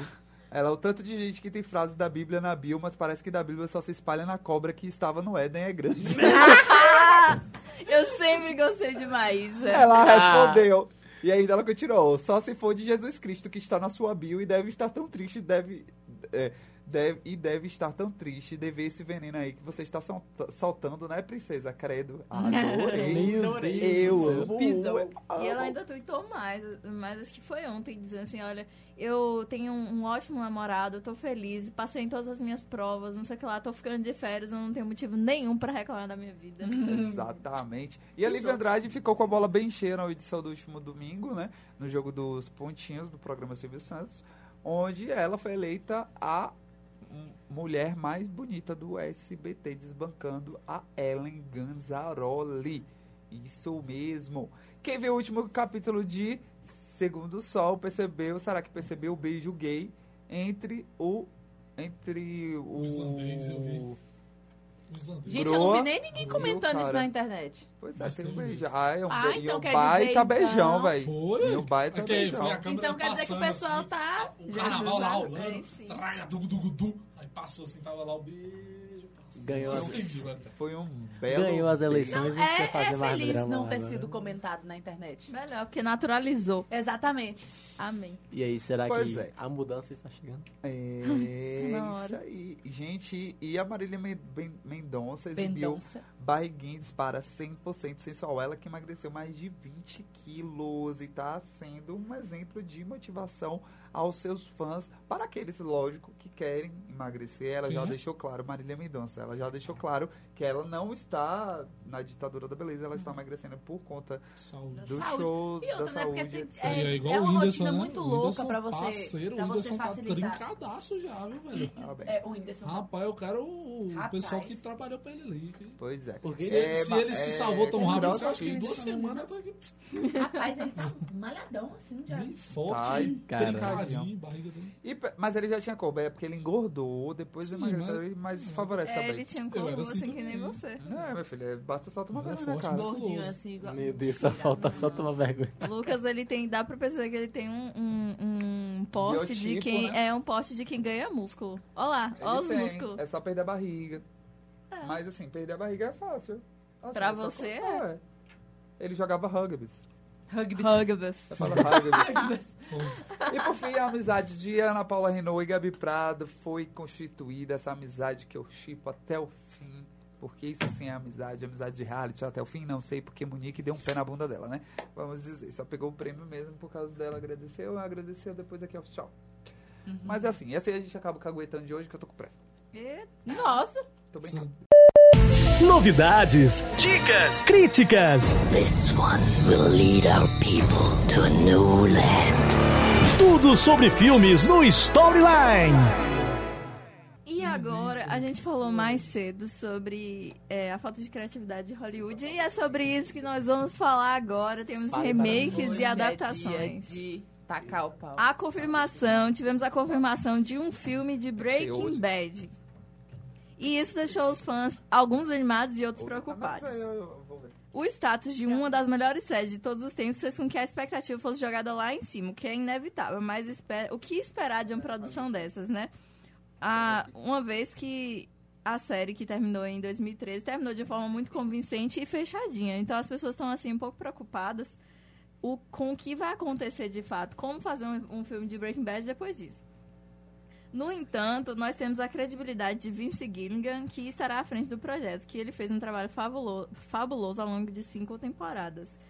ela, o tanto de gente que tem frases da Bíblia na bio, mas parece que da Bíblia só se espalha na cobra que estava no Éden é grande. Eu sempre gostei de Maísa. ela respondeu. E ainda ela continuou, só se for de Jesus Cristo que está na sua bio e deve estar tão triste, deve, é, deve e deve estar tão triste de ver esse veneno aí que você está sol- soltando, né, princesa? Credo. Adorei. Meu Adorei. Deus Eu amo. E ela ainda tweetou mais, mas acho que foi ontem, dizendo assim, olha, eu tenho um, um ótimo namorado, eu tô feliz, passei em todas as minhas provas, não sei o que lá, tô ficando de férias, eu não tenho motivo nenhum pra reclamar da minha vida. Exatamente. E a Lívia Andrade ficou com a bola bem cheia na edição do último domingo, né? No jogo dos pontinhos do programa Silvio Santos, onde ela foi eleita a mulher mais bonita do SBT, desbancando a Ellen Ganzaroli. Isso mesmo. Quem viu o último capítulo de Segundo o Sol percebeu, será que percebeu o beijo gay entre o entre o. islandês, eu vi. O islandês. Gente, eu não vi nem ninguém o comentando isso na internet. Pois é, tem um beijo. Ah, é um, Ah, be- e então um quer baita dizer, beijão, então- velho. Foi? E um baita Aqui, beijão. Então quer dizer que o pessoal assim, tá. O carnaval lá amém, sim. Traga, dugu, dugu, du. Passou assim, tava lá o beijo. passou. Ganhou as-. Foi um belo. Ganhou as eleições. Não precisa É, fazer é mais feliz drama não ter agora. sido comentado na internet. Melhor, porque naturalizou. Exatamente. Amém. E aí, será Pois que é. a mudança está chegando? É Na isso hora. aí. Gente, e a Marília Mendonça exibiu Mendonça. Barriguinhas para 100% sensual. Ela que emagreceu mais de 20 quilos e tá sendo um exemplo de motivação aos seus fãs, para aqueles, lógico, que querem emagrecer. Ela Quem já é? deixou claro, Marília Mendonça, ela já deixou claro que ela não está na ditadura da beleza, ela está emagrecendo por conta Saúde. dos Saúde. shows, E da outra, né? Porque saúde, tem, é, é igual é o uma Whindersson, rotina né? muito O louca Whindersson pra você, Parceiro, pra o você Whindersson tá facilitar. trincadaço já, viu, velho? Ah, bem. É, o Whindersson. Rapaz, eu quero o Rapaz. pessoal que trabalhou pra ele ali. que- Pois é. Por quê? Se, É, ele, se ele se é, salvou tão é rápido, eu acho que em duas semanas eu tô aqui Rapaz, ele tá malhadão assim já. bem forte, Ai, trincadinho, barriga dele. E mas ele já tinha é porque ele engordou, depois Sim, emagreceu, mas- mas favorece É, também. ele tinha um corpo assim que nem também. você. É, meu filho, é- basta só tomar é banho na cara. Gordinho assim, igual. Meu Deus, só falta não, só não. tomar vergonha. Lucas, ele tem, dá pra perceber que ele tem um, um, um porte de Biotipo, quem né? é um porte de quem ganha músculo. Olha lá, Ele olha os músculos. É só perder a barriga. É. Mas assim, perder a barriga é fácil. Assim, Pra é você, cortar, é. Ele jogava rugby. Rugby. Rugby. e por fim, a amizade de Ana Paula Renault e Gabi Prado foi constituída. Essa amizade que eu chipo até o fim. Porque isso sim é amizade, amizade de reality até o fim, não sei porque Monique deu um pé na bunda dela, né? Vamos dizer, só pegou o prêmio mesmo por causa dela, agradeceu, agradeceu, depois aqui, ó, tchau. Mas é assim, essa aí a gente acaba com o caguetão de hoje que eu tô com pressa. E Nossa. Tô bem Novidades, dicas, críticas. This one will lead our people to a new land. Tudo sobre filmes no Storyline. Agora, a gente falou mais cedo sobre é, a falta de criatividade de Hollywood. E é sobre isso que nós vamos falar agora. Temos Fale remakes e é adaptações. dia de tacar o pau. A confirmação, tivemos a confirmação de um filme de. Breaking Bad. E isso deixou os fãs, alguns animados e outros preocupados. O status de uma das melhores séries de todos os tempos fez com que a expectativa fosse jogada lá em cima, o que é inevitável. Mas o que esperar de uma produção dessas, né? Ah, uma vez que a série que terminou em 2013 terminou de forma muito convincente e fechadinha. Então as pessoas estão assim um pouco preocupadas o, com o que vai acontecer de fato, como fazer um, um filme de Breaking Bad depois disso. No entanto, nós temos a credibilidade de Vince Gilligan, que estará à frente do projeto, que ele fez um trabalho fabuloso, fabuloso ao longo de cinco temporadas.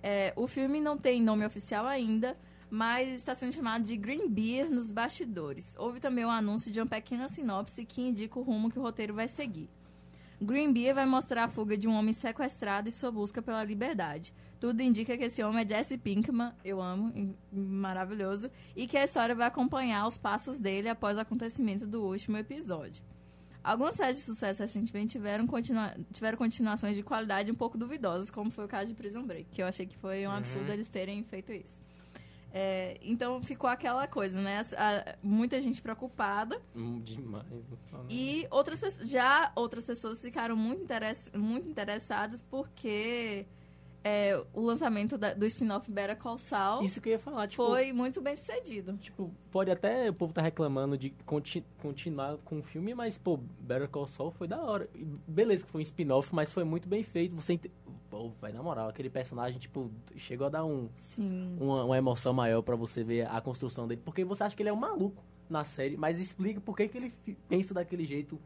É, o filme não tem nome oficial ainda, mas está sendo chamado de Green Beer nos bastidores. Houve também o anúncio de uma pequena sinopse que indica o rumo que o roteiro vai seguir. Green Beer vai mostrar a fuga de um homem sequestrado e sua busca pela liberdade. Tudo indica que esse homem é Jesse Pinkman, eu amo, maravilhoso, e que a história vai acompanhar os passos dele após o acontecimento do último episódio. Algumas séries de sucesso recentemente tiveram, continua- tiveram continuações de qualidade um pouco duvidosas, como foi o caso de Prison Break, que eu achei que foi um absurdo eles terem feito isso. É, então ficou aquela coisa, né? As- a- muita gente preocupada Hum, Demais. não e outras pessoas, já outras pessoas ficaram muito, interess, muito interessadas porque é, o lançamento da- do spin-off Better Call Saul Isso que eu ia falar, tipo... foi muito bem sucedido. Tipo, pode até o povo tá reclamando de conti- continuar com o filme, mas, pô, Better Call Saul foi da hora. E beleza que foi um spin-off, mas foi muito bem feito. Você ente... Pô, vai na moral, aquele personagem, tipo, chegou a dar um, Sim. uma, uma emoção maior pra você ver a construção dele. Porque você acha que ele é um maluco na série, mas explica por que, que ele pensa daquele jeito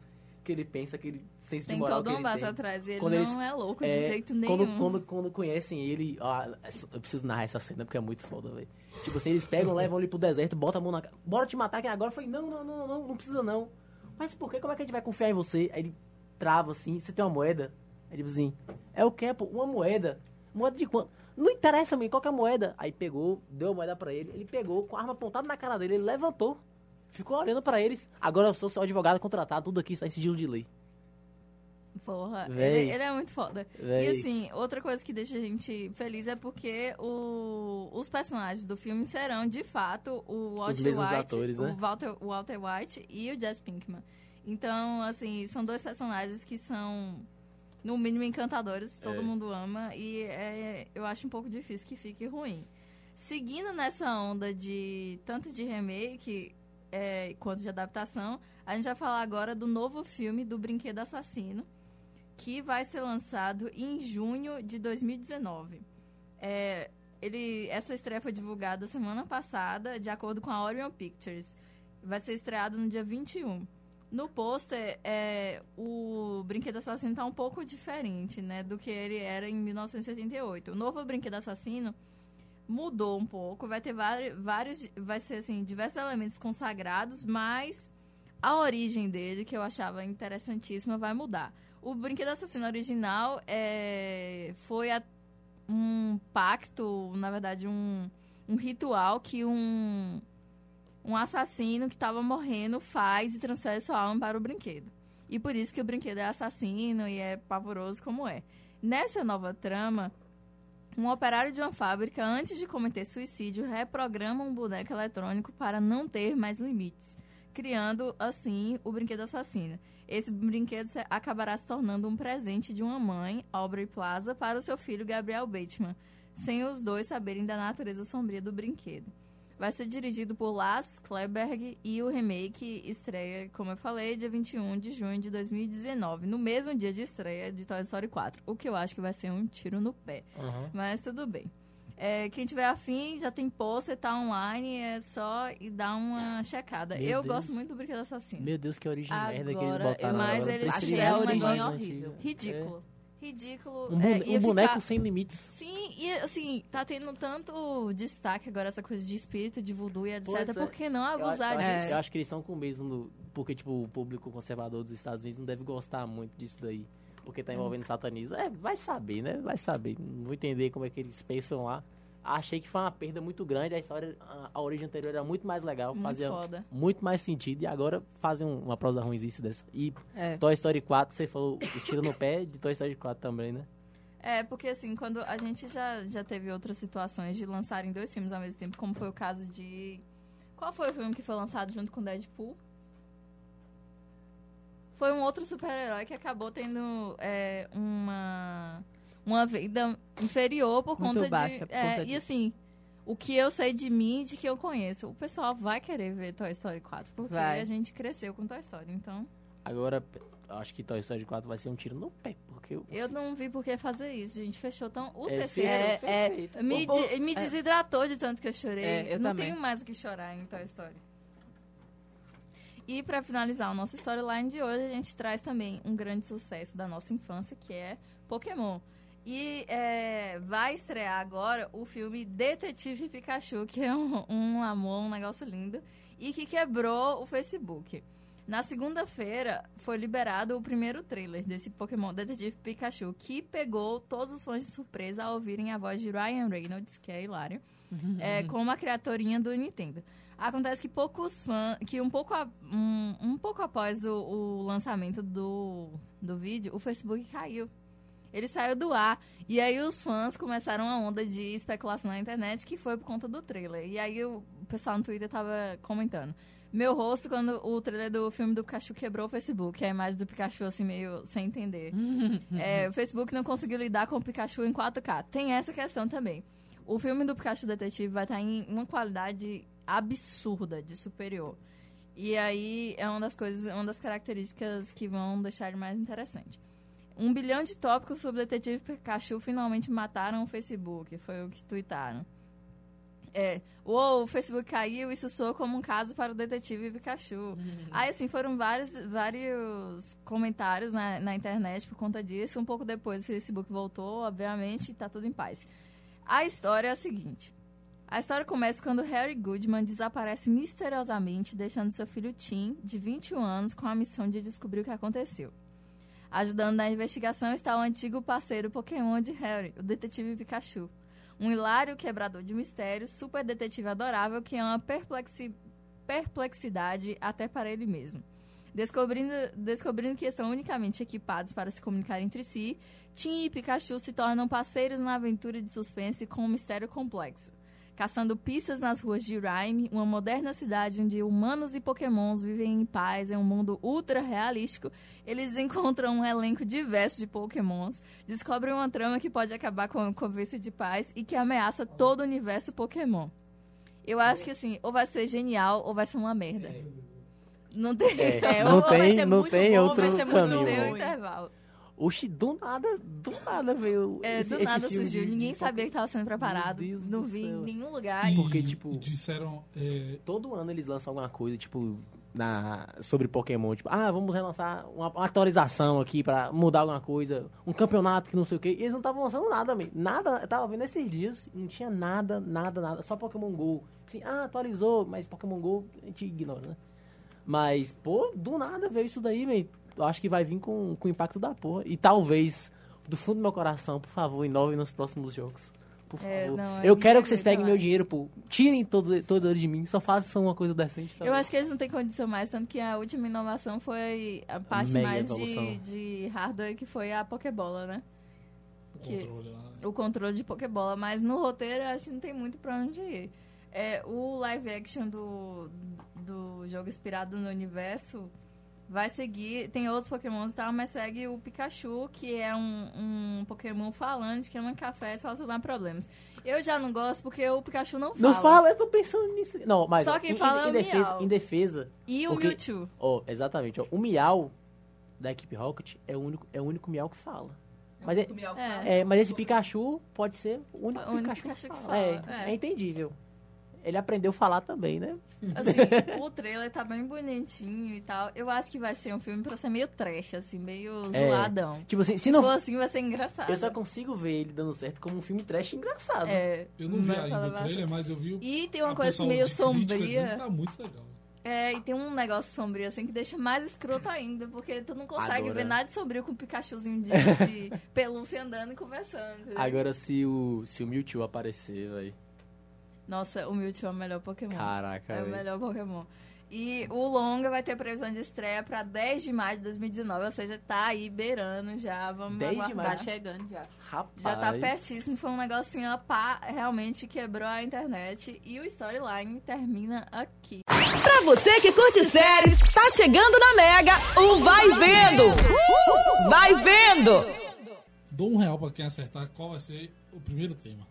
que ele pensa, aquele senso Tem de moral todo que um ele passo tem. atrás e ele Quando não eles- é louco É, de jeito nenhum. Quando, quando, quando conhecem ele, ó, eu preciso narrar essa cena porque é muito foda, velho. Tipo assim, eles pegam, levam ele pro deserto, botam a mão na cara. Bora te matar aqui agora. Eu falei, não, não, não, não, não precisa não. Mas por quê? Como é que a gente vai confiar em você? Aí ele trava assim, você tem uma moeda? Aí tipo assim, é o que, pô? Uma moeda. Moeda de quanto? Não interessa, mim, qual que é a moeda? Aí pegou, deu a moeda pra ele, ele pegou com a arma apontada na cara dele, ele levantou. Ficou olhando pra eles. Agora eu sou seu advogado contratado, tudo aqui sai sigilo de lei. Porra, ele, ele é muito foda. Véi. E assim, outra coisa que deixa a gente feliz é porque o- os personagens do filme serão, de fato, o Walter White, atores, o, né? Walter, o Walter White e o Jess Pinkman. Então, assim, são dois personagens que são, no mínimo, encantadores, todo É. mundo ama, e é, eu acho um pouco difícil que fique ruim. Seguindo nessa onda de tanto de remake é, quanto de adaptação, a gente vai falar agora do novo filme do Brinquedo Assassino, que vai ser lançado em junho de 2019. É, ele, essa estreia foi divulgada semana passada, de acordo com a Orion Pictures. Vai ser estreado no dia 21. No pôster, é, o Brinquedo Assassino está um pouco diferente né, do que ele era em 1978. O novo Brinquedo Assassino mudou um pouco, vai ter vários, vários vai ser assim, diversos elementos consagrados, mas a origem dele, que eu achava interessantíssima, vai mudar. O Brinquedo Assassino original é, foi a- um pacto, na verdade, um, um ritual que um, um assassino que estava morrendo faz e transfere sua alma para o brinquedo. E por isso que o brinquedo é assassino e é pavoroso como é. Nessa nova trama, um operário de uma fábrica, antes de cometer suicídio, reprograma um boneco eletrônico para não ter mais limites, criando, assim, o brinquedo assassino. Esse brinquedo acabará se tornando um presente de uma mãe, Aubrey Plaza, para o seu filho Gabriel Bateman, sem os dois saberem da natureza sombria do brinquedo. Vai ser dirigido por Lars Kleberg e o remake estreia, como eu falei, dia 21 de junho de 2019, no mesmo dia de estreia de Toy Story 4, o que eu acho que vai ser um tiro no pé. Aham. Mas tudo bem. É, quem tiver afim, já tem pôster, tá online, é só ir dar uma checada. Meu eu Deus. gosto muito do Brinquedo Assassino. Meu Deus, que origem merda que eles botaram. mas eles fizeram uma um negócio antiga. Ridículo. Ridículo. Um, é, bone- ia um boneco ficar- sem limites. Sim, e assim, tá tendo tanto destaque agora essa coisa de espírito, de voodoo e etc. Pois é. Por que não abusar eu, acho, disso? eu acho que eles são com o mesmo, do- porque tipo, o público conservador dos Estados Unidos não deve gostar muito disso daí. Porque tá envolvendo satanismo. É, vai saber, né? Vai saber. Não vou entender como é que eles pensam lá. Achei que foi uma perda muito grande. A história, a, a origem anterior era muito mais legal. Muito fazia foda. muito mais sentido. E agora fazem um- uma prosa ruimzice dessa. E É. Toy Story 4, você falou o tiro no pé de Toy Story 4 também, né? É, porque assim, quando a gente já, já teve outras situações de lançarem dois filmes ao mesmo tempo, como foi o caso de. Qual foi o filme que foi lançado junto com Deadpool? Foi um outro super-herói que acabou tendo é, uma, uma vida inferior por Muito conta baixa de. por é, conta e disso. assim, o que eu sei de mim e de que eu conheço, o pessoal vai querer ver Toy Story 4, porque Vai. a gente cresceu com Toy Story. Então, Agora, eu acho que Toy Story 4 vai ser um tiro no pé. Porque o eu não vi por que fazer isso, gente. Fechou tão. O É, terceiro. É, é. Me, de- me é. desidratou de tanto que eu chorei. É, eu não também. tenho mais o que chorar em Toy Story. E pra finalizar o nosso storyline de hoje, a gente traz também um grande sucesso da nossa infância, que é Pokémon. E é, vai estrear agora o filme Detetive Pikachu, que é um, um amor, um negócio lindo, e que quebrou o Facebook. Na segunda-feira foi liberado o primeiro trailer desse Pokémon Detetive Pikachu, que pegou todos os fãs de surpresa ao ouvirem a voz de Ryan Reynolds, que é hilário, é, como a criaturinha do Nintendo. Acontece que poucos fãs, que um pouco, a- um, um pouco após o, o lançamento do, do vídeo, o Facebook caiu. Ele saiu do ar. E aí os fãs começaram a onda de especulação na internet que foi por conta do trailer. E aí o pessoal no Twitter tava comentando. Meu rosto quando o trailer do filme do Pikachu quebrou o Facebook. A imagem do Pikachu assim meio sem entender. É, o Facebook não conseguiu lidar com o Pikachu em 4K. Tem essa questão também. O filme do Pikachu Detetive vai estar em uma qualidade absurda de superior. E aí é uma das coisas, uma das características que vão deixar ele mais interessante. Um bilhão de tópicos sobre o detetive Pikachu finalmente mataram o Facebook, foi o que tweetaram. É, uou, o Facebook caiu, isso soa como um caso para o detetive Pikachu. Aí, assim, foram vários, vários comentários na, na internet por conta disso. Um pouco depois o Facebook voltou, obviamente, e tá tudo em paz. A história é a seguinte. A história começa quando Harry Goodman desaparece misteriosamente, deixando seu filho Tim, de 21 anos, com a missão de descobrir o que aconteceu. Ajudando na investigação está o antigo parceiro Pokémon de Harry, o detetive Pikachu. Um hilário quebrador de mistérios, super detetive adorável que é uma perplexi- perplexidade até para ele mesmo. Descobrindo, descobrindo que estão unicamente equipados para se comunicar entre si, Tim e Pikachu se tornam parceiros numa aventura de suspense com um mistério complexo. Caçando pistas nas ruas de Rhyme, uma moderna cidade onde humanos e pokémons vivem em paz em um mundo ultra realístico, eles encontram um elenco diverso de pokémons, descobrem uma trama que pode acabar com a convivência de paz e que ameaça todo o universo pokémon. Eu acho que assim, ou vai ser genial ou vai ser uma merda. Não tem, É, É, não tem, ser não muito tem bom, outro vai ser muito caminho. não tem um intervalo. Oxi, do nada, do nada veio. É, esse- do esse nada filme surgiu. de- Ninguém de sabia que estava sendo preparado. Meu Deus Não vi em céu. nenhum lugar. E- Porque, tipo- disseram. é, Todo ano eles lançam alguma coisa, tipo, na, sobre Pokémon. Tipo, ah, vamos relançar uma, uma atualização aqui pra mudar alguma coisa. Um campeonato que não sei o quê. E eles não estavam lançando nada, man. Nada. Eu tava vendo esses dias, não tinha nada, nada, nada. Só Pokémon GO. Assim, ah, atualizou, mas Pokémon GO a gente ignora, né? Mas, pô, do nada veio isso daí, man. Eu acho que vai vir com, com o impacto da porra. E talvez, do fundo do meu coração, por favor, inove nos próximos jogos. Por favor. É, não, eu é quero que vocês peguem falar. meu dinheiro, pô. Tirem todo, todo de mim, só façam uma coisa decente. Eu acho que eles não têm condição mais, tanto que a última inovação foi a parte mega mais de, de hardware, que foi a Pokébola, né? o Que- controle lá. O controle de Pokébola. Mas no roteiro, eu acho que não tem muito pra onde ir. É, o live action do, do jogo inspirado no universo vai seguir. Tem outros Pokémons e tal, mas segue o Pikachu, que é um, um Pokémon falante que ama café e solucionar problemas. Eu já não gosto porque o Pikachu não fala. Não fala, eu tô pensando nisso. Não, mas. Só quem em, fala em, é o defesa, Miau. em defesa. E o Porque- Mewtwo. Ó, exatamente, ó. O Miau da equipe Rocket é o único, é o único Miau que fala. Mas, é, É. é, mas esse Pikachu pode ser o único, O único Pikachu, Pikachu que fala. É, fala, é. é. entendível. Ele aprendeu a falar também, né? Assim, o trailer tá bem bonitinho e tal. Eu acho que vai ser um filme pra ser meio trash, assim, meio É. zoadão. Tipo assim, se Se não. for assim, vai ser engraçado. Eu só consigo ver ele dando certo como um filme trash engraçado. É, Eu não vi ainda o trailer, mas eu vi o. E tem uma a coisa meio sombria. Tá muito legal. É, e tem um negócio sombrio, assim, que deixa mais escroto ainda, porque tu não consegue Agora- ver nada de sombrio com o Pikachuzinho de, de pelúcia andando e conversando. entendeu? Agora, se o, se o Mewtwo aparecer, velho. Nossa, o Mewtwo é o melhor Pokémon. Caraca, É o velho. melhor Pokémon. E o longa vai ter previsão de estreia pra 10 de maio de 2019, ou seja, tá aí beirando já. Vamos 10 de aguardar. maio? Tá chegando já. Rapaz. Já tá pertíssimo, foi um negocinho, ó, pá, realmente quebrou a internet. E o storyline termina aqui. Pra você que curte séries, tá chegando na Mega o Vai Vendo. Vai Vendo. Dou um real pra quem acertar qual vai ser o primeiro tema.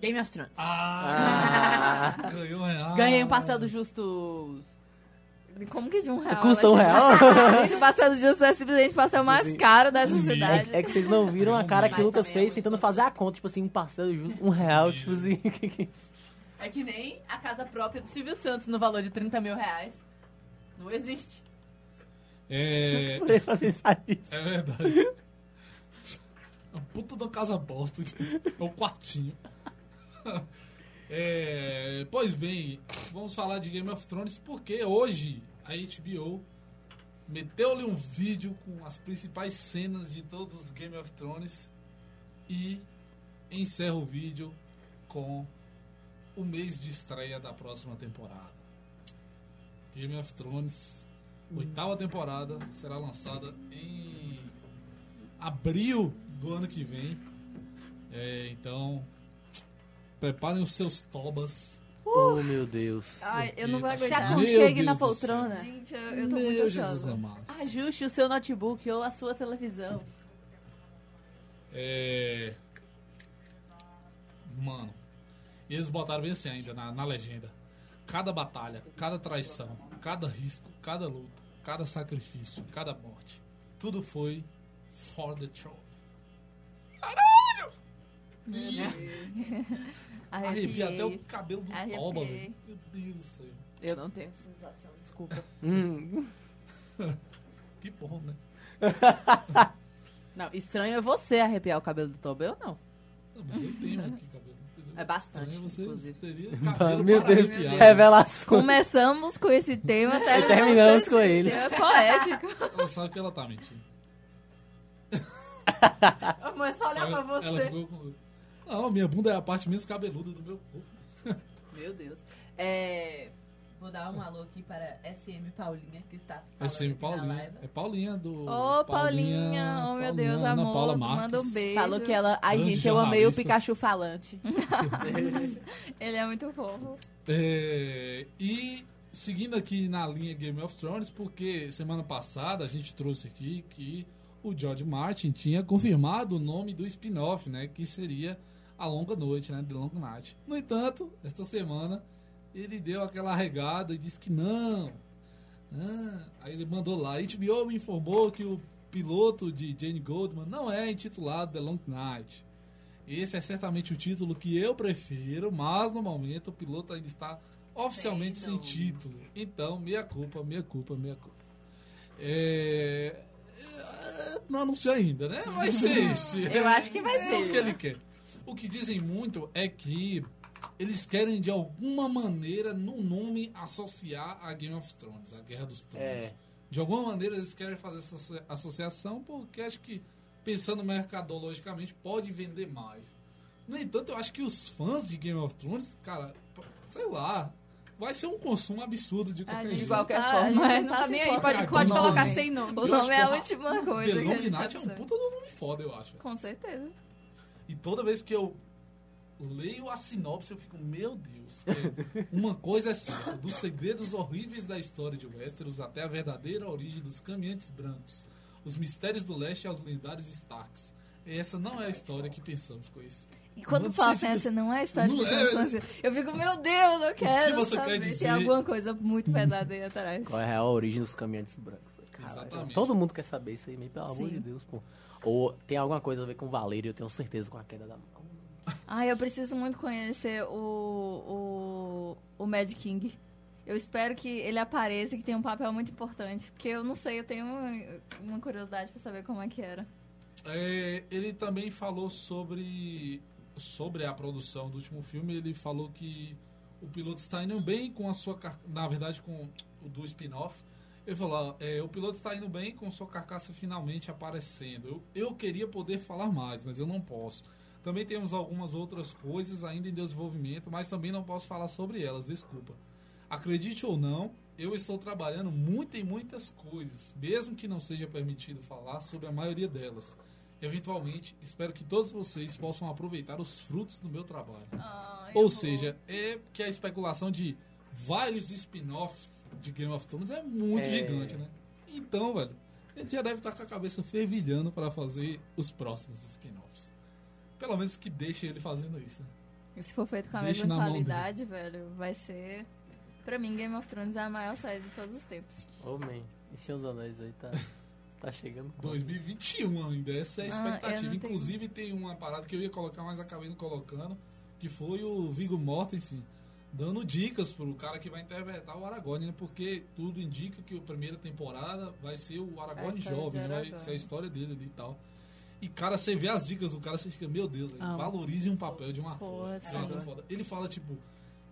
Game of Thrones. Ah! Ganhou um real. Ganhei um pastel do Justus. Como que de um real? Custa um real? Gente, o pastel do Justo é simplesmente o pastel mais caro dessa um cidade. É, é que vocês não viram a cara que o Lucas é fez muito tentando bom. fazer a conta, tipo assim, um parcelo justo, um real, tipo assim. É que nem a casa própria do Silvio Santos no valor de 30 mil reais. Não existe. É, ele pensar nisso. é verdade. A puta da casa bosta. aqui. É o quartinho. É, pois bem, vamos falar de Game of Thrones porque hoje a HBO meteu-lhe um vídeo com as principais cenas de todos os Game of Thrones e encerra o vídeo com o mês de estreia da próxima temporada. Game of Thrones, oitava temporada, será lançada em abril do ano que vem. É, então, preparem os seus tobas. Oh, meu Deus. Ai, eu não vou Se aguentar. Meu aconchegue na poltrona. Gente, eu, eu tô Meu muito Jesus ansiosa. amado. Ajuste o seu notebook ou a sua televisão. É... Mano, e eles botaram bem assim ainda na, na legenda. Cada batalha, cada traição, cada risco, cada luta, cada sacrifício, cada morte. Tudo foi for the throne. Arrepia até o cabelo do Arrepiei. toba, velho. Meu Deus do céu. Eu não tenho essa sensação, desculpa. Hum. Que bom, né? Não, estranho é você arrepiar o cabelo do Toba, eu não. Não, mas eu tenho aqui cabelo. É bastante, Estranho, você inclusive. teria cabelo Meu Deus, arrepiar. revelação. Começamos com esse tema, terminamos, terminamos com, ele. tema poético. Ela sabe que ela tá mentindo. Amor, é só olhar pra Ela, ela você. ficou com... Não, minha bunda é a parte menos cabeluda do meu corpo. Meu Deus. É, Vou dar um alô aqui para SM Paulinha, que está falando SM aqui na Paulinha. live. É Paulinha do. Ô, Paulinha, oh meu Deus, Ana amor, Paula Marques. manda um beijo. Falou que ela. Ai, Grande gente, eu amei o. Pikachu falante. Ele é muito fofo. É, e seguindo aqui na linha Game of Thrones, porque semana passada a gente trouxe aqui que o George Martin tinha confirmado o nome do spin-off, né? Que seria A Longa Noite, né? The Long Night. No entanto, esta semana ele deu aquela regada e disse que não. Ah, aí ele mandou lá. HBO me informou que o piloto de Jane Goldman não é intitulado The Long Night. Esse é certamente o título que eu prefiro, mas no momento o piloto ainda está oficialmente sem, Sem título. Então, meia culpa, meia culpa, meia culpa. É... é, Não anunciou ainda, né? Vai ser esse. Eu acho que vai É ser. o que ele quer. O que dizem muito é que eles querem de alguma maneira no nome associar a Game of Thrones, a Guerra dos Tronos. É. De alguma maneira eles querem fazer essa associa- associação porque acho que, pensando mercadologicamente, pode vender mais. No entanto, eu acho que os fãs de Game of Thrones, cara, sei lá, vai ser um consumo absurdo de qualquer gente, De jeito. qualquer Tá, a forma, gente é, não tá tá nem aí. Pode, pode colocar sem nome. O nome acho é a última The coisa que a Long tá Night é um puta do nome foda, eu acho. Com certeza. E toda vez que eu leio a sinopse, eu fico, meu Deus. é, uma coisa é certa, dos segredos horríveis da história de Westeros até a verdadeira origem dos caminhantes brancos, os mistérios do leste aos lendários Starks. Essa não é a história que pensamos com isso. E quando Não passa essa não é a história Não de é. pessoas conhecidas. Eu fico, meu Deus, eu quero você quer saber dizer? se tem alguma coisa muito pesada aí atrás. Qual é a origem dos caminhantes brancos? Caralho, Exatamente. Todo mundo quer saber isso aí, meio, pelo amor Sim. de Deus, pô. Ou tem alguma coisa a ver com Valério, eu tenho certeza, com a queda da mão. Ai, eu preciso muito conhecer o, o, o Mad King. Eu espero que ele apareça e que tenha um papel muito importante. Porque eu não sei, eu tenho uma, uma curiosidade pra saber como é que era. É, ele também falou sobre, sobre a produção do último filme. Ele falou que o piloto está indo bem com a sua. car- Na verdade, com o do spin-off. Ele falou: é, o piloto está indo bem com sua carcaça finalmente aparecendo. Eu, eu queria poder falar mais, mas eu não posso. Também temos algumas outras coisas ainda em desenvolvimento, mas também não posso falar sobre elas, desculpa. Acredite ou não, eu estou trabalhando muito em muitas coisas, mesmo que não seja permitido falar sobre a maioria delas. Eventualmente, espero que todos vocês possam aproveitar os frutos do meu trabalho. Ou seja, é que a especulação de vários spin-offs de Game of Thrones é muito É. gigante, né? Então, velho, ele já deve estar com a cabeça fervilhando para fazer os próximos spin-offs. Pelo menos que deixe ele fazendo isso, né? E se for feito com a Deixa mesma qualidade, velho, vai ser. Pra mim, Game of Thrones é a maior série de todos os tempos. Ô, man, e seus anéis aí tá, tá chegando. 2021 ainda, essa é a Ah, expectativa. tenho- Inclusive tem uma parada que eu ia colocar, mas acabei não colocando, que foi o Viggo Mortensen dando dicas pro cara que vai interpretar o Aragorn, né? Porque tudo indica que a primeira temporada vai ser o Aragorn de jovem, né? vai ser a história dele ali e tal. E, cara, você vê as dicas do cara, você fica, meu Deus, Amo. valorize um papel de um ator. Pô, um foda. Ele fala, tipo,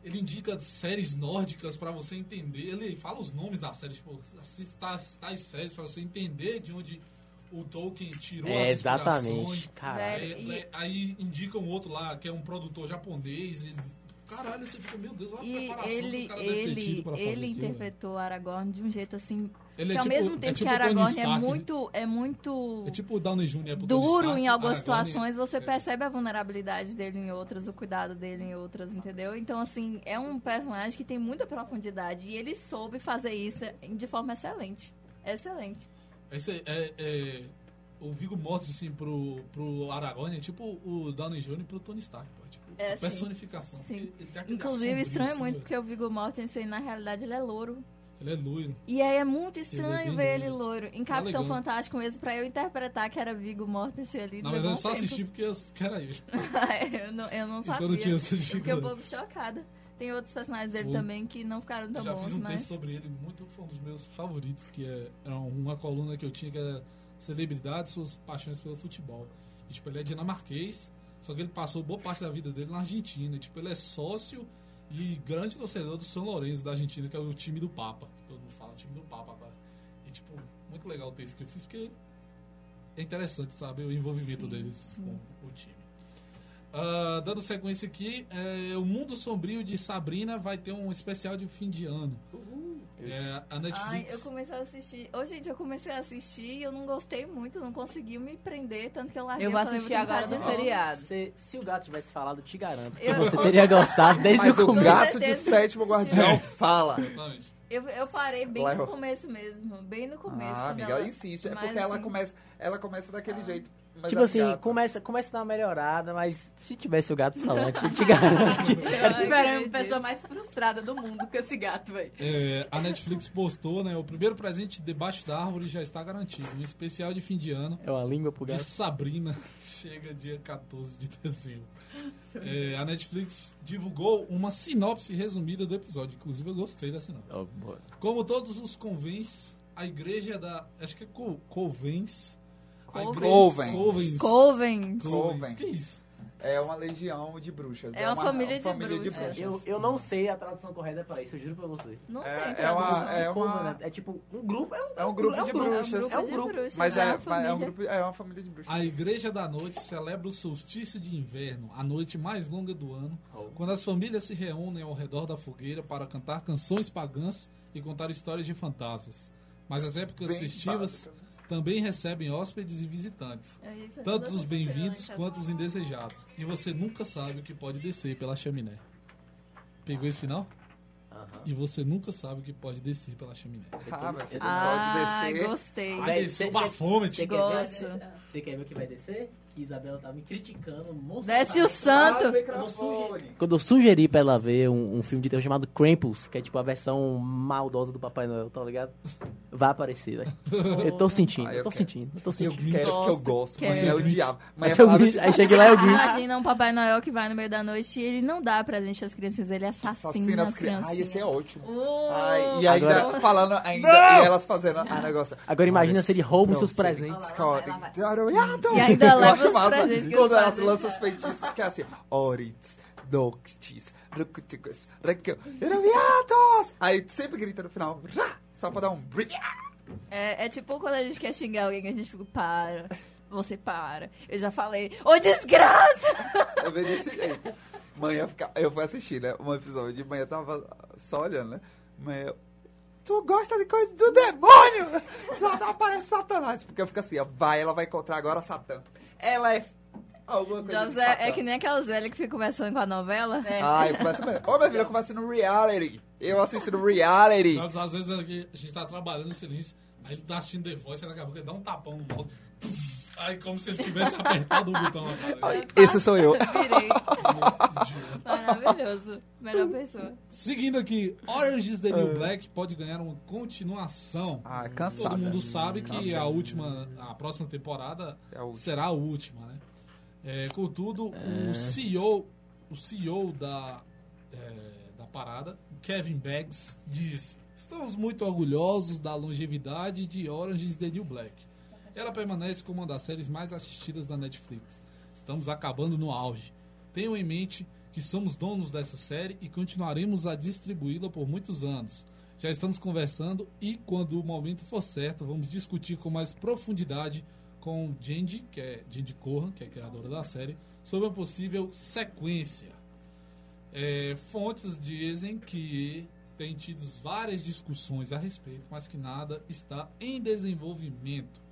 ele indica séries nórdicas pra você entender. Ele fala os nomes das séries, tipo, assista tais, tais séries pra você entender de onde o Tolkien tirou É, as inspirações. exatamente. É, e- é, aí indica um outro lá, que é um produtor japonês. Ele, caralho, você fica, meu Deus, olha a E preparação que ele, o cara ele, pra fazer ele aquilo, velho. interpretou Aragorn de um jeito assim. Ele que é ao tipo- mesmo é tempo tipo que o Tony Aragorn é Stark, muito. É muito. É tipo o Downey Jr. é duro Stark, em algumas Aragorn situações, você é- percebe a vulnerabilidade dele em outras, o cuidado dele em outras, entendeu? Então, assim, é um personagem que tem muita profundidade e ele soube fazer isso de forma excelente. Excelente. Esse é, é- é- o Viggo Mortensen pro, pro Aragorn é tipo o Downey Jr. pro Tony Stark, pô. É tipo É, a sim. personificação. Sim. Ele- ele Inclusive, estranho sombrio, muito, assim, porque o Viggo Mortensen, na realidade, ele é louro. Ele é loiro. E aí é muito Ele é estranho ver ele loiro. loiro. Em Capitão. Fantástico mesmo, pra eu interpretar que era Viggo Mortensen ali. Na verdade, eu só tempo. assisti porque eu, que era ele. eu, não, eu não Então sabia. não tinha essa Eu fiquei um pouco chocada. Tem outros personagens dele também que não ficaram tão já bons, fiz um mas... texto sobre ele, muito foi um dos meus favoritos, que é, era uma coluna que eu tinha que era celebridades, suas paixões pelo futebol. E, tipo, ele é dinamarquês, só que ele passou boa parte da vida dele na Argentina. E, tipo, ele é sócio e grande torcedor do São Lourenço da Argentina, que é o time do Papa. Todo mundo fala, o time do Papa agora. E, tipo, muito legal o texto que eu fiz, porque é interessante saber o envioenvolvimento Sim, deles sim. com o time. ah, dando sequência aqui, é, o Mundo Sombrio de Sabrina vai ter um especial de fim de ano. É, a Ai, Netflix. eu comecei a assistir. Ô, gente, eu comecei a assistir e eu não gostei muito, não consegui me prender, tanto que eu larguei. Eu vou assistir agora de no feriado. Se, se o gato tivesse falado, te garanto que Eu- você teria gostado desde Mas o o começo. gato de sétimo guardião fala. Exatamente. Eu, eu parei bem no começo mesmo, bem no começo. Ah, amiga, ela insiste. É porque ela assim, começa, ela começa daquele jeito. Mas Tipo a assim, gata- começa, começa a dar uma melhorada, mas se tivesse o gato falando, eu te garanto que Espera a pessoa mais frustrada do mundo com esse gato, velho. É, a Netflix postou, né? O primeiro presente debaixo da árvore já está garantido. Um especial de fim de ano é uma língua pro de gato. Sabrina chega dia 14 de dezembro. É, a Netflix divulgou uma sinopse resumida do episódio. Inclusive, eu gostei da sinopse. Oh. Como todos os convens, a igreja da. Acho que é Co- Covens. Covens. Coven. Covens. Coven. Que isso? É uma legião de bruxas. É uma família de bruxas. Eu, eu não sei a tradução correta pra isso, eu juro pra você. Não É- tem é tradução. uma- é Coven, uma- né? é tipo um grupo, é um, É um grupo de bruxas. É um de grupo. bruxas, Mas é é, uma mas é, família. um grupo, é uma família de bruxas. A Igreja da Noite celebra o solstício de inverno, a noite mais longa do ano, quando as famílias se reúnem ao redor da fogueira para cantar canções pagãs e contar histórias de fantasmas. Mas as épocas Bem festivas básicas. Também recebem hóspedes e visitantes, É é tanto os bem-vindos quanto os indesejados. E você nunca sabe o que pode descer pela chaminé. Pegou esse final? Aham. E você nunca sabe o que pode descer pela chaminé. Ah, meu filho, Ah, pode descer. gostei. Vai descer o bafômetro. Você quer ver o que vai descer? Que Isabela tá me criticando. Desce o santo. Quando eu sugeri pra ela ver um, um filme de terror chamado Krampus, que é tipo a versão maldosa do Papai Noel, tá ligado? Vai aparecer, velho. Eu tô sentindo, Ah, eu eu tô quero. sentindo, eu tô Eu sentindo. quero, que eu Gosto, quero. Mas é o diabo. Mas Aí, eu falaram grito- aí chega lá e eu grito. Imagina um Papai Noel que vai no meio da noite e ele não dá presente às crianças, ele assassina, assassina as as crianças. Ai, esse é ótimo. Oh, Ai, e ainda Agora- falando ainda, e elas fazendo a negócio. Agora imagina se ele rouba os seus presentes. E ainda Eu leva massa que Quando elas presentes- lançam os feitiços, que é assim, Orits, Noctis, Rucuticus, Recu, Eroviatos! Aí sempre grita no final, "Rá!" só pra dar um. É, é tipo quando a gente quer xingar alguém, que a gente fica, para, você para. Eu já falei, ô desgraça! Eu vejo desse jeito. Manhã. Eu fui assistir, né? Um episódio de manhã, tava só olhando, né? Manhã. Tu gosta de coisa do demônio! Só não aparece Satanás. Porque eu fico assim, ó, vai, ela vai encontrar agora Satã. Ela é alguma coisa José, é que nem aquelas velhas que ficam conversando com a novela. É. Ai, começa mesmo. Ô, minha filha, eu começo no reality. Eu assisto no reality. Sabe, às vezes aqui, a gente tá trabalhando em silêncio, aí ele tá assistindo The Voice, aí daqui a pouco ele dá um tapão no mouse. Aí como se ele tivesse apertado o botão. Ai, Esse sou eu. Virei. Maravilhoso. Melhor pessoa. Seguindo aqui, Orange is the New Black pode ganhar uma continuação. Ah, cansada. Todo mundo sabe que Cansada. a última, a próxima temporada É a última. será a última, né? É, contudo, o CEO, o CEO da, é, da parada, Kevin Beggs, diz: Estamos muito orgulhosos da longevidade de Orange is the New Black. Ela permanece como uma das séries mais assistidas da Netflix. Estamos acabando no auge. Tenham em mente que somos donos dessa série e continuaremos a distribuí-la por muitos anos. Já estamos conversando e, quando o momento for certo, vamos discutir com mais profundidade com Genji, que é Genji Kohan, que é a criadora da série, sobre uma possível sequência. É, fontes dizem que tem tido várias discussões a respeito, mas que nada está em desenvolvimento.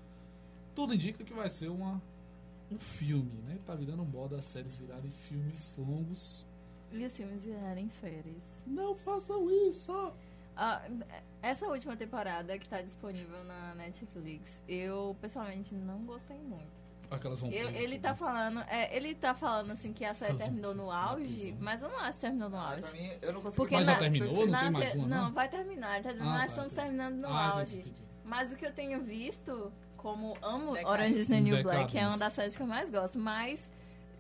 Tudo indica que vai ser uma, um filme, né? Tá virando moda as séries virarem filmes longos. E os filmes virarem séries. Não façam isso! Ah, essa última temporada que tá disponível na Netflix, eu pessoalmente não gostei muito. Aquelas vão Eu- ele tá falando, é, ele tá falando assim que a série Elas terminou no auge, presas. mas eu não acho que terminou no Ah, auge. pra mim, eu não consigo Porque Mas já na- terminou? Não na tem mais te- uma, Não, não? vai terminar. Ele tá dizendo, Ah, nós tá, estamos entendi. terminando no Ah, auge. entendi, entendi. Mas o que eu tenho visto, como amo Decadence. Orange is the New Black, é uma das séries que eu mais gosto, mas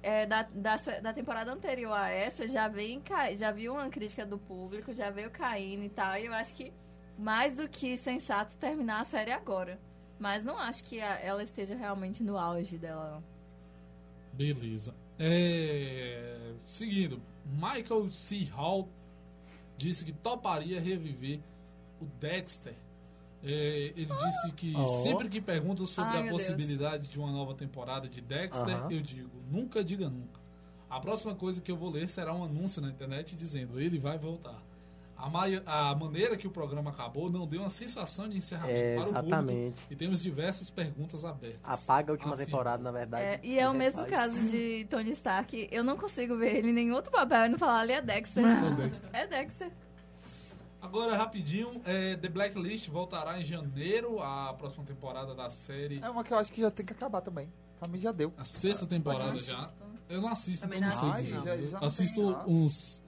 é, da, da, da temporada anterior a essa, já vem já vi uma crítica do público, já veio caindo e tal, e eu acho que mais do que sensato terminar a série agora. Mas não acho que a- ela esteja realmente no auge dela. Beleza. É, Seguindo, Michael C. Hall disse que toparia reviver o Dexter. É, ele disse que Oh. sempre que perguntam sobre Ai, a meu Deus. possibilidade de uma nova temporada de Dexter, Aham. eu digo, nunca diga nunca. A próxima coisa que eu vou ler será um anúncio na internet dizendo ele vai voltar. A, maio- a maneira que o programa acabou não deu uma sensação de encerramento É, para o exatamente. público e temos diversas perguntas abertas. Apaga a última Afirma. temporada, na verdade. É, e é o mesmo refaz. caso de Tony Stark. Eu não consigo ver ele em nenhum outro papel e não falar ali é Dexter. É Dexter. É Dexter. Agora, rapidinho, é, The Blacklist voltará em janeiro, a próxima temporada da série. É uma que eu acho que já tem que acabar também. Pra mim já deu. A sexta temporada já. Eu não assisto, Também então não não assisto, dizer. já, já não Assisto uns,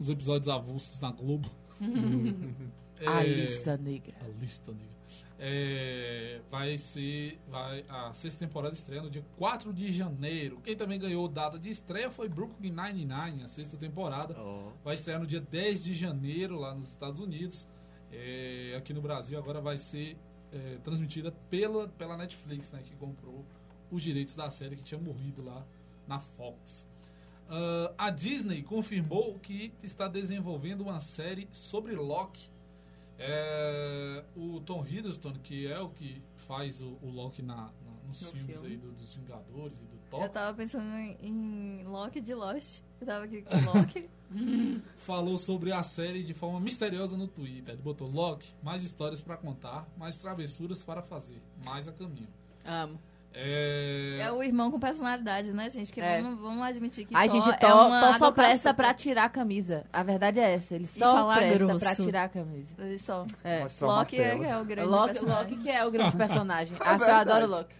uns episódios avulsos na Globo. A É, lista negra. A lista negra. É, vai ser. Vai, a sexta temporada estreia no dia 4 de janeiro. Quem também ganhou data de estreia foi Brooklyn Nine-Nine, a sexta temporada. Ó. Vai estrear no dia 10 de janeiro lá nos Estados Unidos. É, aqui no Brasil agora vai ser é, transmitida pela, pela Netflix, né, que comprou os direitos da série que tinha morrido lá na Fox. Ah, a Disney confirmou que está desenvolvendo uma série sobre Loki. É, o Tom Hiddleston, que é o que faz o, o Loki na, na- nos No filmes filme. aí do- dos Vingadores e do Thor. Eu tava pensando em, em Loki de Lost. Eu tava aqui com Loki. falou sobre a série de forma misteriosa no Twitter. Ele botou Loki, mais histórias pra contar, mais travessuras para fazer, mais a caminho. Amo. É, É o irmão com personalidade, né, gente? Porque É. vamos, vamos admitir que Thor gente, é Thó, uma só presta pra tirar a camisa. A verdade é essa. Ele só presta grosso. pra tirar a camisa. Ele só. É. Loki é, é o grande Loki, personagem. Loki que é o grande personagem. É Ah, eu adoro Loki.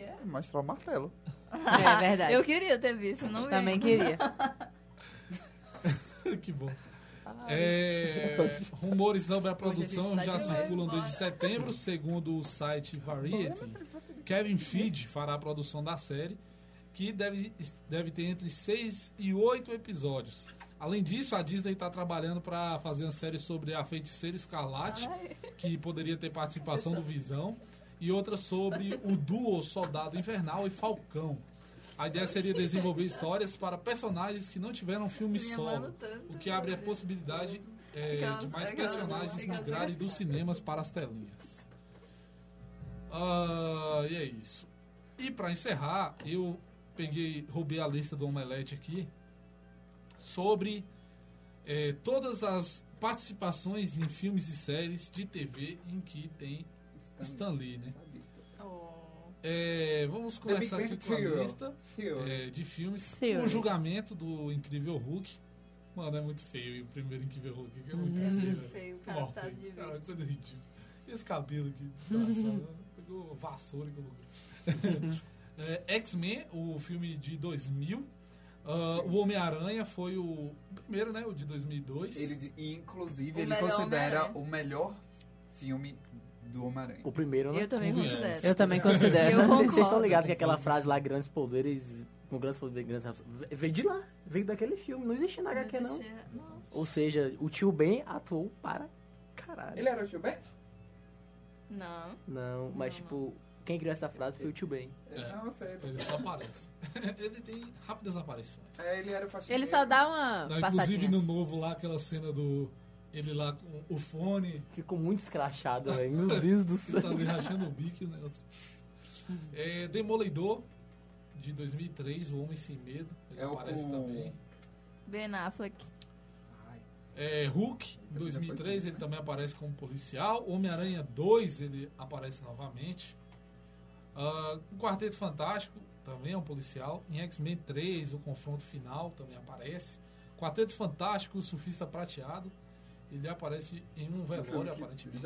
É? Mostrar o martelo. É verdade. Eu queria ter visto, não vi. Também queria. que bom. É, rumores sobre a produção a tá já circulam desde setembro, segundo o site Variety. Kevin Feige fará a produção da série, que deve, deve ter entre 6 e 8 episódios. Além disso, a Disney está trabalhando para fazer uma série sobre a feiticeira Escarlate, que poderia ter participação do Visão, e outra sobre o duo Soldado Invernal e Falcão. A ideia seria desenvolver histórias para personagens que não tiveram filme solo, tanto. o que abre a possibilidade é, de mais personagens migrarem dos cinemas para as telinhas. Ah, e é isso. E para encerrar, eu peguei, roubei a lista do Omelete aqui sobre é, todas as participações em filmes e séries de TV em que tem Stan Lee, né? Oh. É, vamos começar aqui com a lista é, de filmes. Theory. O julgamento do Incrível Hulk. Mano, é muito feio. E o primeiro Incrível Hulk que é muito É feio. muito velho. feio, o cara Mó tá feio. de Cara, vista. coisa ridícula. E esse cabelo que desgraçado, Pegou vassoura e colocou. É, X-Men, o filme de 2000. Ah, o Homem-Aranha foi o, primeiro, né? O de 2002. Ele, e, inclusive, O ele considera o melhor filme do Homem-Aranha. O primeiro, né? Eu também considero. Eu também Eu considero. Vocês estão ligados que aquela frase lá, grandes poderes, com grandes poderes, grandes veio de lá, veio daquele filme, não existe na HQ não. existia- Nossa. Ou seja, o tio Ben atuou para caralho. Ele era o Tio Ben? Não. Não, mas Não, tipo, quem criou essa frase foi o tio Ben. É. Não, sério. Ele só aparece. ele tem rápidas aparições. É, ele era o faxineiro. Ele só dá uma Não, inclusive no novo lá, aquela cena do. Ele lá com o fone, Ficou muito escrachado, velho. Meu Deus do ele céu. tá ali rachando o bico o negócio. É, Demolidor, de 2003, O Homem Sem Medo. Ele É o aparece com- também. Ben Affleck. É, Hulk, em 2003, ele também aparece como policial. Homem-Aranha 2, ele aparece novamente. Ah, o Quarteto Fantástico também é um policial. Em X-Men 3, o confronto final também aparece. Quarteto Fantástico, o Surfista Prateado. Ele aparece em um velório, aparentemente.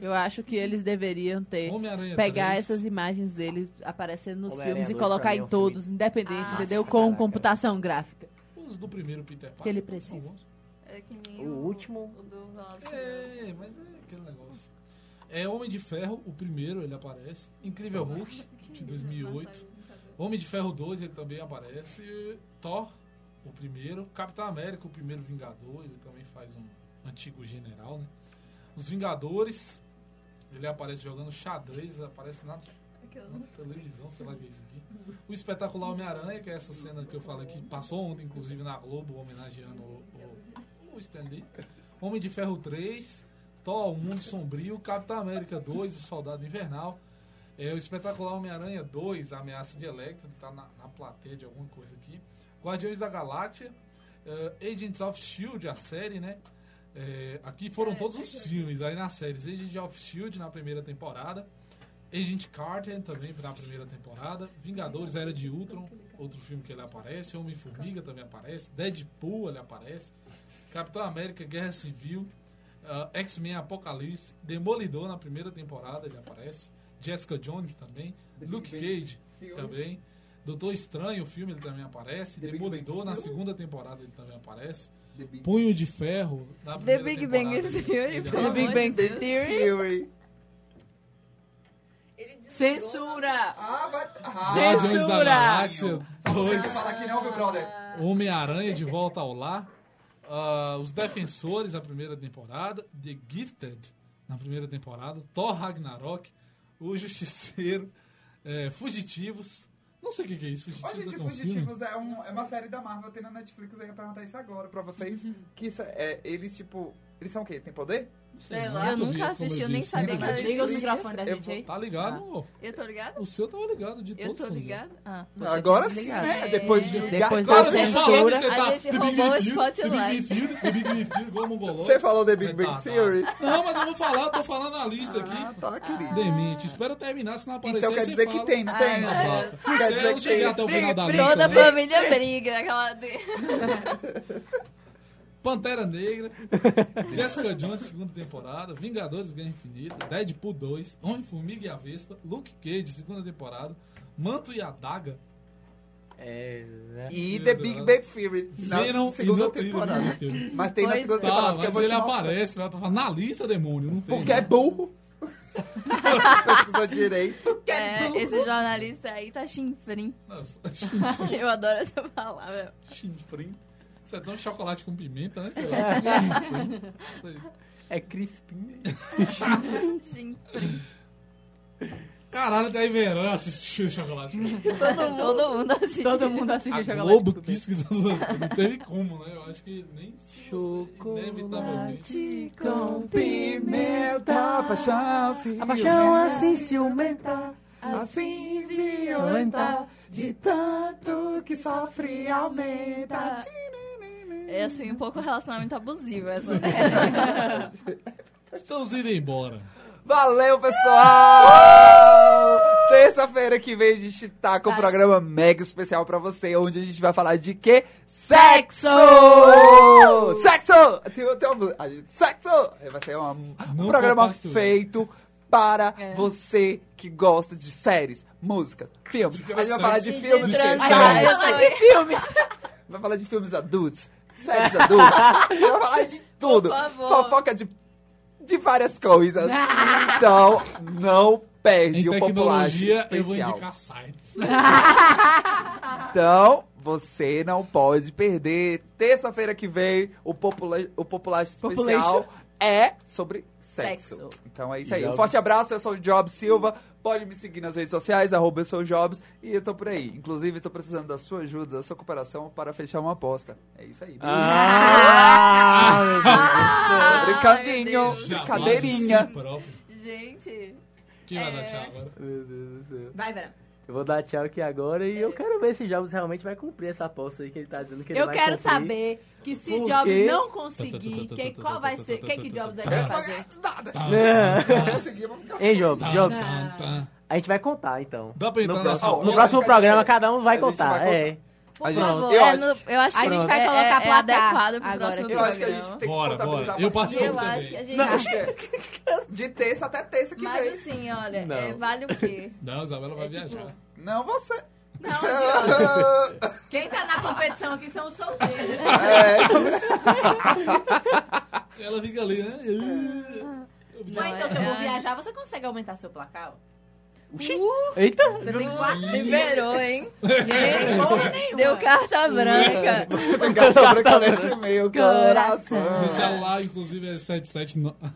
Eu acho que eles deveriam ter. Pegar 3. essas imagens dele aparecendo nos filmes e 2 pra colocar é em todos, independente, Ah, entendeu? sim, Com caraca. computação gráfica. Os do primeiro Peter Parker. Que ele são precisa. É que nem O último- O do e Furiosos. É, mas é aquele negócio. É Homem de Ferro, o primeiro, ele aparece. Incrível Hulk, de 2008. Homem de Ferro 2, ele também aparece. Thor, o primeiro. Capitão América, o primeiro Vingador, ele também faz um antigo general, né? Os Vingadores, ele aparece jogando xadrez, aparece na, na televisão, sei lá o que é isso aqui. O espetacular Homem-Aranha, que é essa cena que eu falei que passou ontem, inclusive, na Globo, homenageando o, Stan Lee. Homem de Ferro 3, Thor, O Mundo Sombrio, Capitão América 2, O Soldado Invernal. É, o espetacular Homem-Aranha 2, A Ameaça de Electro, ele tá na, na plateia de alguma coisa aqui. Guardiões da Galáxia, eh, Agents of S.H.I.E.L.D., a série, né? Eh, aqui foram todos os filmes, aí nas séries. Agents of S.H.I.E.L.D. na primeira temporada, Agent Carter também na primeira temporada, Vingadores Era de Ultron, outro filme que ele aparece, Homem-Formiga também aparece, Deadpool ele aparece, Capitão América Guerra Civil, ah, X-Men Apocalipse, Demolidor na primeira temporada ele aparece, Jessica Jones também, The Luke Big Cage também, Doutor Estranho, o filme ele também aparece, The Big Demolidor na segunda temporada ele também aparece, The Big Punho de Ferro na The primeira Big temporada, Bang ele- Theory, The. Big Bang Deus. Theory. Theory. Censura! Ah, vai. Ah, Guardiões da Censura! Galáxia Só você 2. vai falar que não, meu brother. Homem-Aranha de volta ao lar. Ah, os Defensores, a primeira temporada. The Gifted, na primeira temporada. Thor Ragnarok. O Justiceiro. eh, Fugitivos. Não sei o que, que é isso. Olha, Fugitivos gente, é um filme. Fugitivos é, um- é uma série da Marvel, tem na Netflix, eu ia perguntar isso agora pra vocês. Que isso é, eles, tipo, eles são o quê? Tem poder? Sei lá. Eu vi, nunca como assisti, eu disse. nem sabia Ainda que era Liga os isso. microfones da Eu gente vou- aí. Tá ligado? ô? Eu tô ligado? O seu tava ligado, de Eu todos tô tão ligado? Ah, Agora sim, ligado. né? É. Depois de Depois Claro, da eu tô falando censura. que você tá... A gente roubou o Theory, The Big spotlight. Bang Theory, The Big Bang Theory, igual mongolão. Você falou The Big É, Bang tá, tá. Theory? Não, mas eu vou falar, eu tô falando a lista aqui. Ah, tá, querido. Demente, espera eu terminar, se não aparecer Então quer dizer que tem, não tem? Não, volta. Quer dizer eu que chegar tem. até o final da lista, Toda a né? família briga. Pantera Negra, Jessica Jones, segunda temporada, Vingadores Guerra Infinita, Deadpool 2, Homem-Formiga e a Vespa, Luke Cage, segunda temporada, Manto e a Daga, É, né? E The Big Bang Theory. Na e segunda temporada. Mas tem na Pois segunda é. temporada. Tá, eu mas ele aparece, mas eu tô falando na lista, demônio, não tem. Porque é burro. Direito. É, esse jornalista aí tá chinfrim. Nossa, Eu adoro essa palavra. chinfrim. Isso é tão chocolate com pimenta, né? Sei lá. É crispinho. Chinfrim. Caralho, tá aí verão assistiu chocolate. Todo mundo assiste. Todo mundo A assiste chocolate. Globo quis que não teve como, né? Eu acho que nem se Chocolate inevitavelmente. com Pimenta, paixão, se A paixão assim ciumenta. assim violenta, de tanto que sofre aumenta. É assim, um pouco relacionamento abusivo essa. Estamos indo embora. Valeu, pessoal! Terça-feira que vem a gente tá com um programa mega especial pra você, onde a gente vai falar de quê? Sexo! Sexo! Tem, tem uma, a gente, sexo! Vai ser uma- um programa feito para É. você que gosta de séries, músicas, filmes. A gente vai falar de De filmes sexuais. Eu sou de filmes. Vai falar de filmes adultos, sexo adultos. vai falar de tudo. Por favor. Fofoca de, de várias coisas. Então, não perde Em o Populagem tecnologia, eu vou especial. indicar sites. Então, você não pode perder. Terça-feira que vem, o, Popula o Populagem especial Population. é sobre sexo. Sexo. Então é isso aí. Um forte abraço, eu sou o Jobs Silva. Pode me seguir nas redes sociais, arroba eu sou o Jobs. E eu tô por aí. Inclusive, tô precisando da sua ajuda, da sua cooperação para fechar uma aposta. É isso aí. Ah. Ah, Brincadinho. meu Deus. Já Cadeirinha. faz de si próprio. Gente, Quem vai É. dar tchau agora? Meu Deus do céu. Vai, Verão. Eu vou dar tchau aqui agora e eu quero ver se Jobs realmente vai cumprir essa aposta aí que ele tá dizendo que ele Eu vai quero cumprir. saber que se Por Jobs não conseguir, quem, qual vai ser? O que, que Jobs vai que fazer? Nada. Tá, Não consegui, eu vou ficar Ei, Jobs, tá, Jobs, tá, tá. a gente vai contar então. Dá pra entrar no nessa próximo, no próximo programa cada um vai contar. É. por A gente- favor. eu é, acho- no- eu acho que A gente é- vai é- colocar é, placar adequado pro agora próximo. Eu acho que a gente tem que Bora, contabilizar bora. Eu participo Eu também. acho que a gente... Não, de terça até terça que Mas vem. assim, olha, Não. é, vale o quê? Não, Isabela vai É tipo- viajar. Não você. Não, quem tá na competição aqui são os solteiros. É, Ela fica ali, né? Mas então, se eu vou viajar, você consegue aumentar seu placar? Eita! Você tem quatro dias. Liberou, hein? Tem nenhuma. Deu carta branca. Você gasta branca nesse meio coração. Meu celular, inclusive, é 77. no-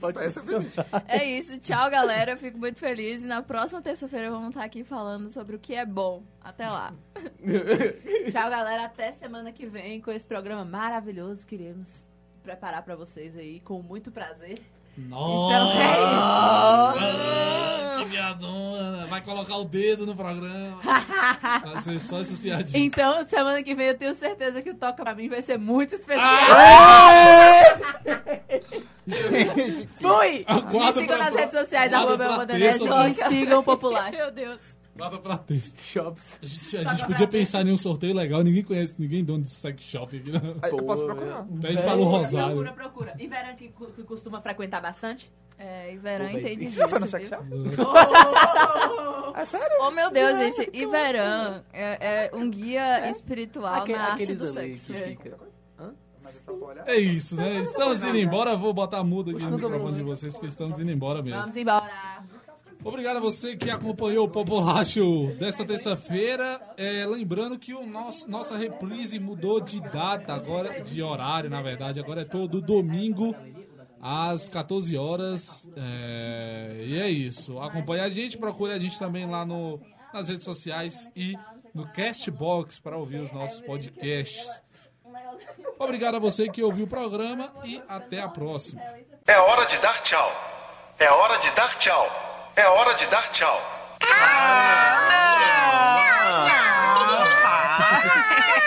Pode Despeça, bicho. É isso, tchau galera, eu fico muito feliz e na próxima terça-feira vamos estar aqui falando sobre o que é bom. Até lá. Tchau, galera. Até semana que vem com esse programa maravilhoso que iremos preparar pra vocês aí com muito prazer. Nossa! Então é isso. Ih, piadona. Vai colocar o dedo no programa. Vai ser só essas piadinhas. Então, semana que vem eu tenho certeza que o Toca pra mim vai ser muito especial. Gente, Fui! Aguarda Me sigam pra- nas redes sociais, arroba meu Bandanese terça, e sigam o Popular. Meu Deus. Guarda pra terça. Shops. A gente, a gente podia pensar em um sorteio legal. Ninguém conhece ninguém dono de sex shop aqui. Não. Aí eu posso procurar. Pede para o Rosário. Procura, procura. E Vera que, que costuma frequentar bastante? É, Iveran Ô, entende Já foi no disso, viu? shop? É sério? Oh, meu Deus, gente. Iveran é, é um guia espiritual Aque- na arte do sexo. que fica. Mas é pra olhar. É isso, né? Estamos indo embora. Vou botar mudo aqui no microfone de vocês, que estamos indo embora mesmo. Vamos embora. Obrigado a você que acompanhou o Populacho desta terça-feira. É, lembrando que o nosso, nossa reprise mudou de data, agora de horário, na verdade. Agora é todo domingo às 14 horas. É, e é isso. Acompanhe a gente, procure a gente também lá no, nas redes sociais e no Castbox para ouvir os nossos podcasts. Obrigado a você que ouviu o programa e até a próxima. É hora de dar tchau. É hora de dar tchau. É hora de dar tchau. Ah, não.